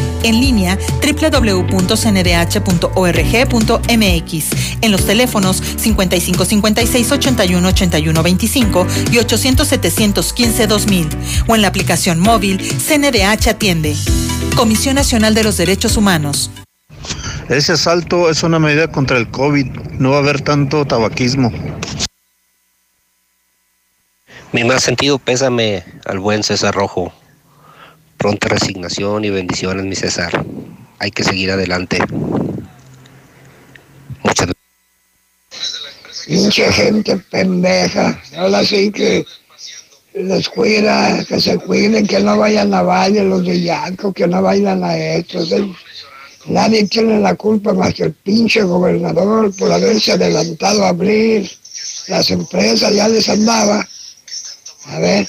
En línea www.cndh.org.mx. En los teléfonos 5556 81 81 25 y 800 715 2000 o en la aplicación móvil CNDH Atiende. Comisión Nacional de los Derechos Humanos. Ese asalto es una medida contra el COVID. No va a haber tanto tabaquismo. Mi más sentido pésame al buen César Rojo. Pronta resignación y bendiciones, mi César. Hay que seguir adelante. Muchas Pinche gente pendeja. Ahora sí que les cuida, que se cuiden, que no vayan a valle los de Yanco, que no vayan a estos. Nadie tiene la culpa más que el pinche gobernador por haberse adelantado a abrir las empresas, ya les andaba. A ver,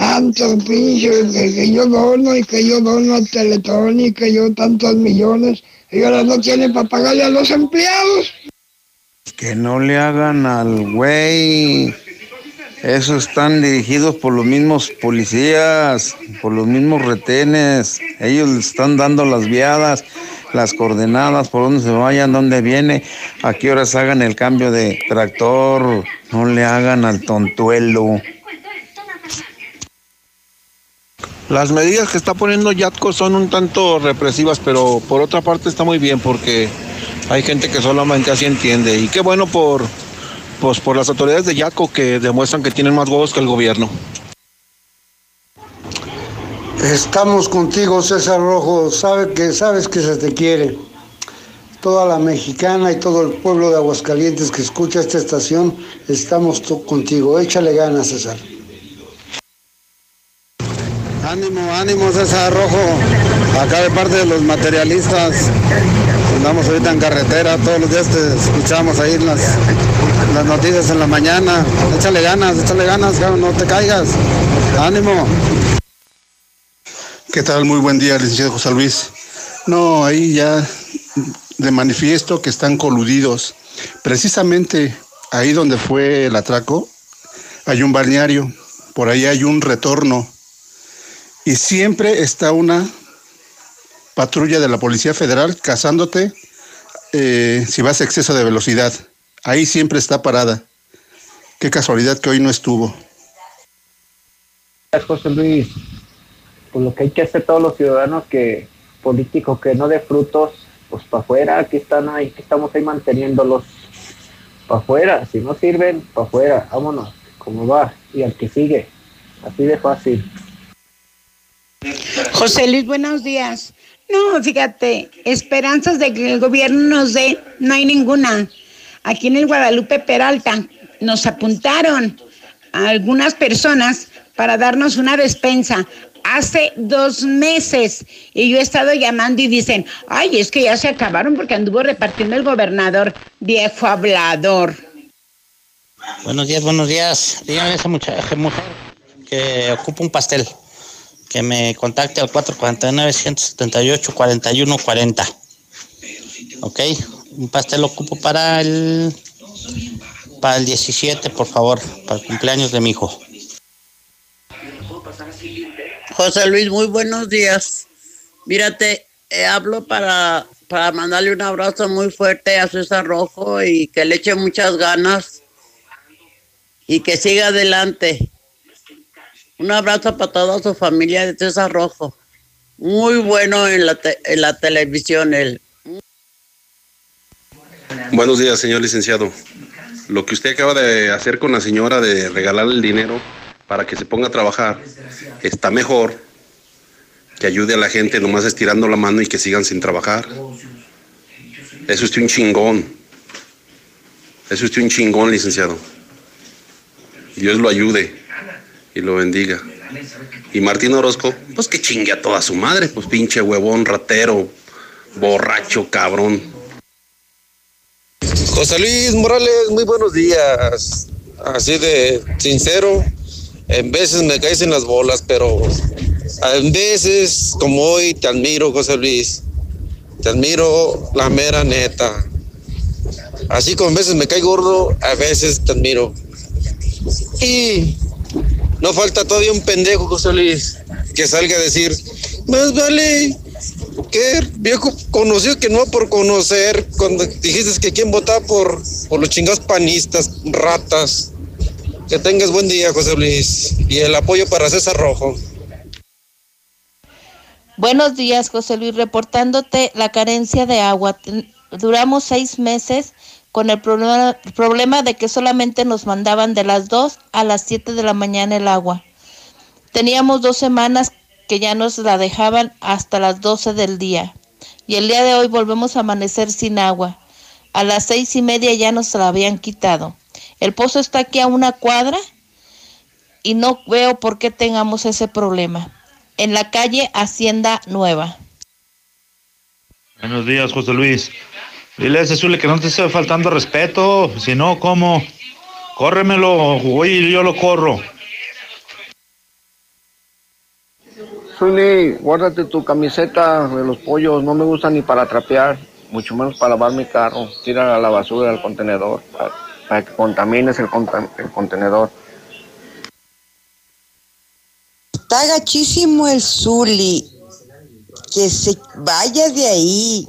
tanto pinche que, yo dono y que yo dono al Teletón y que yo tantos millones y ahora no tienen para pagarle a los empleados. Que no le hagan al güey. Esos están dirigidos por los mismos policías, por los mismos retenes. Ellos le están dando las viadas, las coordenadas, por dónde se vayan, dónde viene, a qué horas hagan el cambio de tractor. No le hagan al tontuelo. Las medidas que está poniendo Yatco son un tanto represivas, pero por otra parte está muy bien porque hay gente que solamente así entiende. Y qué bueno por, pues, por las autoridades de Yatco que demuestran que tienen más huevos que el gobierno. Estamos contigo, César Rojo. Sabe que, sabes que se te quiere. Toda la mexicana y todo el pueblo de Aguascalientes que escucha esta estación, estamos contigo. Échale ganas, César. Ánimo, ánimo César Rojo. Acá de parte de los materialistas. Andamos ahorita en carretera, todos los días te escuchamos ahí las, las noticias en la mañana. Échale ganas, échale ganas, no te caigas. Ánimo. ¿Qué tal? Muy buen día, licenciado José Luis. No, ahí ya de manifiesto que están coludidos. Precisamente ahí donde fue el atraco, hay un balneario, por ahí hay un retorno y siempre está una patrulla de la Policía Federal cazándote eh, si vas a exceso de velocidad. Ahí siempre está parada. Qué casualidad que hoy no estuvo. José Luis, pues lo que hay que hacer todos los ciudadanos que políticos que no dé frutos, pues para afuera, aquí están ahí, que estamos ahí manteniéndolos para afuera, si no sirven, para afuera, vámonos, como va, y al que sigue, así de fácil. José Luis, buenos días. No, fíjate, esperanzas de que el gobierno nos dé, no hay ninguna. Aquí en el Guadalupe Peralta nos apuntaron a algunas personas para darnos una despensa hace dos meses y yo he estado llamando y dicen, ay, es que ya se acabaron porque anduvo repartiendo el gobernador, viejo hablador. Buenos días, buenos días. Dígame a esa mucha- mujer que ocupa un pastel. Que me contacte al 449-178-4140. Ok, un pastel lo ocupo para el para el 17, por favor, para el cumpleaños de mi hijo. José Luis, muy buenos días. Mírate, eh, hablo para, para mandarle un abrazo muy fuerte a César Rojo y que le eche muchas ganas y que siga adelante. Un abrazo para toda su familia de César Rojo. Muy bueno en la, en la televisión él. Buenos días, señor licenciado. Lo que usted acaba de hacer con la señora de regalarle el dinero para que se ponga a trabajar está mejor que ayude a la gente nomás estirando la mano y que sigan sin trabajar. Es un chingón. Es un chingón, licenciado. Dios lo ayude y lo bendiga. Y Martín Orozco, pues que chingue a toda su madre, pues pinche huevón, ratero, borracho, cabrón. José Luis Morales, muy buenos días. Así de sincero, en veces me caes en las bolas, pero en veces, como hoy, te admiro, José Luis. Te admiro la mera neta. Así como a veces me cae gordo, a veces te admiro. Y no falta todavía un pendejo, José Luis, que salga a decir, más vale que viejo conocido que no por conocer, cuando dijiste que quién votaba por, por los chingados panistas, ratas. Que tengas buen día, José Luis. Y el apoyo para César Rojo. Buenos días, José Luis, reportándote la carencia de agua. Duramos seis meses con el problema, problema de que solamente nos mandaban de las 2 a las 7 de la mañana el agua. Teníamos dos semanas que ya nos la dejaban hasta las 12 del día. Y el día de hoy volvemos a amanecer sin agua. A las seis y media ya nos la habían quitado. El pozo está aquí a una cuadra y no veo por qué tengamos ese problema. En la calle Hacienda Nueva. Buenos días, José Luis. Dile a ese Zule que no te esté faltando respeto. Si no, ¿cómo? Córremelo, voy y yo lo corro. Zuli, guárdate tu camiseta de los pollos, no me gusta ni para trapear, mucho menos para lavar mi carro. Tira a la basura al contenedor para, para que contamines el, el contenedor. Está gachísimo el Zuli. Que se vaya de ahí.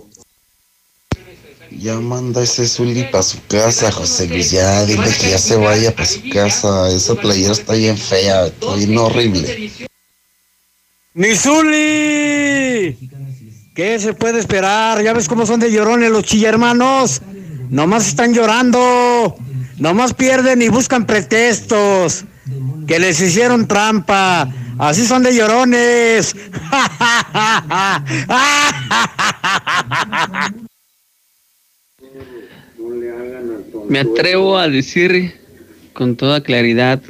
Ya manda ese Zuli para su casa, José Luis. Ya dile que ya se vaya para su casa. Esa playera está bien fea, está bien horrible. ¡Mi Zuli! ¿Qué se puede esperar? ¿Ya ves cómo son de llorones los chillermanos? Nomás están llorando. Nomás pierden y buscan pretextos. Que les hicieron trampa. Así son de llorones. [LAUGHS] [LAUGHS] Me atrevo a decir con toda claridad,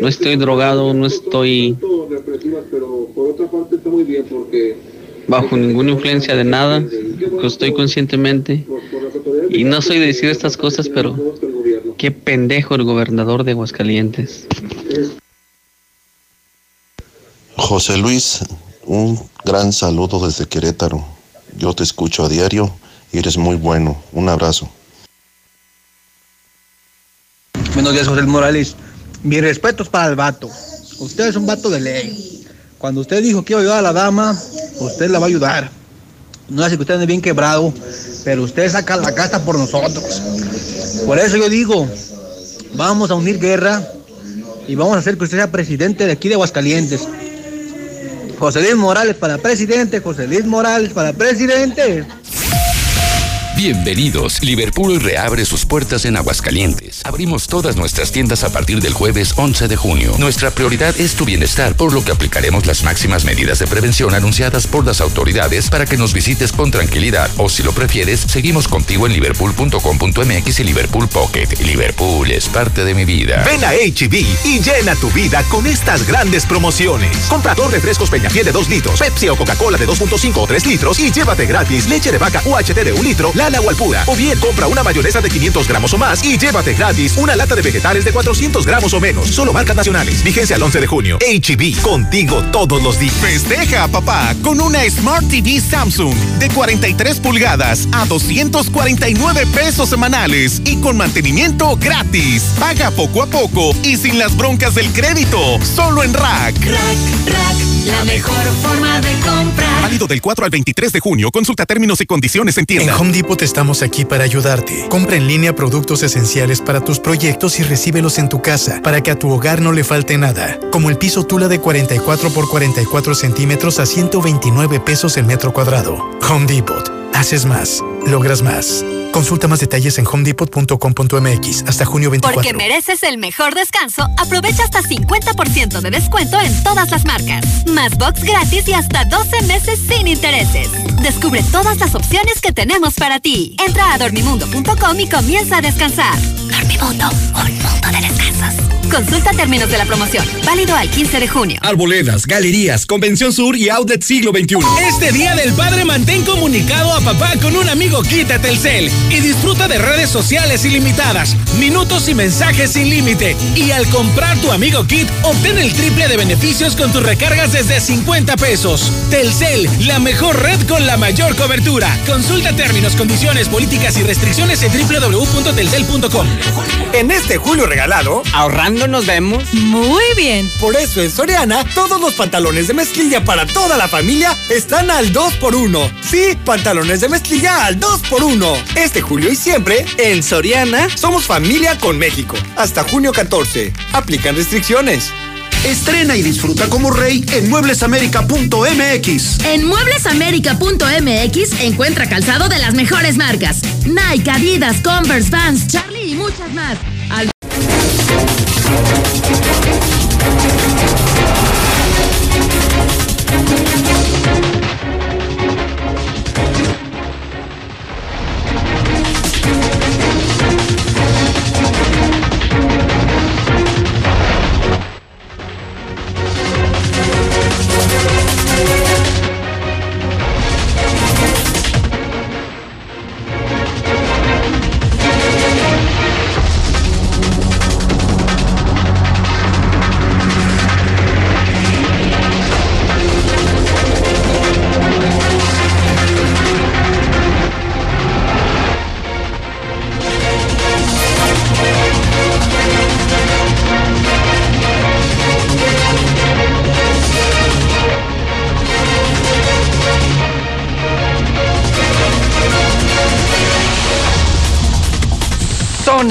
no estoy drogado, no estoy bajo ninguna influencia de nada, estoy conscientemente y no soy de decir estas cosas, pero qué pendejo el gobernador de Aguascalientes. José Luis, un gran saludo desde Querétaro. Yo te escucho a diario y eres muy bueno. Un abrazo. Buenos días, José Morales. Mis respetos para el vato. Usted es un vato de ley. Cuando usted dijo que iba a ayudar a la dama, usted la va a ayudar. No hace que usted ande bien quebrado, pero usted saca la casta por nosotros. Por eso yo digo, vamos a unir guerra y vamos a hacer que usted sea presidente de aquí de Aguascalientes. José Luis Morales para presidente, José Luis Morales para presidente. Bienvenidos. Liverpool reabre sus puertas en Aguascalientes. Abrimos todas nuestras tiendas a partir del jueves 11 de junio. Nuestra prioridad es tu bienestar, por lo que aplicaremos las máximas medidas de prevención anunciadas por las autoridades para que nos visites con tranquilidad. O si lo prefieres, seguimos contigo en liverpool.com.mx y Liverpool Pocket. Liverpool es parte de mi vida. Ven a HB y llena tu vida con estas grandes promociones. Compra dos refrescos Peñafiel de 2 litros, Pepsi o Coca-Cola de 2.5 o 3 litros y llévate gratis leche de vaca UHT de 1 litro, Lala o Alpura. O bien compra una mayonesa de 500 gramos o más y llévate gratis una lata de vegetales de 400 gramos o menos. Solo marcas nacionales. Vigencia al 11 de junio. HB, contigo todos los días. Festeja, papá, con una Smart TV Samsung de 43 pulgadas a 249 pesos semanales y con mantenimiento gratis. Paga poco a poco y sin las broncas del crédito. Solo en Rack. Rack, Rack, la mejor forma de comprar. Válido del 4 al 23 de junio. Consulta términos y condiciones en tienda. En Home Depot estamos aquí para ayudarte. Compra en línea productos esenciales para tus proyectos y recíbelos en tu casa para que a tu hogar no le falte nada. Como el piso Tula de 44 por 44 centímetros a 129 pesos el metro cuadrado. Home Depot. Haces más. Logras más. Consulta más detalles en homedepot.com.mx hasta junio 24. Porque mereces el mejor descanso, aprovecha hasta 50% de descuento en todas las marcas. Más box gratis y hasta 12 meses sin intereses. Descubre todas las opciones que tenemos para ti. Entra a dormimundo.com y comienza a descansar. Dormimundo, un mundo de descansos. Consulta términos de la promoción. Válido al 15 de junio. Arboledas, galerías, Convención Sur y Outlet Siglo XXI. Este Día del Padre mantén comunicado a papá con un amigo Quita Telcel y disfruta de redes sociales ilimitadas, minutos y mensajes sin límite. Y al comprar tu amigo Kit, obtén el triple de beneficios con tus recargas desde 50 pesos. Telcel, la mejor red con la mayor cobertura. Consulta términos, condiciones, políticas y restricciones en www.telcel.com. En este julio regalado, ahorrando nos vemos. Muy bien. Por eso en Soriana, todos los pantalones de mezclilla para toda la familia están al 2x1. Sí, pantalones de mezclilla al 2x1. Este julio y siempre, en Soriana, somos familia con México. Hasta junio 14. Aplican restricciones. Estrena y disfruta como rey en mueblesamerica.mx. En mueblesamerica.mx encuentra calzado de las mejores marcas. Nike, Adidas, Converse, Vans, Charlie y muchas más.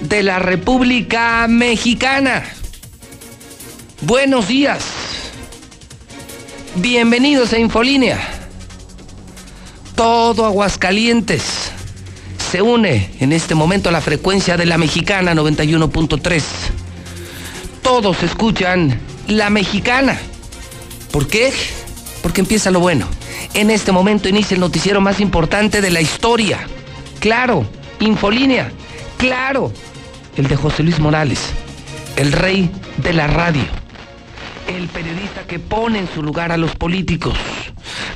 de la República Mexicana. Buenos días. Bienvenidos a Infolínea. Todo Aguascalientes se une en este momento a la frecuencia de la mexicana 91.3. Todos escuchan la mexicana. ¿Por qué? Porque empieza lo bueno. En este momento inicia el noticiero más importante de la historia. Claro, Infolínea. Claro, el de José Luis Morales, el rey de la radio, el periodista que pone en su lugar a los políticos.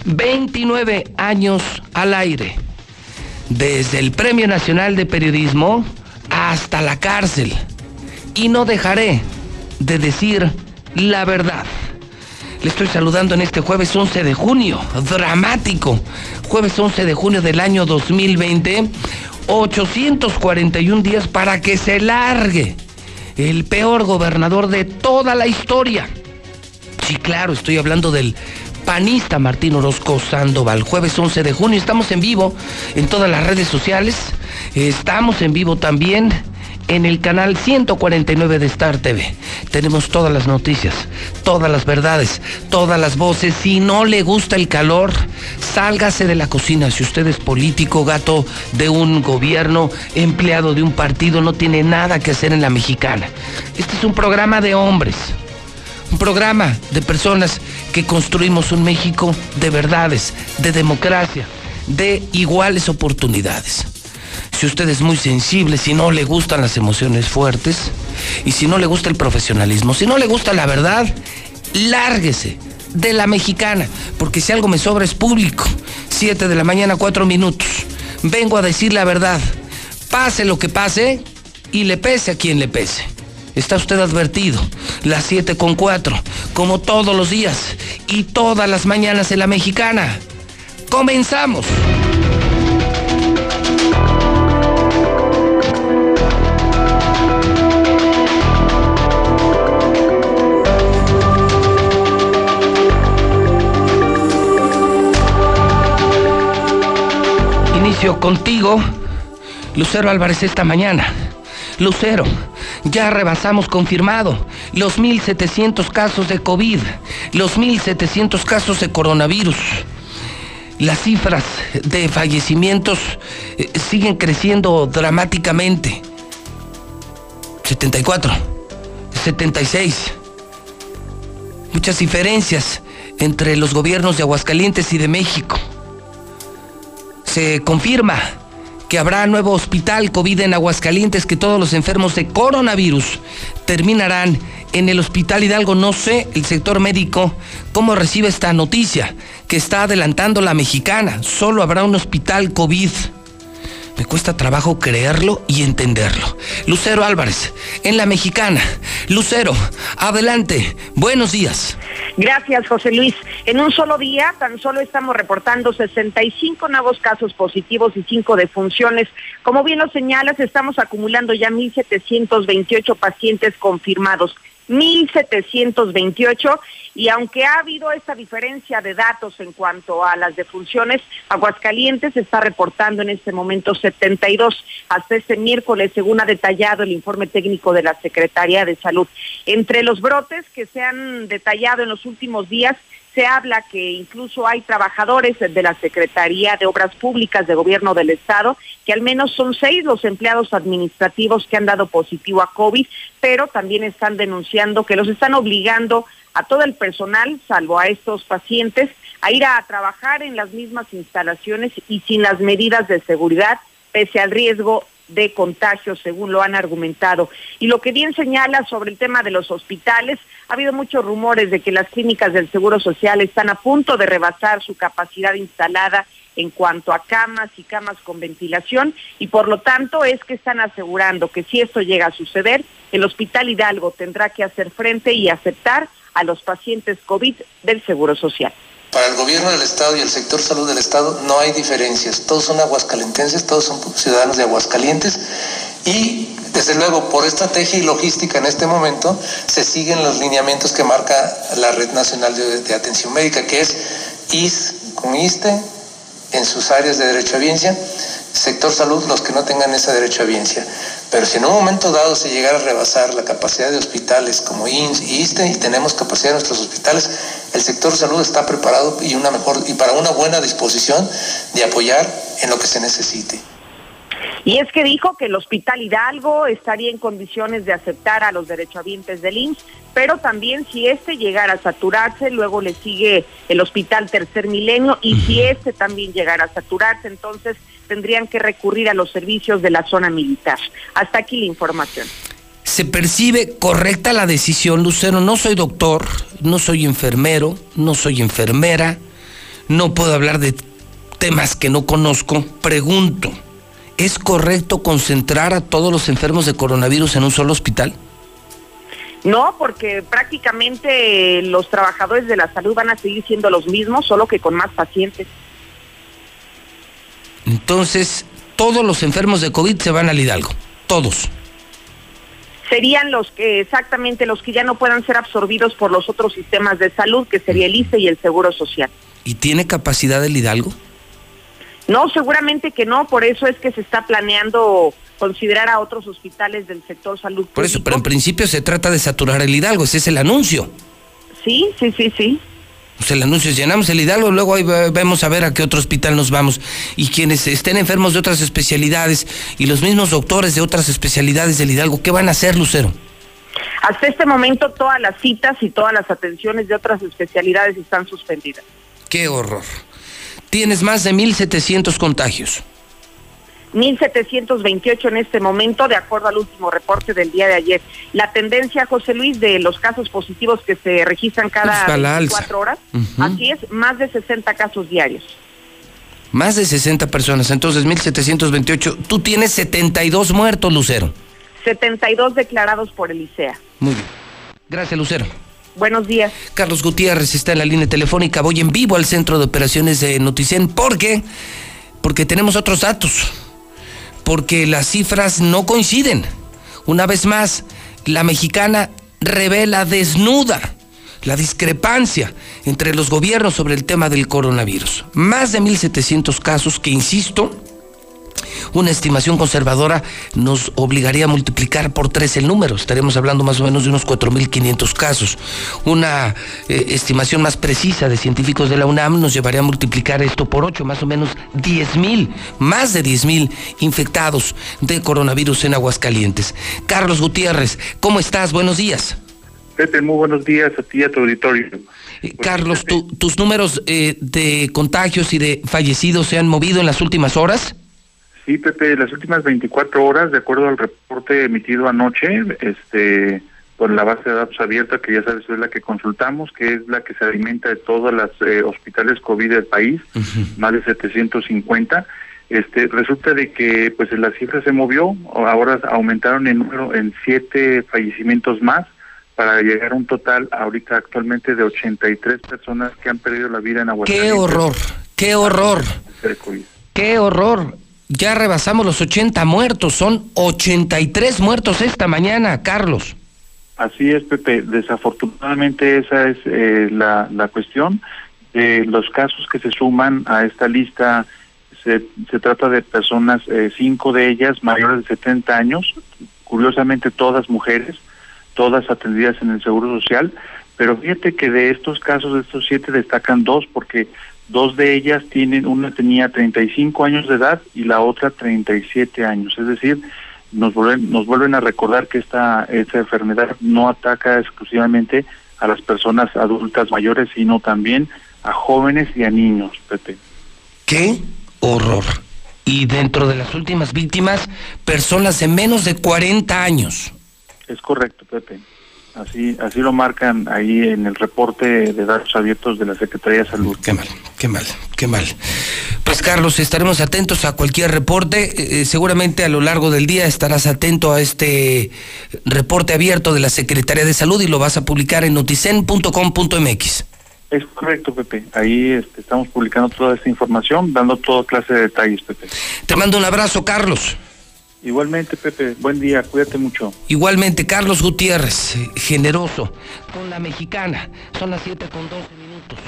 29 años al aire, desde el Premio Nacional de Periodismo hasta la cárcel. Y no dejaré de decir la verdad. Le estoy saludando en este jueves 11 de junio, dramático, jueves 11 de junio del año 2020. 841 días para que se largue el peor gobernador de toda la historia. Sí, claro, estoy hablando del panista Martín Orozco Sandoval. Jueves 11 de junio, estamos en vivo en todas las redes sociales. Estamos en vivo también en el canal 149 de Star TV. Tenemos todas las noticias, todas las verdades, todas las voces. Si no le gusta el calor, sálgase de la cocina. Si usted es político, gato de un gobierno, empleado de un partido, no tiene nada que hacer en la mexicana. Este es un programa de hombres. Un programa de personas que construimos un México de verdades, de democracia, de iguales oportunidades si usted es muy sensible, si no le gustan las emociones fuertes y si no le gusta el profesionalismo, si no le gusta la verdad, lárguese de la mexicana, porque si algo me sobra es público. Siete de la mañana, cuatro minutos. Vengo a decir la verdad. Pase lo que pase y le pese a quien le pese. Está usted advertido. Las siete con cuatro, como todos los días y todas las mañanas en la mexicana. Comenzamos. Contigo, Lucero Álvarez, esta mañana. Lucero, ya rebasamos confirmado los 1.700 casos de COVID, los 1.700 casos de coronavirus. Las cifras de fallecimientos eh, siguen creciendo dramáticamente. 74, 76. Muchas diferencias entre los gobiernos de Aguascalientes y de México se confirma que habrá nuevo hospital COVID en Aguascalientes, que todos los enfermos de coronavirus terminarán en el Hospital Hidalgo. No sé el sector médico cómo recibe esta noticia que está adelantando la mexicana. Solo habrá un hospital COVID. Me cuesta trabajo creerlo y entenderlo. Lucero Álvarez, en la mexicana. Lucero, adelante. Buenos días. Gracias, José Luis. En un solo día, tan solo estamos reportando 65 nuevos casos positivos y 5 defunciones. Como bien lo señalas, estamos acumulando ya 1.728 pacientes confirmados. 1.728 y aunque ha habido esta diferencia de datos en cuanto a las defunciones, Aguascalientes está reportando en este momento 72 hasta este miércoles, según ha detallado el informe técnico de la Secretaría de Salud. Entre los brotes que se han detallado en los últimos días, se habla que incluso hay trabajadores de la Secretaría de Obras Públicas de Gobierno del Estado, que al menos son seis los empleados administrativos que han dado positivo a COVID, pero también están denunciando que los están obligando a todo el personal, salvo a estos pacientes, a ir a trabajar en las mismas instalaciones y sin las medidas de seguridad, pese al riesgo de contagio, según lo han argumentado. Y lo que bien señala sobre el tema de los hospitales, ha habido muchos rumores de que las clínicas del Seguro Social están a punto de rebasar su capacidad instalada en cuanto a camas y camas con ventilación y por lo tanto es que están asegurando que si esto llega a suceder, el Hospital Hidalgo tendrá que hacer frente y aceptar a los pacientes COVID del Seguro Social. Para el gobierno del Estado y el sector salud del Estado no hay diferencias. Todos son aguascalentenses, todos son ciudadanos de Aguascalientes y desde luego por estrategia y logística en este momento se siguen los lineamientos que marca la Red Nacional de, Atención Médica, que es IS con ISTE en sus áreas de derecho a biencia, sector salud los que no tengan ese derecho a biencia. Pero si en un momento dado se llegara a rebasar la capacidad de hospitales como INS y ISTE y tenemos capacidad en nuestros hospitales, el sector salud está preparado y, una mejor, y para una buena disposición de apoyar en lo que se necesite. Y es que dijo que el Hospital Hidalgo estaría en condiciones de aceptar a los derechohabientes del INS, pero también si este llegara a saturarse, luego le sigue el Hospital Tercer Milenio y si este también llegara a saturarse, entonces tendrían que recurrir a los servicios de la zona militar. Hasta aquí la información. ¿Se percibe correcta la decisión, Lucero? No soy doctor, no soy enfermero, no soy enfermera, no puedo hablar de temas que no conozco. Pregunto, ¿es correcto concentrar a todos los enfermos de coronavirus en un solo hospital? No, porque prácticamente los trabajadores de la salud van a seguir siendo los mismos, solo que con más pacientes. Entonces, todos los enfermos de COVID se van al Hidalgo, todos. Serían los que exactamente los que ya no puedan ser absorbidos por los otros sistemas de salud, que sería el ICE y el Seguro Social. ¿Y tiene capacidad el Hidalgo? No, seguramente que no, por eso es que se está planeando considerar a otros hospitales del sector salud. Por eso, pero en principio se trata de saturar el Hidalgo, ese es el anuncio. Sí, sí, sí, sí. Pues el anuncio es llenamos el Hidalgo, luego ahí vemos a ver a qué otro hospital nos vamos. Y quienes estén enfermos de otras especialidades y los mismos doctores de otras especialidades del Hidalgo, ¿qué van a hacer, Lucero? Hasta este momento todas las citas y todas las atenciones de otras especialidades están suspendidas. Qué horror. Tienes más de 1.700 contagios. 1.728 en este momento, de acuerdo al último reporte del día de ayer. La tendencia, José Luis, de los casos positivos que se registran cada 24 horas, así es, más de 60 casos diarios. Más de 60 personas, entonces 1.728. Tú tienes 72 muertos, Lucero. 72 declarados por el ICEA. Muy bien. Gracias, Lucero. Buenos días. Carlos Gutiérrez está en la línea telefónica. Voy en vivo al centro de operaciones de Noticen. ¿Por qué? Porque tenemos otros datos porque las cifras no coinciden. Una vez más, la mexicana revela desnuda la discrepancia entre los gobiernos sobre el tema del coronavirus. Más de 1.700 casos que, insisto, una estimación conservadora nos obligaría a multiplicar por tres el número. Estaremos hablando más o menos de unos 4.500 casos. Una eh, estimación más precisa de científicos de la UNAM nos llevaría a multiplicar esto por ocho, más o menos 10.000, más de 10.000 infectados de coronavirus en Aguascalientes. Carlos Gutiérrez, ¿cómo estás? Buenos días. Pepe, muy buenos días a ti y a tu auditorio. Eh, Carlos, ¿tus números eh, de contagios y de fallecidos se han movido en las últimas horas? Sí, Pepe, las últimas 24 horas, de acuerdo al reporte emitido anoche, este, por la base de datos abierta, que ya sabes es la que consultamos, que es la que se alimenta de todos los eh, hospitales COVID del país, más de 750. Este, resulta de que pues la cifra se movió, ahora aumentaron el número en siete fallecimientos más para llegar a un total ahorita actualmente de 83 personas que han perdido la vida en Aguascalientes. ¡Qué horror! ¡Qué horror! ¡Qué horror! Ya rebasamos los 80 muertos, son 83 muertos esta mañana, Carlos. Así es, Pepe. Desafortunadamente esa es eh, la, la cuestión. de los casos que se suman a esta lista, se, se trata de personas, eh, cinco de ellas mayores de 70 años, curiosamente todas mujeres, todas atendidas en el Seguro Social, pero fíjate que de estos casos, de estos siete, destacan dos porque Dos de ellas tienen, una tenía 35 años de edad y la otra 37 años. Es decir, nos vuelven, nos vuelven a recordar que esta, esta enfermedad no ataca exclusivamente a las personas adultas mayores, sino también a jóvenes y a niños, Pepe. ¡Qué horror! Y dentro de las últimas víctimas, personas de menos de 40 años. Es correcto, Pepe. Así, así lo marcan ahí en el reporte de datos abiertos de la Secretaría de Salud. Qué mal, qué mal, qué mal. Pues Carlos, estaremos atentos a cualquier reporte. Eh, eh, seguramente a lo largo del día estarás atento a este reporte abierto de la Secretaría de Salud y lo vas a publicar en noticen.com.mx. Es correcto, Pepe. Ahí este, estamos publicando toda esta información, dando toda clase de detalles, Pepe. Te mando un abrazo, Carlos. Igualmente, Pepe, buen día, cuídate mucho. Igualmente, Carlos Gutiérrez, generoso, con la mexicana. Son las 7 con 12 minutos.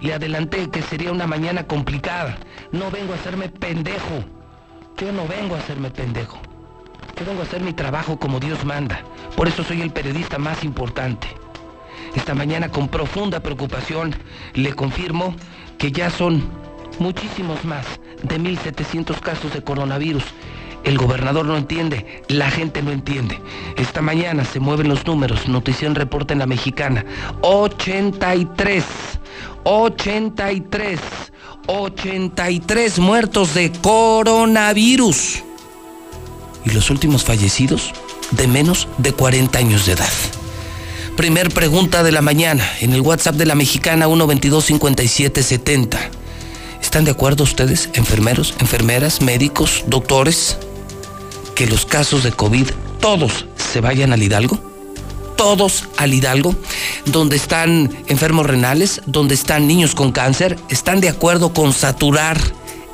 Le adelanté que sería una mañana complicada. No vengo a hacerme pendejo. Yo no vengo a hacerme pendejo. Yo vengo a hacer mi trabajo como Dios manda. Por eso soy el periodista más importante. Esta mañana con profunda preocupación le confirmo que ya son muchísimos más de 1.700 casos de coronavirus el gobernador no entiende, la gente no entiende. Esta mañana se mueven los números, Notición reporta en la mexicana. 83, 83, 83 muertos de coronavirus. Y los últimos fallecidos de menos de 40 años de edad. Primer pregunta de la mañana en el WhatsApp de la mexicana 122 5770. ¿Están de acuerdo ustedes, enfermeros, enfermeras, médicos, doctores? Que los casos de COVID todos se vayan al Hidalgo? Todos al Hidalgo, donde están enfermos renales, donde están niños con cáncer, están de acuerdo con saturar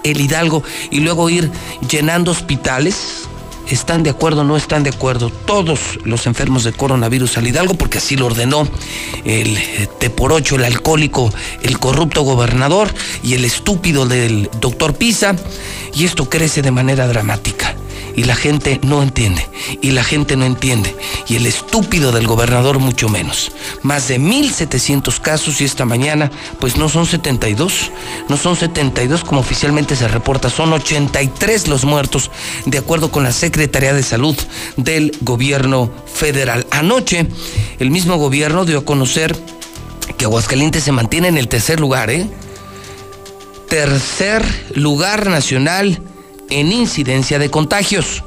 el Hidalgo y luego ir llenando hospitales. ¿Están de acuerdo o no están de acuerdo todos los enfermos de coronavirus al Hidalgo? Porque así lo ordenó el teporocho, el alcohólico, el corrupto gobernador y el estúpido del doctor Pisa. Y esto crece de manera dramática Y la gente no entiende. Y la gente no entiende. Y el estúpido del gobernador mucho menos. Más de 1.700 casos y esta mañana pues no son 72. No son 72 como oficialmente se reporta. Son 83 los muertos de acuerdo con la Secretaría de Salud del gobierno federal. Anoche el mismo gobierno dio a conocer que Aguascalientes se mantiene en el tercer lugar, ¿eh? Tercer lugar nacional en incidencia de contagios.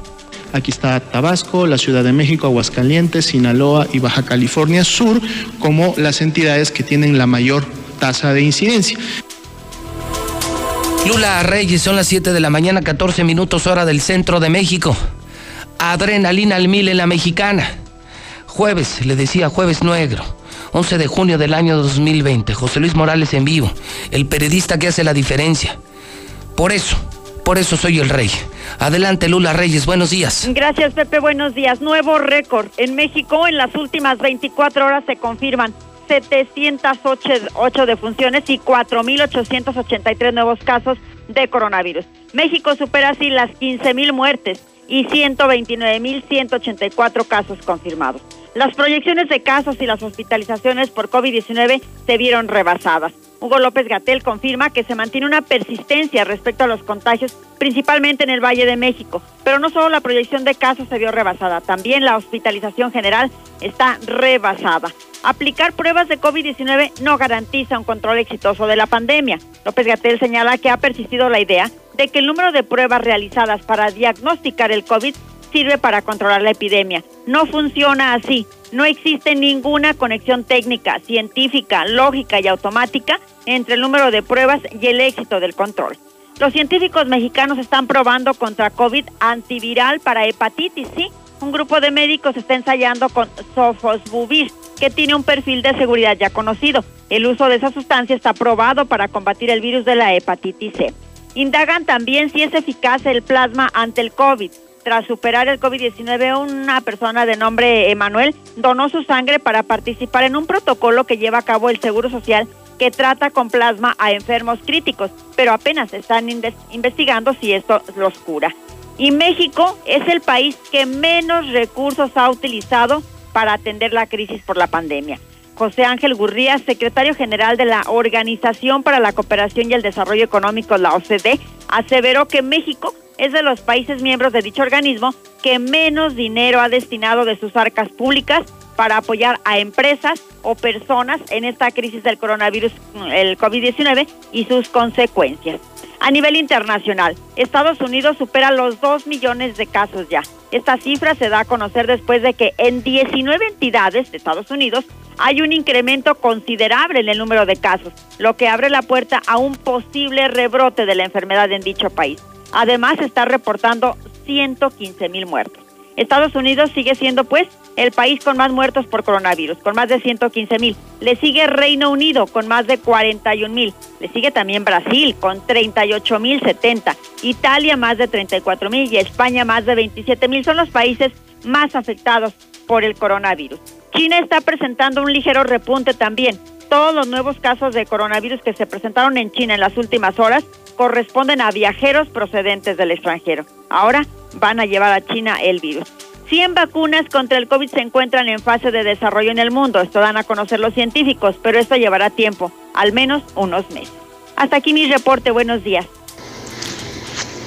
Aquí está Tabasco, la Ciudad de México, Aguascalientes, Sinaloa y Baja California Sur como las entidades que tienen la mayor tasa de incidencia. Lula Reyes, son las 7 de la mañana, 14 minutos hora del centro de México. Adrenalina al mil en la mexicana. Jueves, le decía, jueves negro. 11 de junio del año 2020. José Luis Morales en vivo. El periodista que hace la diferencia. Por eso, por eso soy el rey. Adelante, Lula Reyes, buenos días. Gracias, Pepe, buenos días. Nuevo récord. En México, en las últimas 24 horas se confirman 708 defunciones y 4.883 nuevos casos de coronavirus. México supera así las 15.000 muertes y 129.184 casos confirmados. Las proyecciones de casos y las hospitalizaciones por COVID-19 se vieron rebasadas. Hugo López Gatel confirma que se mantiene una persistencia respecto a los contagios, principalmente en el Valle de México. Pero no solo la proyección de casos se vio rebasada, también la hospitalización general está rebasada. Aplicar pruebas de COVID-19 no garantiza un control exitoso de la pandemia. López Gatel señala que ha persistido la idea de que el número de pruebas realizadas para diagnosticar el COVID sirve para controlar la epidemia. No funciona así. No existe ninguna conexión técnica, científica, lógica y automática entre el número de pruebas y el éxito del control. Los científicos mexicanos están probando contra COVID antiviral para hepatitis C. Un grupo de médicos está ensayando con sofosbuvir, que tiene un perfil de seguridad ya conocido. El uso de esa sustancia está probado para combatir el virus de la hepatitis C. Indagan también si es eficaz el plasma ante el COVID. Tras superar el COVID-19, una persona de nombre Emanuel donó su sangre para participar en un protocolo que lleva a cabo el Seguro Social que trata con plasma a enfermos críticos, pero apenas están investigando si esto los cura. Y México es el país que menos recursos ha utilizado para atender la crisis por la pandemia. José Ángel Gurría, secretario general de la Organización para la Cooperación y el Desarrollo Económico, la OCDE, aseveró que México es de los países miembros de dicho organismo que menos dinero ha destinado de sus arcas públicas para apoyar a empresas o personas en esta crisis del coronavirus, el COVID-19 y sus consecuencias. A nivel internacional, Estados Unidos supera los 2 millones de casos ya. Esta cifra se da a conocer después de que en 19 entidades de Estados Unidos hay un incremento considerable en el número de casos, lo que abre la puerta a un posible rebrote de la enfermedad en dicho país. Además, está reportando 115 mil muertos. Estados Unidos sigue siendo, pues, el país con más muertos por coronavirus, con más de 115 mil. Le sigue Reino Unido con más de 41 mil. Le sigue también Brasil con 38 mil 70. Italia más de 34 mil y España más de 27 mil. Son los países más afectados por el coronavirus. China está presentando un ligero repunte también. Todos los nuevos casos de coronavirus que se presentaron en China en las últimas horas corresponden a viajeros procedentes del extranjero. Ahora van a llevar a China el virus. 100 vacunas contra el COVID se encuentran en fase de desarrollo en el mundo. Esto dan a conocer los científicos, pero esto llevará tiempo, al menos unos meses. Hasta aquí mi reporte. Buenos días.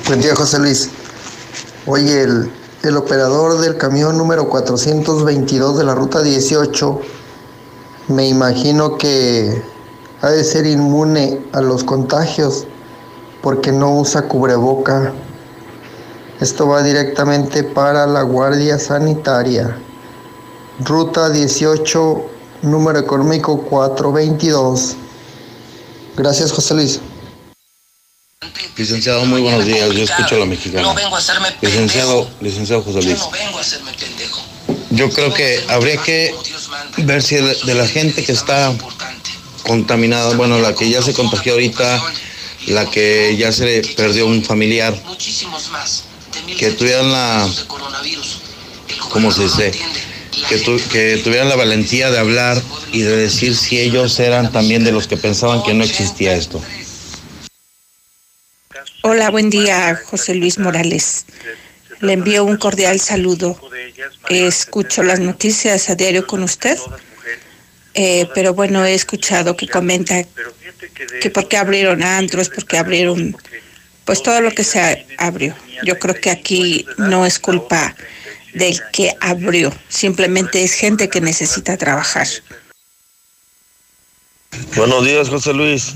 Buen día, José Luis. Oye, el, el operador del camión número 422 de la ruta 18, me imagino que ha de ser inmune a los contagios porque no usa cubreboca. Esto va directamente para la Guardia Sanitaria. Ruta 18, número económico 422. Gracias, José Luis. Licenciado, muy buenos días. Yo escucho a la mexicana. Licenciado, licenciado José Luis. Yo creo que habría que ver si de la gente que está contaminada, bueno, la que ya se contagió ahorita, la que ya se le perdió un familiar, que tuvieran la, ¿cómo se dice? Que, que tuvieran la valentía de hablar y de decir si ellos eran también de los que pensaban que no existía esto. Hola, buen día, José Luis Morales. Le envío un cordial saludo. Escucho las noticias a diario con usted, eh, pero bueno, he escuchado que comenta que porque abrieron antros, porque abrieron, pues todo lo que se abrió. Yo creo que aquí no es culpa del que abrió, simplemente es gente que necesita trabajar. Buenos días, José Luis.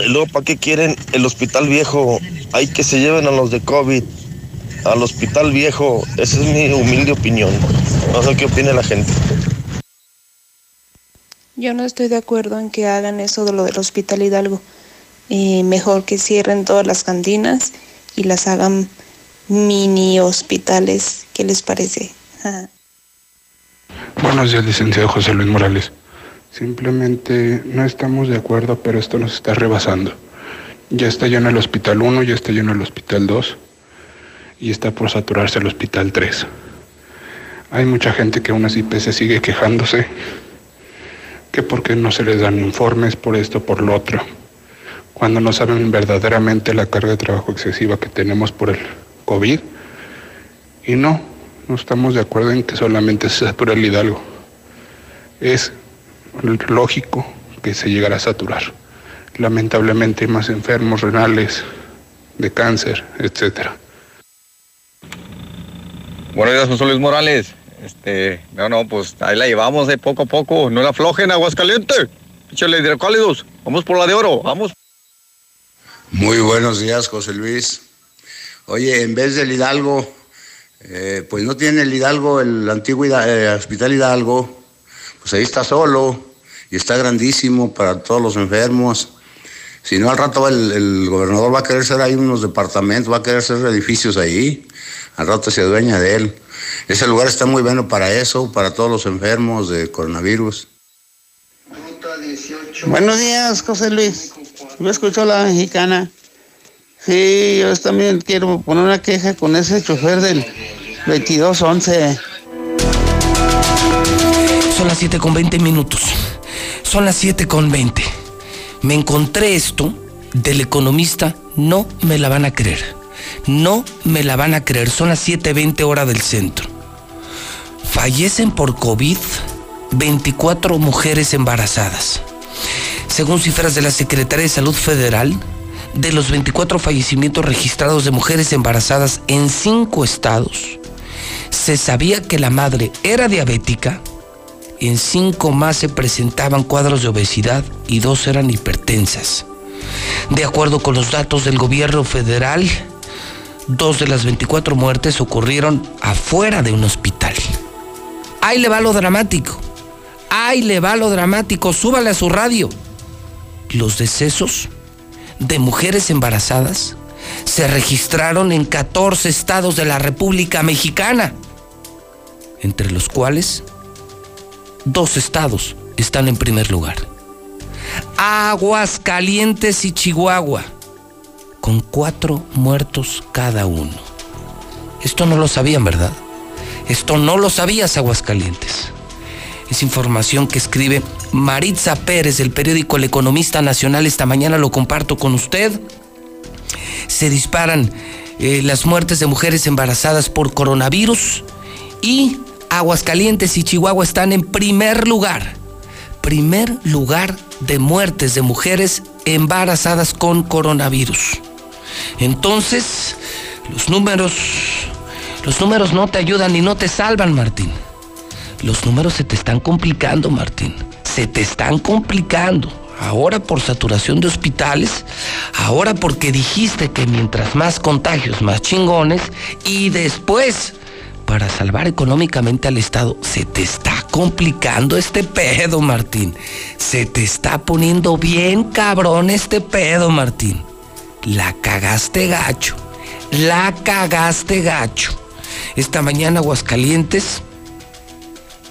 ¿Y luego para qué quieren el hospital viejo? Hay que se lleven a los de COVID al hospital viejo. Esa es mi humilde opinión. No sé qué opina la gente. Yo no estoy de acuerdo en que hagan eso de lo del hospital Hidalgo. Mejor que cierren todas las cantinas y las hagan mini hospitales. ¿Qué les parece? Buenos días, licenciado José Luis Morales. Simplemente no estamos de acuerdo, pero esto nos está rebasando. Ya está lleno el hospital 1, ya está lleno el hospital 2 y está por saturarse el hospital 3. Hay mucha gente que aún así se sigue quejándose que porque no se les dan informes por esto, por lo otro, cuando no saben verdaderamente la carga de trabajo excesiva que tenemos por el COVID. Y no, no estamos de acuerdo en que solamente se sature el Hidalgo. Es lógico que se llegara a saturar. Lamentablemente hay más enfermos renales, de cáncer, etcétera. Buenos días, José Luis Morales. Este, no, no, pues ahí la llevamos de poco a poco. No la aflojen, Aguascaliente. Échale hidrocálidos. Vamos por la de oro, vamos. Muy buenos días, José Luis. Oye, en vez del Hidalgo, eh, pues no tiene el Hidalgo, el antiguo eh, Hospital Hidalgo, pues ahí está solo y está grandísimo para todos los enfermos. Si no, al rato el, el, gobernador va a querer hacer ahí unos departamentos, va a querer hacer edificios ahí. Al rato se dueña de él. Ese lugar está muy bueno para eso, para todos los enfermos de coronavirus. Buenos días, José Luis. Me escuchó la mexicana. Sí, yo también quiero poner una queja con ese chofer del 2211. Son las 7 con 20 minutos. Son las 7 con 20. Me encontré esto del economista, no me la van a creer. No me la van a creer. Son las 7.20 horas del centro. Fallecen por COVID 24 mujeres embarazadas. Según cifras de la Secretaría de Salud Federal, de los 24 fallecimientos registrados de mujeres embarazadas en cinco estados, se sabía que la madre era diabética, en cinco más se presentaban cuadros de obesidad y dos eran hipertensas. De acuerdo con los datos del gobierno federal, dos de las 24 muertes ocurrieron afuera de un hospital. Ahí le va lo dramático. Ahí le va lo dramático. Súbale a su radio. Los decesos de mujeres embarazadas se registraron en 14 estados de la República Mexicana, entre los cuales dos estados están en primer lugar. Aguascalientes y Chihuahua, con cuatro muertos cada uno. Esto no lo sabían, ¿verdad? Esto no lo sabías, Aguascalientes. Es información que escribe Maritza Pérez del periódico El Economista Nacional. Esta mañana lo comparto con usted. Se disparan eh, las muertes de mujeres embarazadas por coronavirus y Aguascalientes y Chihuahua están en primer lugar. Primer lugar de muertes de mujeres embarazadas con coronavirus. Entonces, los números, los números no te ayudan y no te salvan, Martín. Los números se te están complicando, Martín. Se te están complicando. Ahora por saturación de hospitales, ahora porque dijiste que mientras más contagios, más chingones, y después para salvar económicamente al Estado, se te está complicando este pedo, Martín. Se te está poniendo bien cabrón este pedo, Martín. La cagaste gacho. La cagaste gacho. Esta mañana Aguascalientes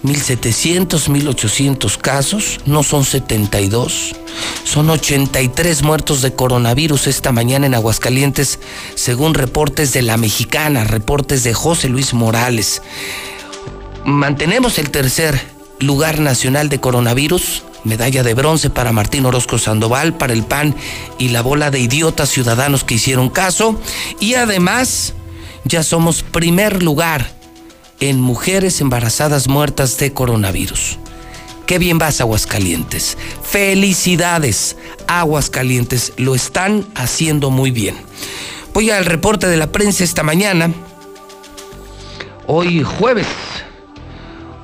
1700, 1800 casos, no son 72, son 83 muertos de coronavirus esta mañana en Aguascalientes, según reportes de la mexicana, reportes de José Luis Morales. Mantenemos el tercer lugar nacional de coronavirus, medalla de bronce para Martín Orozco Sandoval, para el PAN y la bola de idiotas ciudadanos que hicieron caso, y además ya somos primer lugar en mujeres embarazadas muertas de coronavirus. Qué bien vas, Aguascalientes. Felicidades, Aguascalientes. Lo están haciendo muy bien. Voy al reporte de la prensa esta mañana. Hoy jueves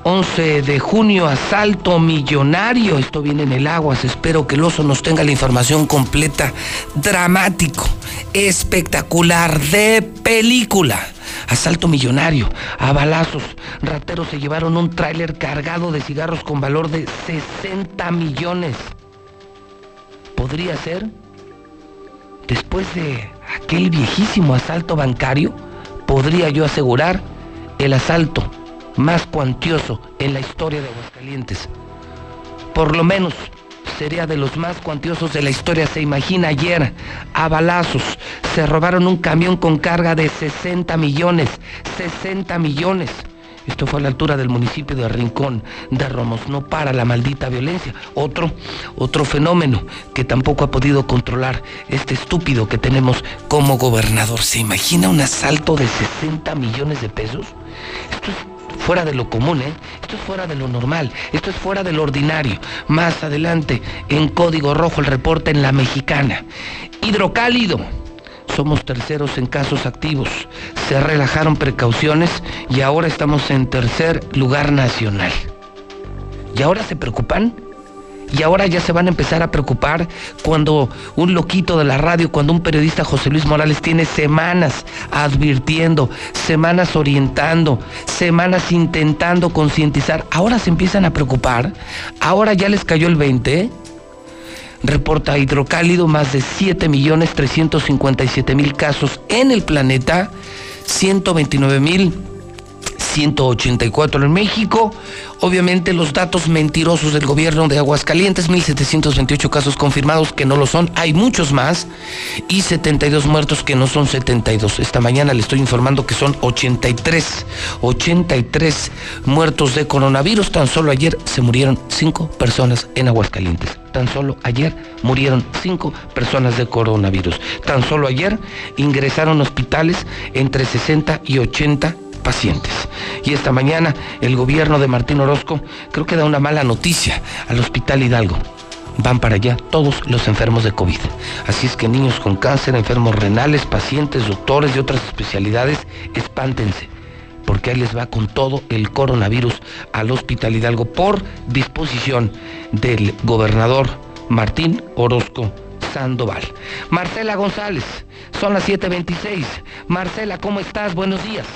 11 de junio, asalto millonario. Esto viene en el Aguas. Espero que el oso nos tenga la información completa. Dramático, espectacular, de película. Asalto millonario, a balazos. Rateros se llevaron un tráiler cargado de cigarros con valor de 60 millones. ¿Podría ser? Después de aquel viejísimo asalto bancario, podría yo asegurar el asalto más cuantioso en la historia de Aguascalientes. Por lo menos sería de los más cuantiosos de la historia. Se imagina ayer, a balazos, se robaron un camión con carga de 60 millones. 60 millones. Esto fue a la altura del municipio de Rincón de Romos. No para la maldita violencia. Otro, otro fenómeno que tampoco ha podido controlar este estúpido que tenemos como gobernador. ¿Se imagina un asalto de 60 millones de pesos? Esto es fuera de lo común, ¿eh? Esto es fuera de lo normal, esto es fuera de lo ordinario. Más adelante, en código rojo, el reporte en la mexicana. Hidrocálido. Somos terceros en casos activos. Se relajaron precauciones y ahora estamos en tercer lugar nacional. ¿Y ahora se preocupan? Y ahora ya se van a empezar a preocupar cuando un loquito de la radio, cuando un periodista José Luis Morales tiene semanas advirtiendo, semanas orientando, semanas intentando concientizar. Ahora se empiezan a preocupar. Ahora ya les cayó el 20. Reporta Hidrocálido más de 7.357.000 casos en el planeta, 129.000 184 en México. Obviamente los datos mentirosos del gobierno de Aguascalientes, 1.728 casos confirmados que no lo son, hay muchos más, y 72 muertos que no son 72. Esta mañana le estoy informando que son 83, 83 muertos de coronavirus. Tan solo ayer se murieron 5 personas en Aguascalientes. Tan solo ayer murieron 5 personas de coronavirus. Tan solo ayer ingresaron hospitales entre 60 y 80 pacientes. Y esta mañana el gobierno de Martín Orozco creo que da una mala noticia al Hospital Hidalgo. Van para allá todos los enfermos de COVID. Así es que niños con cáncer, enfermos renales, pacientes, doctores de otras especialidades, espántense porque ahí les va con todo el coronavirus al Hospital Hidalgo por disposición del gobernador Martín Orozco Sandoval. Marcela González, son las 7.26. Marcela, ¿cómo estás? Buenos días.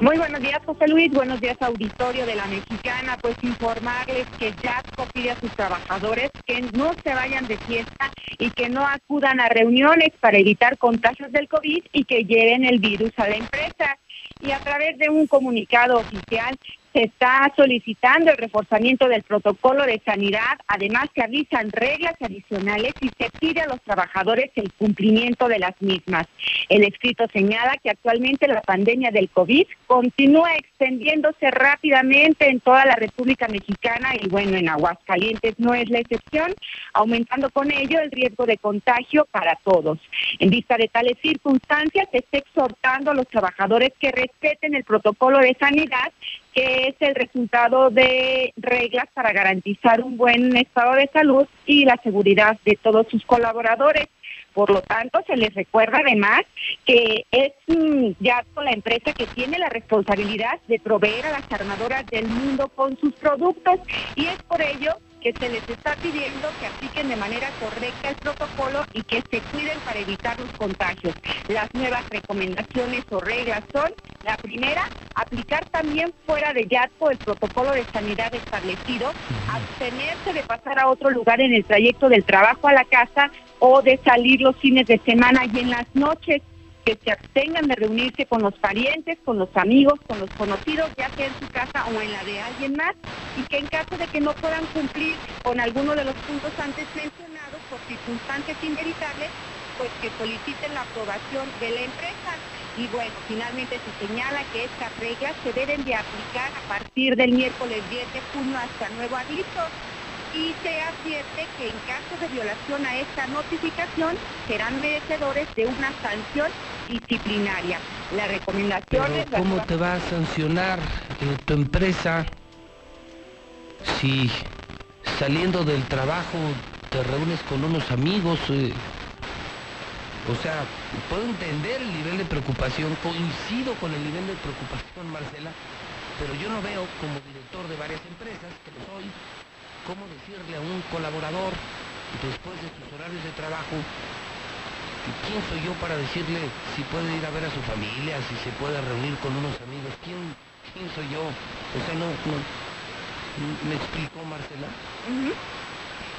Muy buenos días, José Luis. Buenos días, auditorio de la Mexicana. Pues informarles que Jasco pide a sus trabajadores que no se vayan de fiesta y que no acudan a reuniones para evitar contagios del COVID y que lleven el virus a la empresa. Y a través de un comunicado oficial, se está solicitando el reforzamiento del protocolo de sanidad, además se avisan reglas adicionales y se pide a los trabajadores el cumplimiento de las mismas. El escrito señala que actualmente la pandemia del COVID continúa extendiéndose rápidamente en toda la República Mexicana y bueno, en Aguascalientes no es la excepción, aumentando con ello el riesgo de contagio para todos. En vista de tales circunstancias, se está exhortando a los trabajadores que respeten el protocolo de sanidad que es el resultado de reglas para garantizar un buen estado de salud y la seguridad de todos sus colaboradores. Por lo tanto, se les recuerda además que es mm, ya con la empresa que tiene la responsabilidad de proveer a las armadoras del mundo con sus productos y es por ello que se les está pidiendo que apliquen de manera correcta el protocolo y que se cuiden para evitar los contagios. Las nuevas recomendaciones o reglas son, la primera, aplicar también fuera de YATCO el protocolo de sanidad establecido, abstenerse de pasar a otro lugar en el trayecto del trabajo a la casa o de salir los fines de semana y en las noches que se abstengan de reunirse con los parientes, con los amigos, con los conocidos, ya sea en su casa o en la de alguien más, y que en caso de que no puedan cumplir con alguno de los puntos antes mencionados por circunstancias inevitables, pues que soliciten la aprobación de la empresa. Y bueno, finalmente se señala que estas reglas se deben de aplicar a partir del miércoles 10 de junio hasta nuevo aviso y se advierte que en caso de violación a esta notificación serán merecedores de una sanción disciplinaria. La recomendación es... ¿Cómo te va a sancionar eh, tu empresa si saliendo del trabajo te reúnes con unos amigos? eh? o sea, puedo entender el nivel de preocupación, coincido con el nivel de preocupación, Marcela, pero yo no veo como director de varias empresas, que lo soy, cómo decirle a un colaborador después de sus horarios de trabajo, ¿quién soy yo para decirle si puede ir a ver a su familia, si se puede reunir con unos amigos? ¿Quién, quién soy yo? O sea, no, no, ¿me explicó Marcela?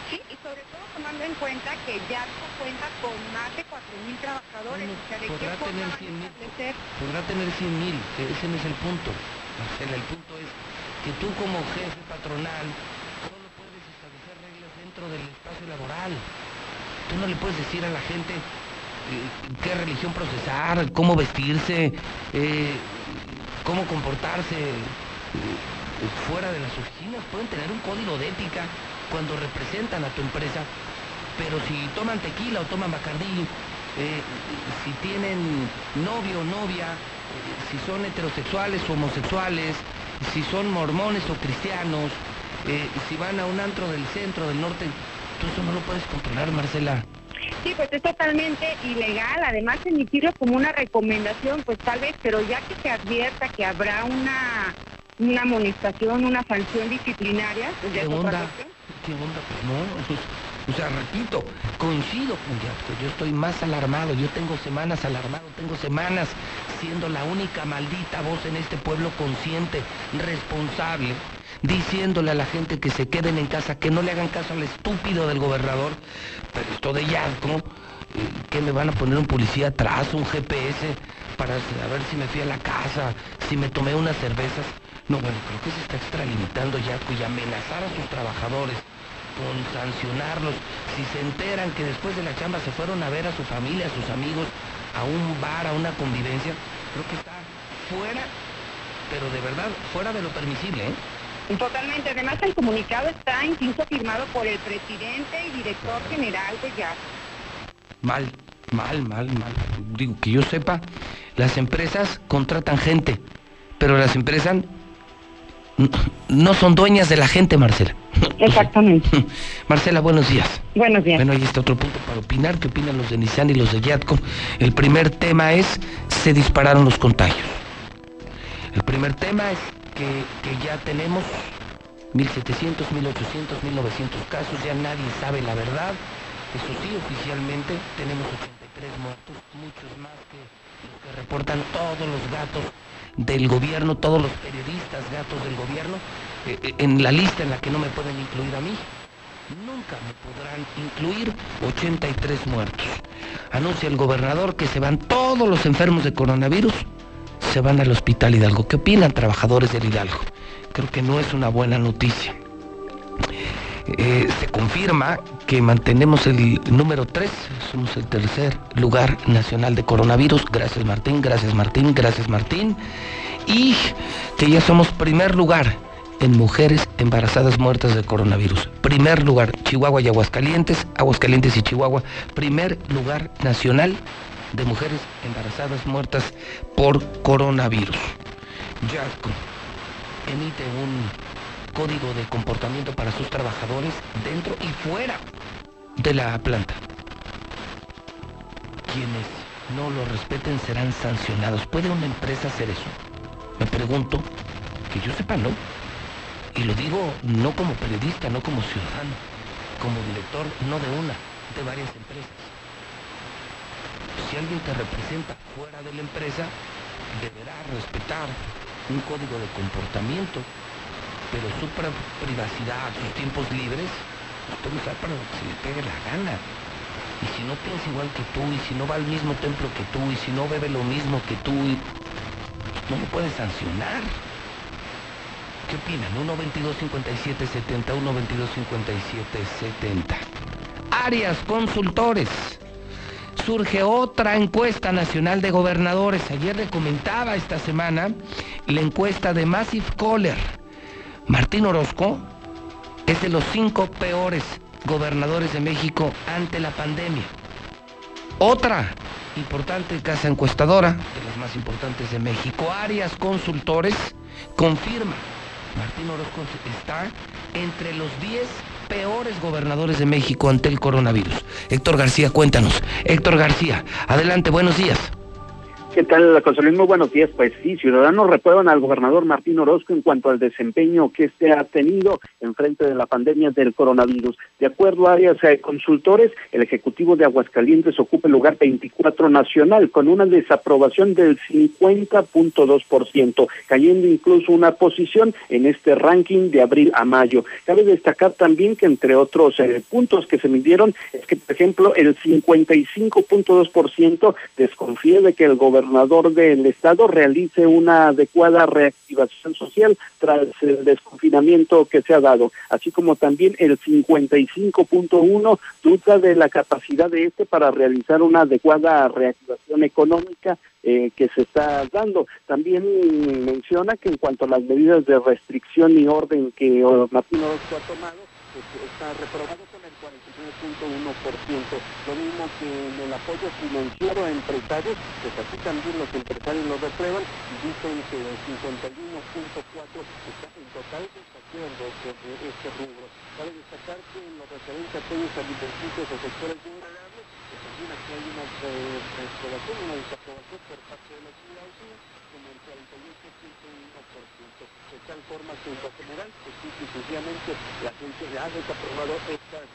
Sí, y sobre todo tomando en cuenta que Yadco cuenta con más de 4.000 trabajadores. o sea, ¿de qué podrá forma tener van a 100 mil, establecer? podrá tener 100 mil, ese no es el punto. Marcela, el punto es que tú como jefe patronal solo puedes establecer reglas del espacio laboral. Tú no le puedes decir a la gente eh, qué religión procesar, cómo vestirse, eh, cómo comportarse eh, fuera de las oficinas. Pueden tener un código de ética cuando representan a tu empresa, pero si toman tequila o toman bacardí, si tienen novio o novia, si son heterosexuales o homosexuales, si son mormones o cristianos, eh, si van a un antro del centro, del norte, tú eso no lo puedes controlar, Marcela. Sí, pues es totalmente ilegal. Además, emitirlo como una recomendación, pues tal vez, pero ya que se advierta que habrá una una amonestación, una sanción disciplinaria, pues ya ¿Qué es otra onda? ¿Qué onda? Pues no, pues, o sea, repito, coincido con Yasco, yo estoy más alarmado, yo tengo semanas alarmado, tengo semanas siendo la única maldita voz en este pueblo consciente, responsable, diciéndole a la gente que se queden en casa, que no le hagan caso al estúpido del gobernador, pero esto de Yasco, que me van a poner un policía atrás, un GPS, para saber si me fui a la casa, si me tomé unas cervezas. No, bueno, creo que se está extralimitando Yasco y amenazar a sus trabajadores con sancionarlos si se enteran que después de la chamba se fueron a ver a su familia, a sus amigos, a un bar, a una convivencia. Creo que está fuera, pero de verdad fuera de lo permisible, ¿eh? Totalmente. Además, el comunicado está incluso firmado por el presidente y director general de Yasco. Mal, mal, mal, mal. Digo, que yo sepa, las empresas contratan gente, pero las empresas no son dueñas de la gente, Marcela. Exactamente. [LAUGHS] Marcela, buenos días. Buenos días. Bueno, ahí está otro punto para opinar. ¿Qué opinan los de Nissan y los de Yatco? El primer tema es, se dispararon los contagios. El primer tema es que, ya tenemos 1.700, 1.800, 1.900 casos, ya nadie sabe la verdad. Eso sí, oficialmente tenemos 83 muertos, muchos más que los que reportan todos los gatos del gobierno, todos los periodistas gatos del gobierno, eh, eh, en la lista en la que no me pueden incluir a mí. Nunca me podrán incluir 83 muertos. Anuncia el gobernador que se van todos los enfermos de coronavirus, se van al hospital Hidalgo. ¿Qué opinan trabajadores del Hidalgo? Creo que no es una buena noticia. Eh, se confirma que mantenemos el número 3, somos el tercer lugar nacional de coronavirus. Gracias Martín, gracias Martín, gracias Martín. Y que ya somos primer lugar en mujeres embarazadas muertas de coronavirus. Primer lugar, Chihuahua y Aguascalientes, Aguascalientes y Chihuahua. Primer lugar nacional de mujeres embarazadas muertas por coronavirus. Yasco emite un código de comportamiento para sus trabajadores dentro y fuera de la planta. Quienes no lo respeten serán sancionados. ¿Puede una empresa hacer eso? Me pregunto, que yo sepa no. Y lo digo no como periodista, no como ciudadano, como director no de una, de varias empresas. Si alguien te representa fuera de la empresa, deberá respetar un código de comportamiento, pero su pri- privacidad, sus tiempos libres, los puede usar para lo que se le pegue la gana. Y si no piensa igual que tú, y si no va al mismo templo que tú, y si no bebe lo mismo que tú, no lo puedes sancionar. ¿Qué opinan? 1 22 57 70 1 22 57 70 Arias Consultores. Surge otra encuesta nacional de gobernadores. Ayer le comentaba esta semana la encuesta de Massive Caller. Martín Orozco es de los cinco peores gobernadores de México ante la pandemia. Otra importante casa encuestadora, de las más importantes de México, Arias Consultores, confirma, Martín Orozco está entre los 10 peores gobernadores de México ante el coronavirus. Héctor García, cuéntanos. Héctor García, adelante, buenos días. ¿Qué tal, José Luis? Muy buenos días. Pues sí, ciudadanos reprueban al gobernador Martín Orozco en cuanto al desempeño que este ha tenido en frente de la pandemia del coronavirus. De acuerdo a áreas eh, consultores, el Ejecutivo de Aguascalientes ocupa el lugar 24 nacional con una desaprobación del 50.2%, cayendo incluso una posición en este ranking de abril a mayo. Cabe destacar también que entre otros eh, puntos que se midieron es que, por ejemplo, el 55.2% desconfía de que el gobernador gobernador del estado realice una adecuada reactivación social tras el desconfinamiento que se ha dado, así como también el 55.1 duda de la capacidad de este para realizar una adecuada reactivación económica eh, que se está dando. También menciona que en cuanto a las medidas de restricción y orden que Martín Orozco ha tomado, pues, está reprobado con el 49.1%. Lo mismo que en el apoyo financiero a empresarios, pues así también los empresarios lo reprueban y dicen que el 51.4% está en total de, este rubro. Cabe destacar que en lo referente a todos alimenticios o sectores vulnerables, pues también aquí hay una reprobación, una desaprobación por parte de la ciudadanía, como el 48.1% de tal forma que en lo general, pues sucesivamente la gente ha desaprobado estas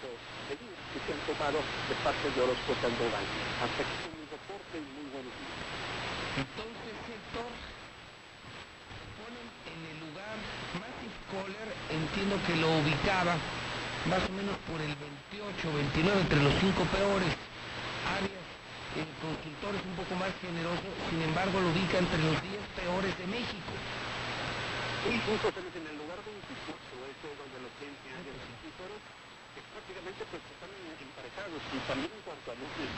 que se han tomado de parte de Orozco Sandoval. Hasta aquí con mi reporte y muy buenos días. Entonces, sector, ponen en el lugar, Matthew Kohler, entiendo que lo ubicaba más o menos por el 28, 29, entre los cinco peores. áreas el consultor es un poco más generoso, sin embargo lo ubica entre los 10 peores de México. Sí, justo en el lugar 24, ese donde los 100 años consultores, que prácticamente pues están emparejados y también en cuanto a números.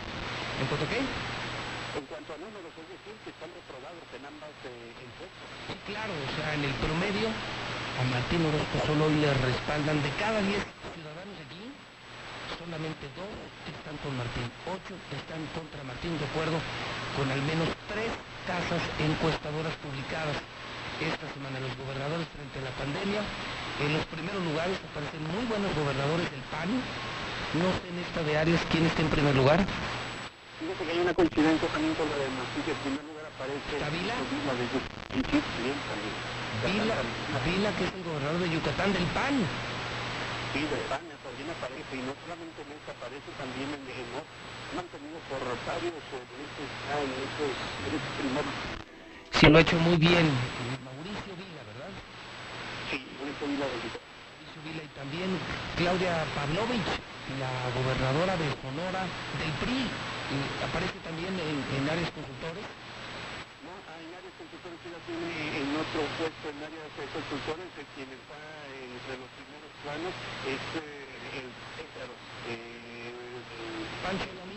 ¿En cuanto a qué? En cuanto a números, es decir, que están reprobados en ambas eh, encuestas. Sí, claro, o sea, en el promedio a Martín Orozco solo le respaldan de cada 10 ciudadanos aquí, solamente dos están con Martín, ocho están contra Martín, de acuerdo con al menos tres casas encuestadoras publicadas esta semana los gobernadores frente a la pandemia. En los primeros lugares aparecen muy buenos gobernadores del PAN. No sé en esta de Arias quién está en primer lugar. Fíjate que hay una coincidencia también con la de que en primer lugar aparece ¿Vila? la de Yucatán. Vila, Vila, que es el gobernador de Yucatán del PAN. Sí, del PAN también aparece, y no solamente en esta, aparece también en, en mantenido por varios meses ya en ese, en ese primer Sí, lo ha hecho muy bien. Mauricio Vila, ¿verdad? Sí, Mauricio Vila del Mauricio Y también Claudia Pavlovich, la gobernadora de Sonora del PRI. Y aparece también en, en áreas consultores. No, en áreas consultores ella tiene en otro puesto en áreas consultores, de quien está entre los primeros planos es eh, el Pétaro. Eh, Pancho Lamí.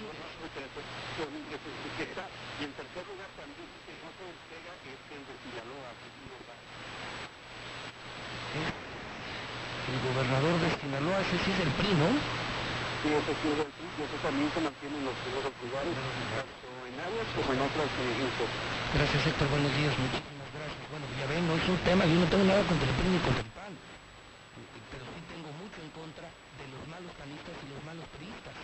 Que está, y en tercer lugar también que no se despega es el de Sinaloa, que El gobernador de Sinaloa, ese sí es el PRI, ¿no? Sí, ese sí es el PRI, y ese también se mantiene en los primeros lugares, tanto en áreas como en otras encuestas. Gracias, Héctor. Buenos días. Muchísimas gracias. Bueno, ya ven, no es un tema, yo no tengo nada contra el PRI ni contra el PAN, pero sí tengo mucho en contra de los malos panistas y los malos priistas.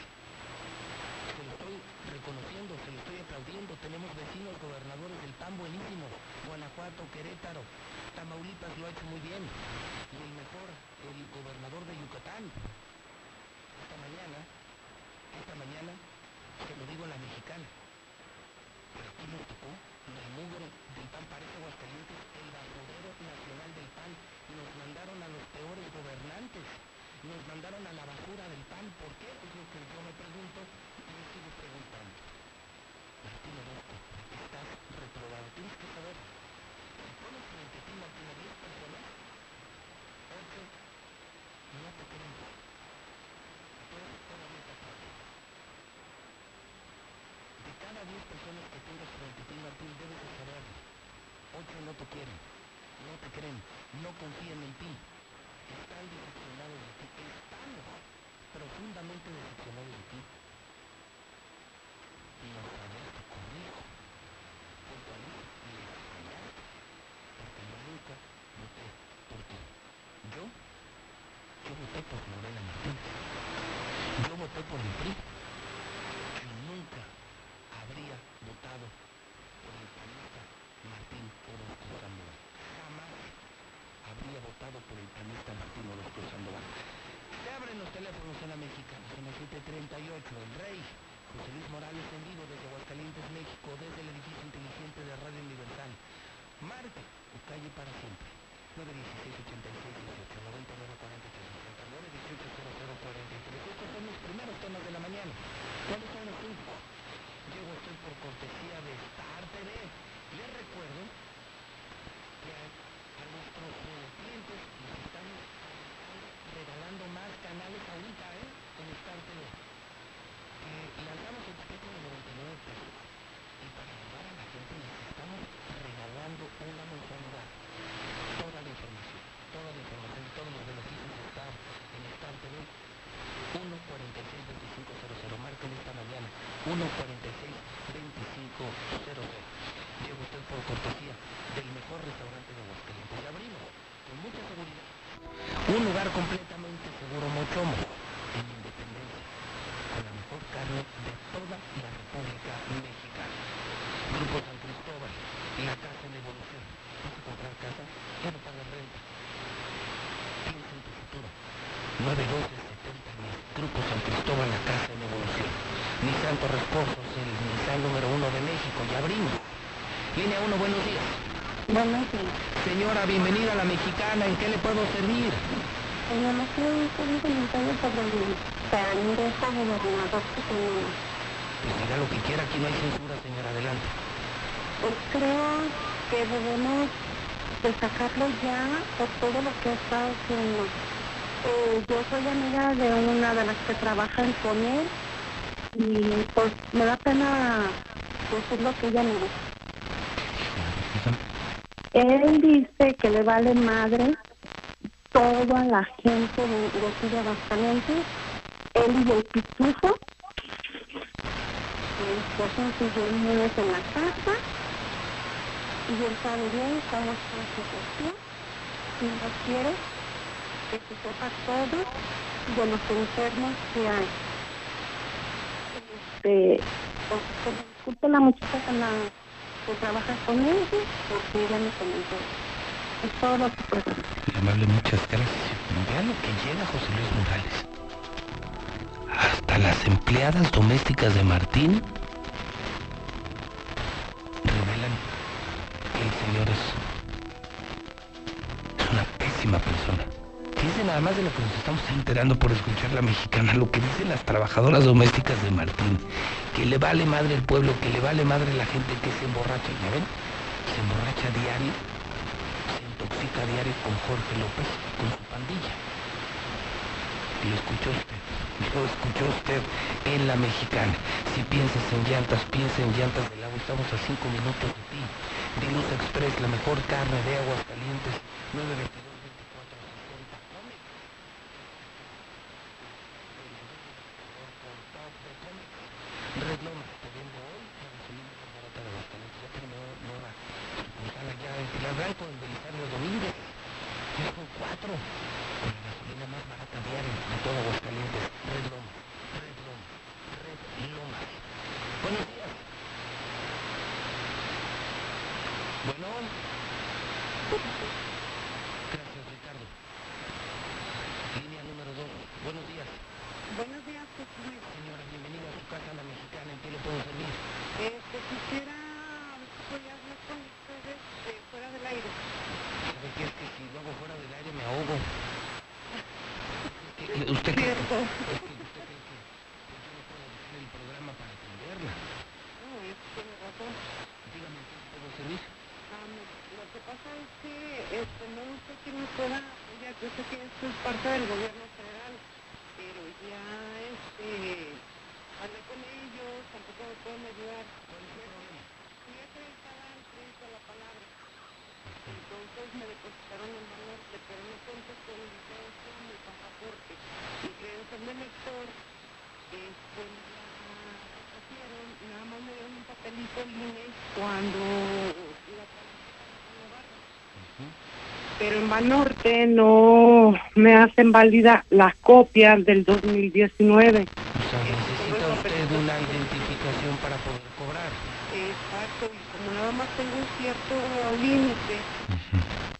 Se lo estoy reconociendo, se lo estoy aplaudiendo. Tenemos vecinos gobernadores del PAN buenísimos. Guanajuato, Querétaro, Tamaulipas lo ha hecho muy bien. Y el mejor, el gobernador de Yucatán. Esta mañana, esta mañana, se lo digo a la mexicana. Pero aquí nos tocó la mugre del PAN parece Aguascalientes, el basurero nacional del PAN. Nos mandaron a los peores gobernantes. Nos mandaron a la basura del PAN. ¿Por qué? Es lo que yo me pregunto y me sigo preguntando. Martín Orozco, estás reprobado. Tienes que saber, si pones frente a ti, Martín, a 10 personas, 8 no te creen. Dos todavía te aplauden. De cada 10 personas que tengas frente a ti, Martín, debes de saber, 8 no te quieren, no te creen, no confían en ti, están decepcionados de ti, estamos profundamente decepcionados de ti. No sabes actuales y extrañarte, porque yo nunca voté por ti. Yo, yo voté por Lorena Martínez. Yo voté por el PRI. Yo nunca habría votado por el panista Martín Orozco Sandoval. Jamás por el panista Martín Orozco Sandoval. Se abren los teléfonos en la mexicana, son las 7.38, el rey. José Luis Morales en vivo desde Aguascalientes, México, desde el edificio inteligente de Radio Universal. Marque o calle para siempre. 916-86-18, 99-40-69, 1800-43. Estos son los primeros temas de la mañana. ¿Cuáles son los últimos? Llego usted por cortesía de Star TV. Les recuerdo que a, a nuestros eh, clientes les estamos regalando más canales ahorita, ¿eh? En Star TV. Eh, lanzamos el paquete de 99 pesos y para ayudar a la gente les estamos regalando una mensualidad. Toda la información, toda la información, todos los beneficios están en Star TV. 146-2500, marquen esta mañana. 146-2500. Llega usted por cortesía del mejor restaurante de Aguascalientes. Abrimos con mucha seguridad. Un lugar completamente seguro, Mochomo, en Independencia con la mejor carne de toda la República Mexicana. Grupo San Cristóbal, la casa en evolución. ¿Vas a comprar casa? Ya no pagas renta. Piensa en tu futuro. 912-7010. Grupo San Cristóbal, la casa en evolución. Nissan Torres Pozos, el Nissan número uno de México. Ya abrimos. Línea 1, buenos días. Buenos días. Señora, bienvenida a la mexicana. ¿En qué le puedo servir? Oiga, me quiero un comentario sobre el candidato a gobernador que tenemos. Pues diga lo que quiera, aquí no hay censura, señora. Adelante. Pues creo que debemos de sacarlo ya por todo lo que está haciendo. Eh, yo soy amiga de una de las que trabajan con él y pues me da pena decir lo que ella me dice. Él dice que le vale madre toda la gente de, de aquí él y el pitufo, pues son sus reuniones en la casa, y él bien cómo está la situación, y no quiere que se sepa todo de los enfermos que hay. Este, pues, que disculpe la muchacha la que trabaja con él, porque ella me comentó. Es todo lo que amable, muchas gracias. Vea lo que llega José Luis Morales. Hasta las empleadas domésticas de Martín revelan que el señor es una pésima persona. Nada más de lo que nos estamos enterando por escuchar la mexicana, lo que dicen las trabajadoras domésticas de Martín, que le vale madre el pueblo, que le vale madre la gente que se emborracha, ¿ya ven? Se emborracha diario intoxica diario con Jorge López y con su pandilla. Lo escuchó usted, [LAUGHS] lo escuchó usted en la mexicana. Si piensas en llantas, piensa en llantas del agua. Estamos a cinco minutos de ti. Diluz Express, la mejor carne de aguas calientes. 922 Red Loma, te vendo hoy la gasolina más barata de Aguascalientes. Ya terminó nueva sucursal allá en Pilar Blanco, en Belisario Domínguez. Ya son cuatro. Con la gasolina más barata diaria de todo Aguascalientes. Red Loma, Red Loma, Red Loma. Buenos días. Bueno. Gracias, Ricardo. Línea número dos. Buenos días. Buenos días, José. Señora, bienvenida a su casa, la mexicana. ¿En qué le puedo servir? Este, quisiera voy a hablar con ustedes eh, fuera del aire. ¿Sabe qué? Es que si lo hago fuera del aire me ahogo. ¿Qué- ¿Usted cree que, es que usted cree que pues yo no puedo dejar el programa para atenderla? No, es tiene razón. Dígame, ¿en qué le puedo servir? Am, lo que pasa es que este, no sé quién me pueda apoyar. Yo sé que esto es parte del gobierno federal, pero ya este, hablé con ellos, tampoco me pueden ayudar. ¿Cuál es el problema? Ya que estaba el crédito a la palabra. Entonces me depositaron el norte, pero no cuento con mi licencia ni pasaporte. Mi credencial de lector, este, me la recogieron, nada más me dieron un el cuando pero en Banorte no me hacen válida las copias del 2019. O sea, necesita usted una identificación para poder cobrar. Exacto, y como nada más tengo un cierto límite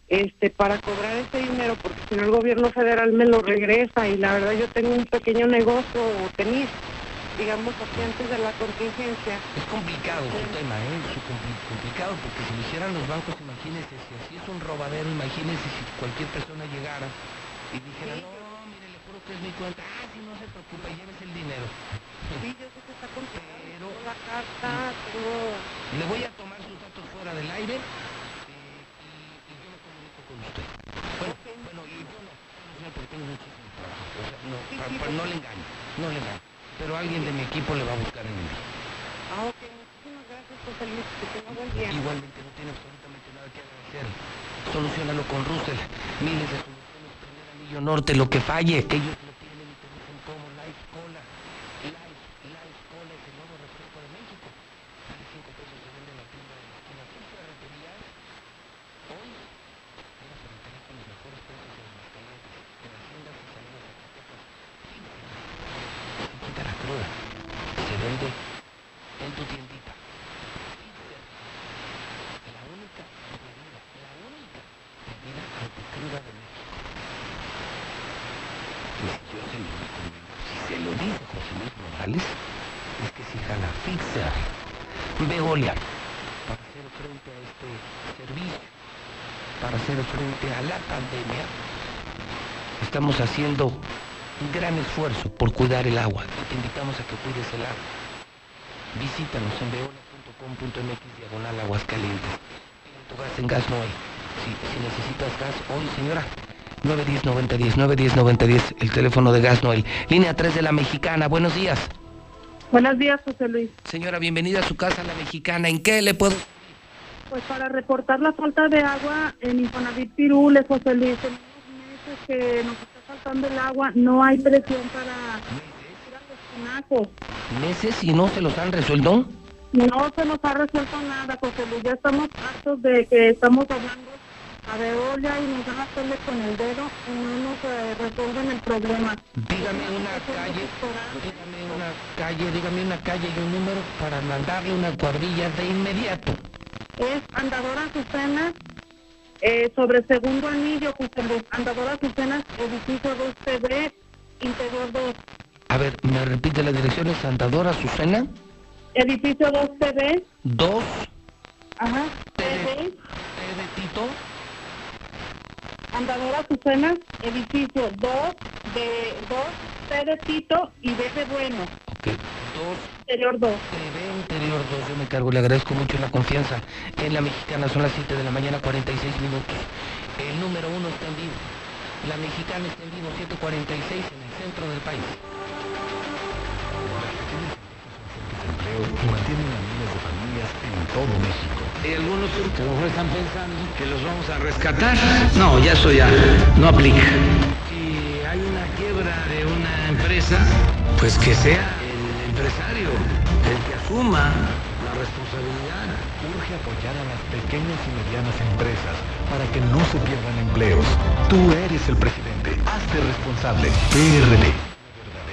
este para cobrar ese dinero, porque si no el gobierno federal me lo regresa y la verdad yo tengo un pequeño negocio, o tenía, digamos así antes de la contingencia. Es complicado su tema, ¿eh? Es compli- complicado porque si lo hicieran los bancos, imagínense, si así es un robadero, imagínense si cualquier persona llegara y dijera, no, mire, le juro que es mi cuenta, ah, sí, no se preocupe, llévese el dinero. Sí, yo sé que está complicado, tengo la carta, tengo... Le voy a tomar sus datos fuera del aire eh, y, y yo me comunico con usted. Bueno, bueno, y yo no, no, porque tengo muchísimo trabajo. O sea, no, para- para- no le engaño, no le engaño. Pero alguien de mi equipo le va a buscar en el día. Ah, ok, muchísimas gracias, José Luis, que tenga buen día. Igualmente no tiene absolutamente nada que agradecer. Solucionalo con Russell. Miles de soluciones, primer anillo norte, lo que falle, ellos lo tienen y te dicen cómo. Life Cola. Life, Life Cola es el nuevo refresco de México. Vale 5 pesos, se vende en la tienda de la esquina. ¿Tus ferreterías? Hoy, era ferretería con los mejores precios en las calles, en haciendas y salidas de Zacatecas. Se quita la cruda. Se vende en tu tiendita. La única bebida, la única bebida anticruda de México. Y si yo se lo recomiendo, si se lo dice José Luis Morales, es que si jala Fixer, Veolia, para hacer frente a este servicio, para hacer frente a la pandemia, estamos haciendo un gran esfuerzo por cuidar el agua y te invitamos a que cuides el agua. Visítanos en veolia.com.mx diagonal Aguascalientes. Tu gas en Gas Noel. Si, si necesitas gas hoy, señora, 910 9010 910 9010, el teléfono de Gas Noel. Línea 3 de la Mexicana, buenos días. Buenos días, José Luis. Señora, bienvenida a su casa, la Mexicana. ¿En qué le puedo...? Pues para reportar la falta de agua en Infonavit Pirules, José Luis, en unos meses que nos está faltando el agua, no hay presión para los tinacos. ¿Meses y no se los han resuelto? No se nos ha resuelto nada, José Luis. Ya estamos hartos de que estamos hablando a Veolia y nos van a hacerle con el dedo y no nos eh, resuelven el problema. Dígame una calle, dígame una calle, dígame una calle y un número para mandarle una cuadrilla de inmediato. Es Andadora Azucena, eh, sobre segundo anillo. Andadora Azucena, edificio 2TV, interior 2. A ver, ¿me repite la dirección? ¿Es Andadora Azucena? Edificio 2TV, 2 ajá, TV, T de Tito, Andadora Azucena, edificio 2 de 2, T de Tito y B de Bueno, ok, 2 interior 2. TV Interior 2, yo me cargo, le agradezco mucho la confianza. En la mexicana son las 7 de la mañana, 46 minutos. El número uno está en vivo. La mexicana está en vivo, 746 en el centro del país. mantienen a miles de familias en todo México. Hay algunos que a lo mejor están pensando que los vamos a rescatar. No, ya eso ya no aplica. Si hay una quiebra de una empresa, pues que sea el empresario el que asuma la responsabilidad. Urge apoyar a las pequeñas y medianas empresas para que no se pierdan empleos. Tú eres el presidente. Hazte responsable. PRD.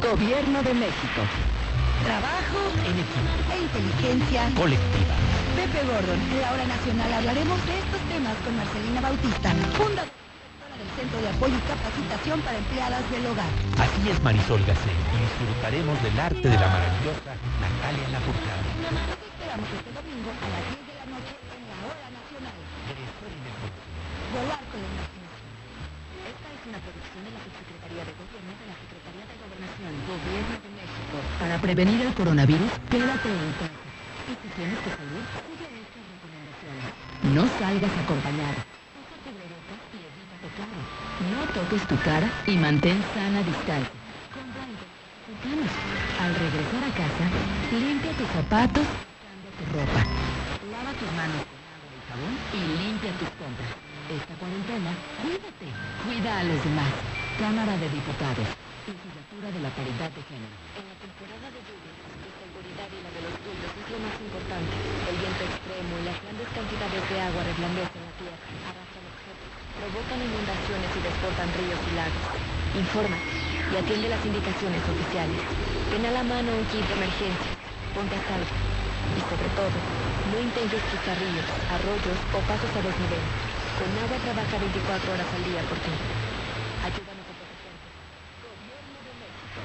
Gobierno de México. Trabajo en equipo e inteligencia Colectiva. Pepe Gordon, en la hora nacional hablaremos de estos temas con Marcelina Bautista, fundadora del Centro de Apoyo y Capacitación para Empleadas del Hogar. Así es Marisol Gacé y disfrutaremos del arte de la maravillosa Natalia Lafourcade. Esperamos este domingo a las 10 de la noche en la hora nacional. Volar Para prevenir el coronavirus, quédate en casa. Y si tienes que salir, sigue estas recomendaciones. No salgas acompañado. Usa cubrebocas y evítate claro. No toques tu cara y mantén sana distancia. Cercanos. Al regresar a casa, limpia tus zapatos, cambia tu ropa. Lava tus manos con agua y jabón y limpia tus compras. Esta cuarentena, cuídate, cuida a los demás. Cámara de Diputados. Legislatura de la Paridad de Género. En la temporada de lluvias, tu seguridad y la de los tuyos es lo más importante. El viento extremo y las grandes cantidades de agua reblandecen la tierra, arrastran objetos, provocan inundaciones y desbordan ríos y lagos. Infórmate y atiende las indicaciones oficiales. Ten a la mano un kit de emergencia. Ponte a salvo. Y sobre todo, no intentes cruzar ríos, arroyos o pasos a desnivel. Con agua trabaja 24 horas al día por ti. Ayúdanos a protegerte. Gobierno de México.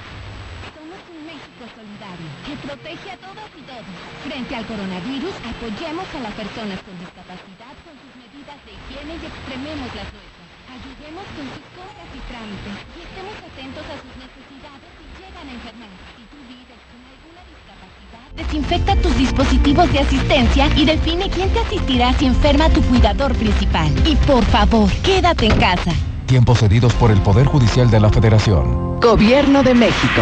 Somos un México solidario que protege a todas y todos. Frente al coronavirus, apoyemos a las personas con discapacidad con sus medidas de higiene y extrememos las nuestras. Ayudemos con sus compras y trámites y estemos atentos a sus necesidades si llegan a enfermar. Si tú vives con alguna discapacidad, desinfecta tus dispositivos de asistencia y define quién te asistirá si enferma tu cuidador principal. Y por favor, quédate en casa. Tiempos cedidos por el Poder Judicial de la Federación. Gobierno de México.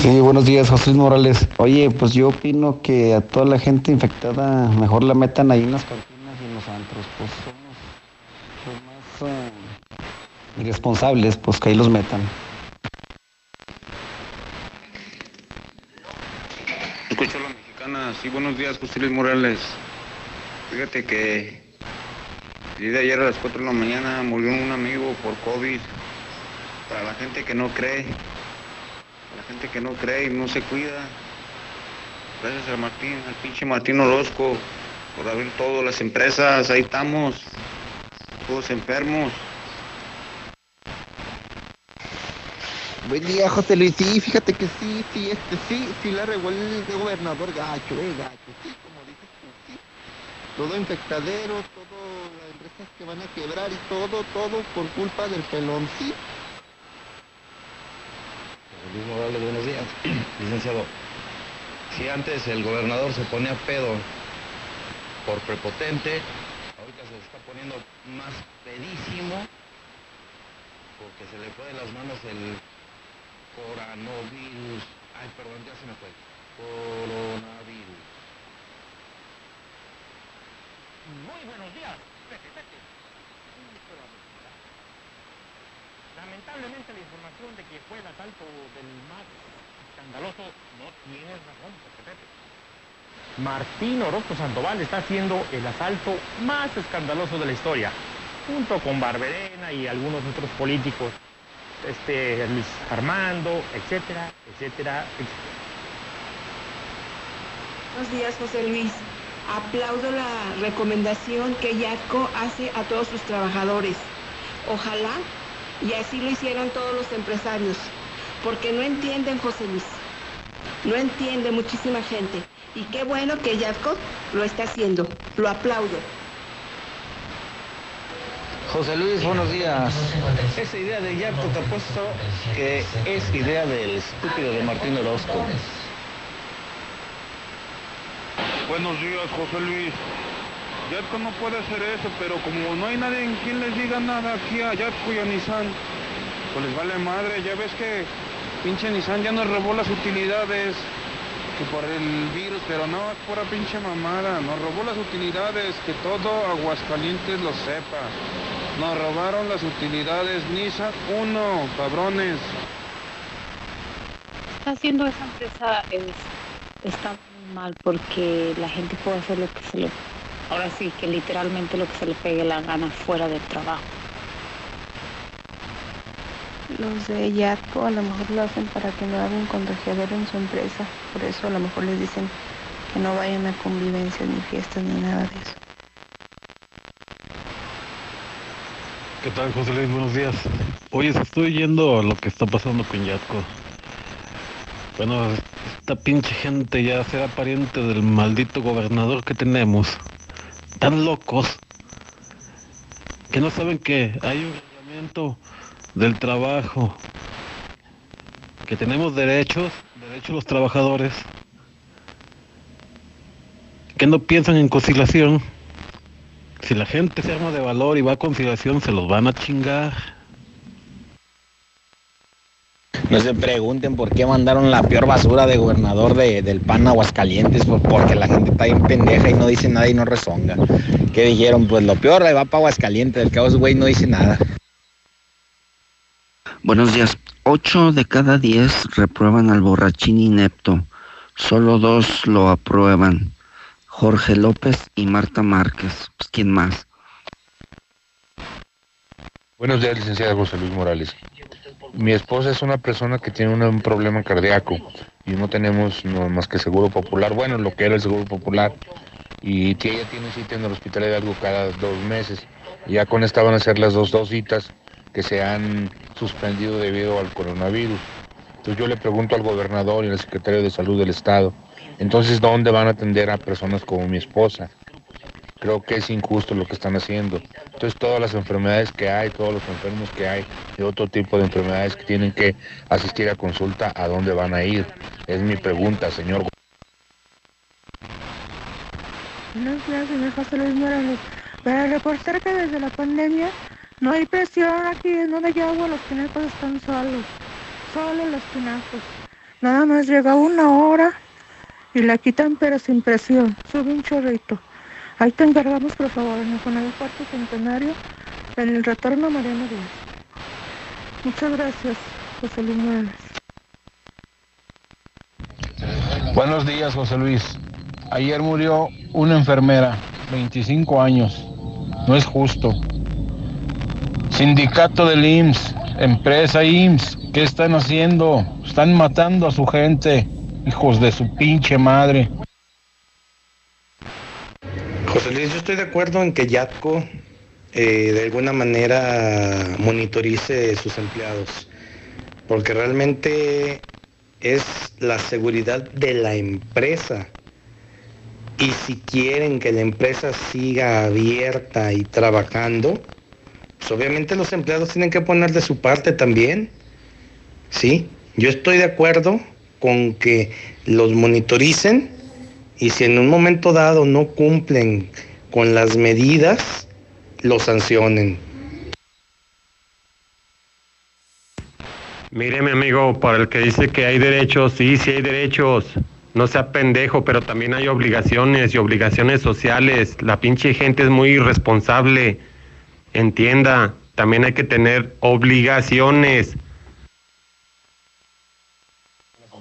Sí, buenos días, José Luis Morales. Oye, pues yo opino que a toda la gente infectada mejor la metan ahí en las cantinas y en los antros. Pues somos los más eh, irresponsables, pues que ahí los metan. Escucho a la mexicana. Sí, buenos días, José Luis Morales. Fíjate que el de ayer a las 4 de la mañana murió un amigo por COVID. Para la gente que no cree, gente que no cree y no se cuida. Gracias a Martín, al pinche Martín Orozco, por abrir todas las empresas. Ahí estamos, todos enfermos. Buen día, José Luis. Sí, fíjate que sí, sí, este, sí, sí la regó el gobernador gacho, eh, gacho. Sí, como dices tú, sí. Todo infectadero, todo las empresas que van a quebrar y todo, todo por culpa del pelón, sí. Luis Morales, buenos días. [CLEARS THROAT] Licenciado, si antes el gobernador se ponía pedo por prepotente, ahorita se está poniendo más pedísimo porque se le fue de las manos el coronavirus. Ay, perdón, ya se me fue. Coronavirus. Muy buenos días. Lamentablemente la información de que fue el asalto del más escandaloso no tiene razón, Pepe. Martín Orozco Sandoval está haciendo el asalto más escandaloso de la historia, junto con Barberena y algunos otros políticos, este Luis Armando, etcétera, etcétera, etcétera. Buenos días, José Luis. Aplaudo la recomendación que YATCO hace a todos sus trabajadores. Ojalá y así lo hicieran todos los empresarios, porque no entienden, José Luis. No entiende muchísima gente. Y qué bueno que YATCO lo está haciendo. Lo aplaudo. José Luis, buenos días. Esa idea de Yarto te apuesto que es idea del estúpido de Martín Orozco. Buenos días, José Luis. Yatco no puede hacer eso, pero como no hay nadie en quien les diga nada aquí a Yatco y a Nissan, pues les vale madre. Ya ves que pinche Nissan ya nos robó las utilidades que por el virus, pero no, es pura pinche mamada. Nos robó las utilidades, que todo Aguascalientes lo sepa. Nos robaron las utilidades Nissan 1, cabrones. está haciendo esa empresa es, está mal porque la gente puede hacer lo que se le ahora sí que literalmente lo que se le pegue la gana fuera del trabajo Los de Yatco a lo mejor lo hacen para que no hagan un contagiador en su empresa. Por eso a lo mejor les dicen que no vayan a convivencias ni fiestas ni nada de eso. ¿Qué tal, José Luis? Buenos días. Oye, se estoy yendo a lo que está pasando con Yatco. Bueno, esta pinche gente ya será pariente del maldito gobernador que tenemos. Tan locos que no saben que hay un reglamento del trabajo, que tenemos derechos, derechos los trabajadores, qué no piensan en conciliación? Si la gente se arma de valor y va a conciliación, se los van a chingar. No se pregunten por qué mandaron la peor basura de gobernador de, del PAN a Aguascalientes, pues porque la gente está bien pendeja y no dice nada y no rezonga. ¿Qué dijeron? Pues lo peor le va para Aguascalientes, el caos güey no dice nada. Buenos días. Ocho de cada diez reprueban al borrachín inepto. Solo dos lo aprueban. Jorge López y Marta Márquez. Pues, ¿Quién más? Buenos días, licenciada José Luis Morales. Mi esposa es una persona que tiene un problema cardíaco y no tenemos más que seguro popular, bueno, lo que era el seguro popular. Y ella tiene cita en el hospital de algo cada dos meses. ya con esta van a ser las dos, dos citas que se han suspendido debido al coronavirus. Entonces yo le pregunto al gobernador y al secretario de salud del estado, entonces ¿dónde van a atender a personas como mi esposa? Creo que es injusto lo que están haciendo. Entonces todas las enfermedades que hay, todos los enfermos que hay y otro tipo de enfermedades que tienen que asistir a consulta, ¿a dónde van a ir? Es mi pregunta, señor. Buenos días, señor José Luis Morales. Para reportar que desde la pandemia no hay presión aquí, no hay agua, los pinacos están solos. Solo los pinacos. Nada más llega una hora y la quitan pero sin presión. Sube un chorrito. Ahí te encargamos, por favor, en el Cuarto Centenario, en el retorno Mariano Díaz. Muchas gracias, José Luis Morales. Buenos días, José Luis. Ayer murió una enfermera, 25 años. No es justo. Sindicato del IMSS, empresa IMSS, ¿qué están haciendo? Están matando a su gente, hijos de su pinche madre. José Luis, yo estoy de acuerdo en que Yatco eh, de alguna manera monitorice sus empleados, porque realmente es la seguridad de la empresa. Y si quieren que la empresa siga abierta y trabajando, pues obviamente los empleados tienen que poner de su parte también. Sí, yo estoy de acuerdo con que los monitoricen y si en un momento dado no cumplen con las medidas, los sancionen. Mire, mi amigo, para el que dice que hay derechos, sí, sí hay derechos. No sea pendejo, pero también hay obligaciones y obligaciones sociales. La pinche gente es muy irresponsable. Entienda, también hay que tener obligaciones.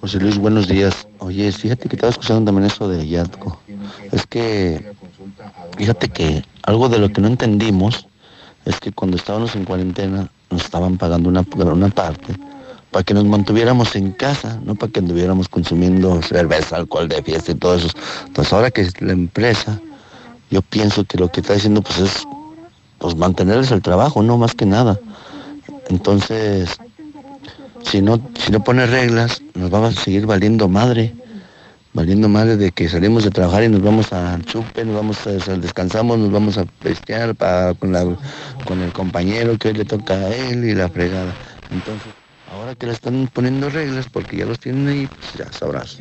José Luis, buenos días. Oye, fíjate que estaba escuchando también eso de Yatco. Es que, fíjate que algo de lo que no entendimos es que cuando estábamos en cuarentena nos estaban pagando una, una parte para que nos mantuviéramos en casa, no para que anduviéramos consumiendo cerveza, alcohol de fiesta y todo eso. Entonces ahora que es la empresa, yo pienso que lo que está diciendo pues es pues mantenerles el trabajo, no más que nada. Entonces, si no, si no pone reglas, nos vamos a seguir valiendo madre, valiendo madre de que salimos de trabajar y nos vamos al chupe, nos vamos a, descansamos, nos vamos a pestear con, con el compañero que hoy le toca a él y la fregada. Entonces, ahora que le están poniendo reglas, porque ya los tienen ahí, pues ya sabrás.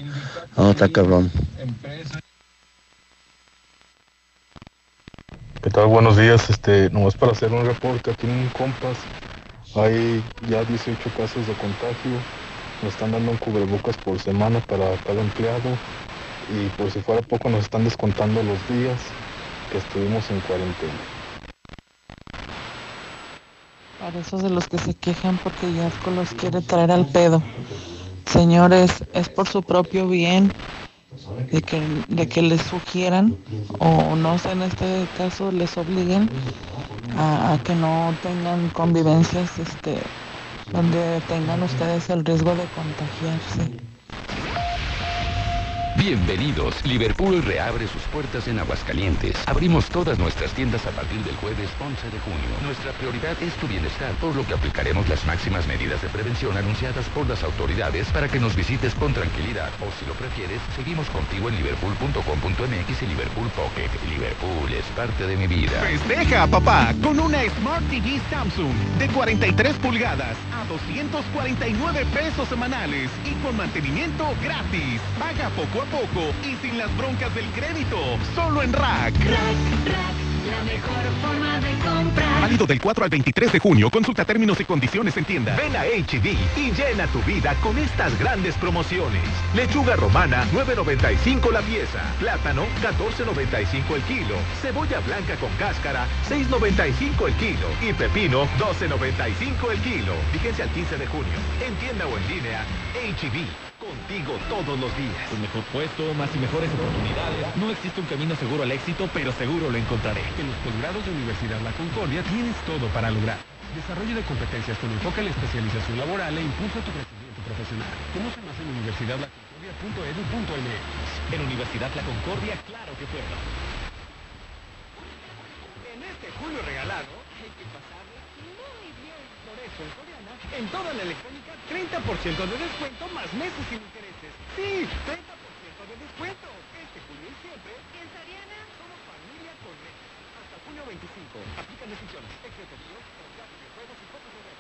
No, está cabrón. ¿Qué tal? Buenos días. Este, nomás para hacer un reporte aquí en Compas hay ya 18 casos de contagio. Nos están dando un cubrebocas por semana para cada empleado. Y por si fuera poco nos están descontando los días que estuvimos en cuarentena. Para esos de los que se quejan porque ya los quiere traer al pedo. Señores, es por su propio bien de que, de que les sugieran o no sé en este caso les obliguen a, que no tengan convivencias este donde tengan ustedes el riesgo de contagiarse. Bienvenidos. Liverpool reabre sus puertas en Aguascalientes. Abrimos todas nuestras tiendas a partir del jueves 11 de junio. Nuestra prioridad es tu bienestar, por lo que aplicaremos las máximas medidas de prevención anunciadas por las autoridades para que nos visites con tranquilidad. O si lo prefieres, seguimos contigo en liverpool.com.mx y Liverpool Pocket. Liverpool es parte de mi vida. Festeja, papá, con una Smart TV Samsung de 43 pulgadas a 249 pesos semanales y con mantenimiento gratis. Paga poco poco y sin las broncas del crédito. Solo en Rack. Rack, Rack, la mejor forma de comprar. Válido del 4 al 23 de junio. Consulta términos y condiciones en tienda. Ven a HB y llena tu vida con estas grandes promociones. Lechuga romana, 9.95 la pieza. Plátano, 14.95 el kilo. Cebolla blanca con cáscara, 6.95 el kilo. Y pepino, 12.95 el kilo. Fíjense al 15 de junio. En tienda o en línea, HB. Contigo todos los días. Un mejor puesto, más y mejores oportunidades. No existe un camino seguro al éxito, pero seguro lo encontraré. En los posgrados de Universidad La Concordia tienes todo para lograr. Desarrollo de competencias con enfoque en la especialización laboral e impulso a tu crecimiento profesional. Conoce más en universidadlaconcordia.edu.mx. En Universidad La Concordia, claro que puedo. En este julio regalado, hay que pasarle muy bien. Por eso, en Coreana, en toda la electrónica, 30% de descuento más meses sin intereses. Sí, 30% de descuento. Este julio y siempre, en Soriana, somos familia correcta. Hasta junio 25. Aplican decisiones. Excepciones, videojuegos y fotos de red.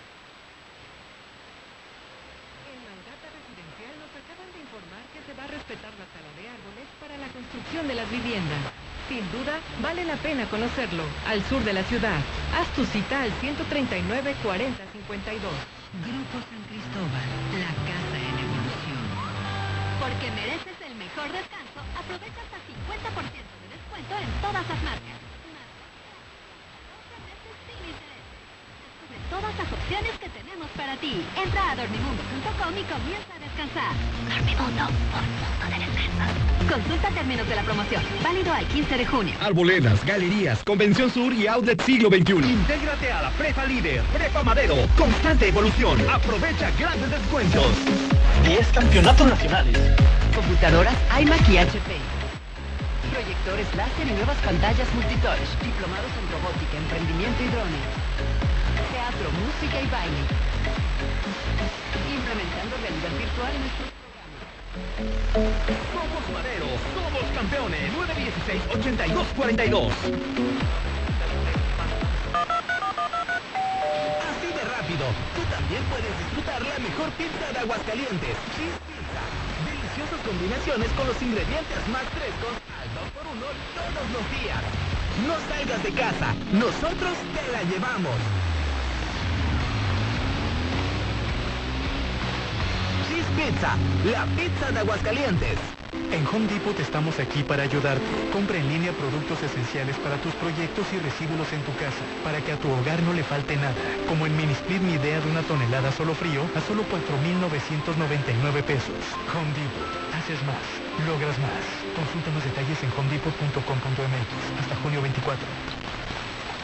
En Mangata Residencial nos acaban de informar que se va a respetar la tala de árboles para la construcción de las viviendas. Sin duda, vale la pena conocerlo. Al sur de la ciudad. Haz tu cita al 139 40 52. Grupo San Cristóbal, la casa en evolución. Porque mereces el mejor descanso, aprovecha hasta 50% de descuento en todas las marcas. Descubre todas las opciones que tenemos para ti. Entra a dormimundo.com y comienza a descansar. Dormimundo, un mundo de descanso. Consulta términos de la promoción. Válido al 15 de junio. Arboledas, galerías, Convención Sur y Outlet Siglo XXI. Intégrate a la Prepa Líder, Prepa Madero. Constante evolución. Aprovecha grandes descuentos. 10 campeonatos nacionales. Computadoras iMac y HP. Proyectores láser y nuevas pantallas multitouch. Diplomados en robótica, emprendimiento y drones. Teatro, música y baile. Implementando realidad virtual en nuestros Somos Madero, somos campeones. 916-8242. Así de rápido, tú también puedes disfrutar la mejor pizza de Aguascalientes. Cheese Pizza. Deliciosas combinaciones con los ingredientes más frescos al 2x1 todos los días. No salgas de casa, nosotros te la llevamos. Pizza, la pizza de Aguascalientes. En Home Depot estamos aquí para ayudarte. Compra en línea productos esenciales para tus proyectos y recíbelos en tu casa, para que a tu hogar no le falte nada. Como en Mini Split mi idea de una tonelada solo frío a solo 4.999 pesos. Home Depot. Haces más. Logras más. Consulta más detalles en homedepot.com.mx hasta junio 24.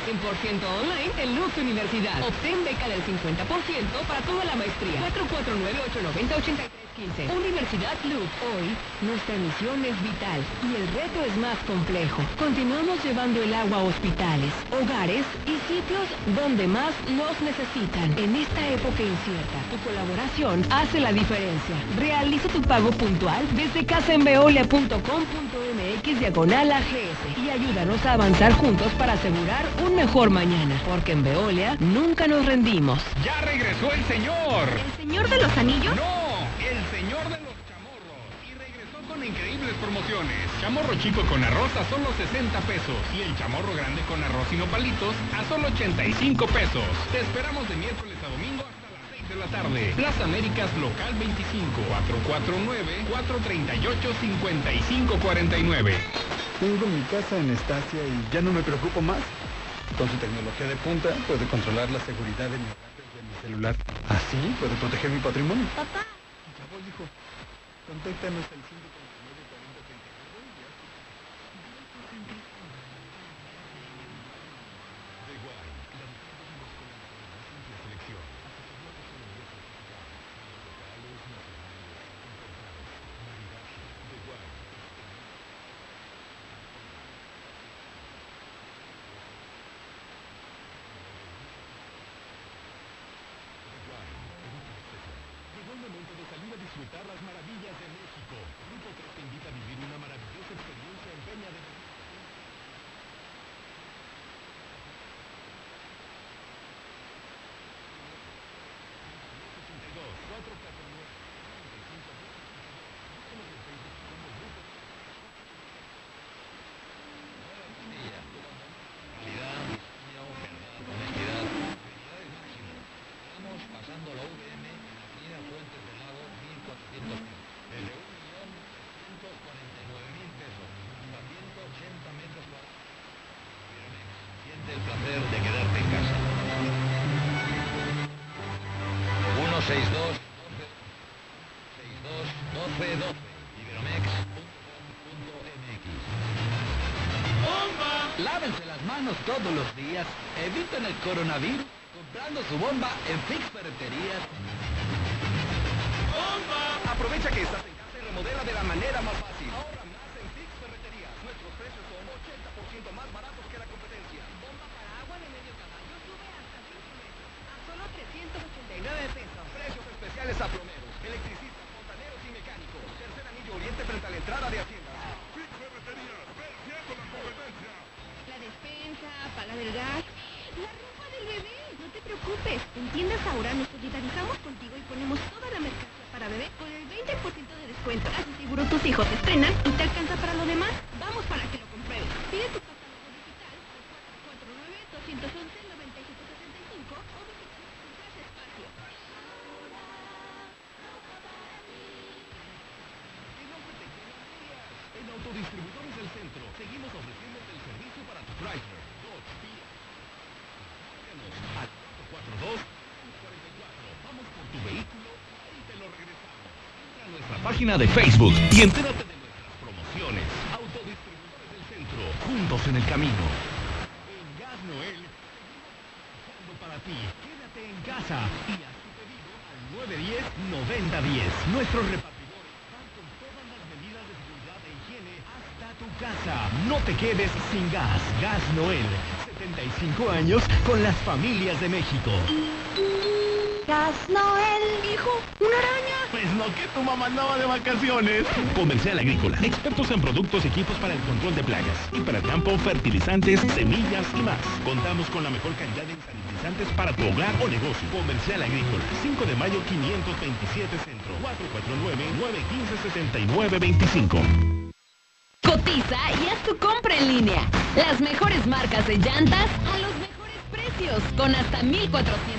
100% online en Luz Universidad. Obtén beca del 50% para toda la maestría. 449-890-8315. Universidad Luz. Hoy, nuestra misión es vital y el reto es más complejo. Continuamos llevando el agua a hospitales, hogares y sitios donde más nos necesitan. En esta época incierta, tu colaboración hace la diferencia. Realiza tu pago puntual desde casaenveolia.com.mx diagonal AGS y ayúdanos a avanzar juntos para asegurar un mejor mañana. Porque en Veolia nunca nos rendimos. ¡Ya regresó el señor! ¿El señor de los anillos? ¡No! ¡El señor de los chamorros! Y regresó con increíbles promociones. Chamorro chico con arroz a solo 60 pesos. Y el chamorro grande con arroz y nopalitos a solo 85 pesos. Te esperamos de miércoles a domingo hasta las 6 de la tarde. Plaza Américas Local 25 449-438-5549. Tengo mi casa en Estacia y ya no me preocupo más. Con su tecnología de punta puede controlar la seguridad de mi desde mi celular. Así puede proteger mi patrimonio. Papá. Ya voy, hijo. Contáctanos al 162 62 12 12 Iberomex.com.mx ¡Bomba! Lávense las manos todos los días, eviten el coronavirus comprando su bomba en Fix Ferreterías. ¡Bomba! Aprovecha que estás en casa y remodela de la manera más fácil más en Fix Ferreterías. Nuestros precios son 80% más baratos que la competencia. Bomba para agua de medio caballo sube hasta 5 metros. A solo 389 pesos. Precios especiales a plomeros, electricistas, fontaneros y mecánicos. Tercer anillo oriente frente a la entrada de Hacienda. Fix Ferreterías, venciendo la competencia. La despensa, pagar el gas, la ropa del bebé. No te preocupes. En tiendas ahora nos solidarizamos contigo y ponemos toda la mercancía para bebé con el 20% de descuento. Así seguro tus hijos estrenan y te alcanza para lo demás. Vamos para que lo compruebes. Pide tu catálogo digital al 449-211-9775 o visítanos en Plaza Espacio. En Autodistribuidores del Centro seguimos ofreciéndote el servicio para tu Chrysler, Dodge, Fiat. Márcanos al 442 44. Vamos por tu vehículo y te lo regresamos. Entra a nuestra página de Facebook y entérate de nuestras promociones. Autodistribuidores del Centro, juntos en el camino. En Gas Noel, para ti. Quédate en casa y haz tu pedido al 910-9010. Nuestros repartidores van con todas las medidas de seguridad e higiene hasta tu casa. No te quedes sin gas. Gas Noel. 75 años con las familias de México. Gas Noel, hijo, una araña. Pues no que tu mamá andaba de vacaciones. Comercial Agrícola. Expertos en productos y equipos para el control de plagas. Y para campo, fertilizantes, semillas y más. Contamos con la mejor calidad de sanitizantes para tu hogar o negocio. Comercial Agrícola. 5 de mayo 527 Centro. 449-915-6925. Cotiza y haz tu compra en línea. Las mejores marcas de llantas a los mejores precios con hasta 1400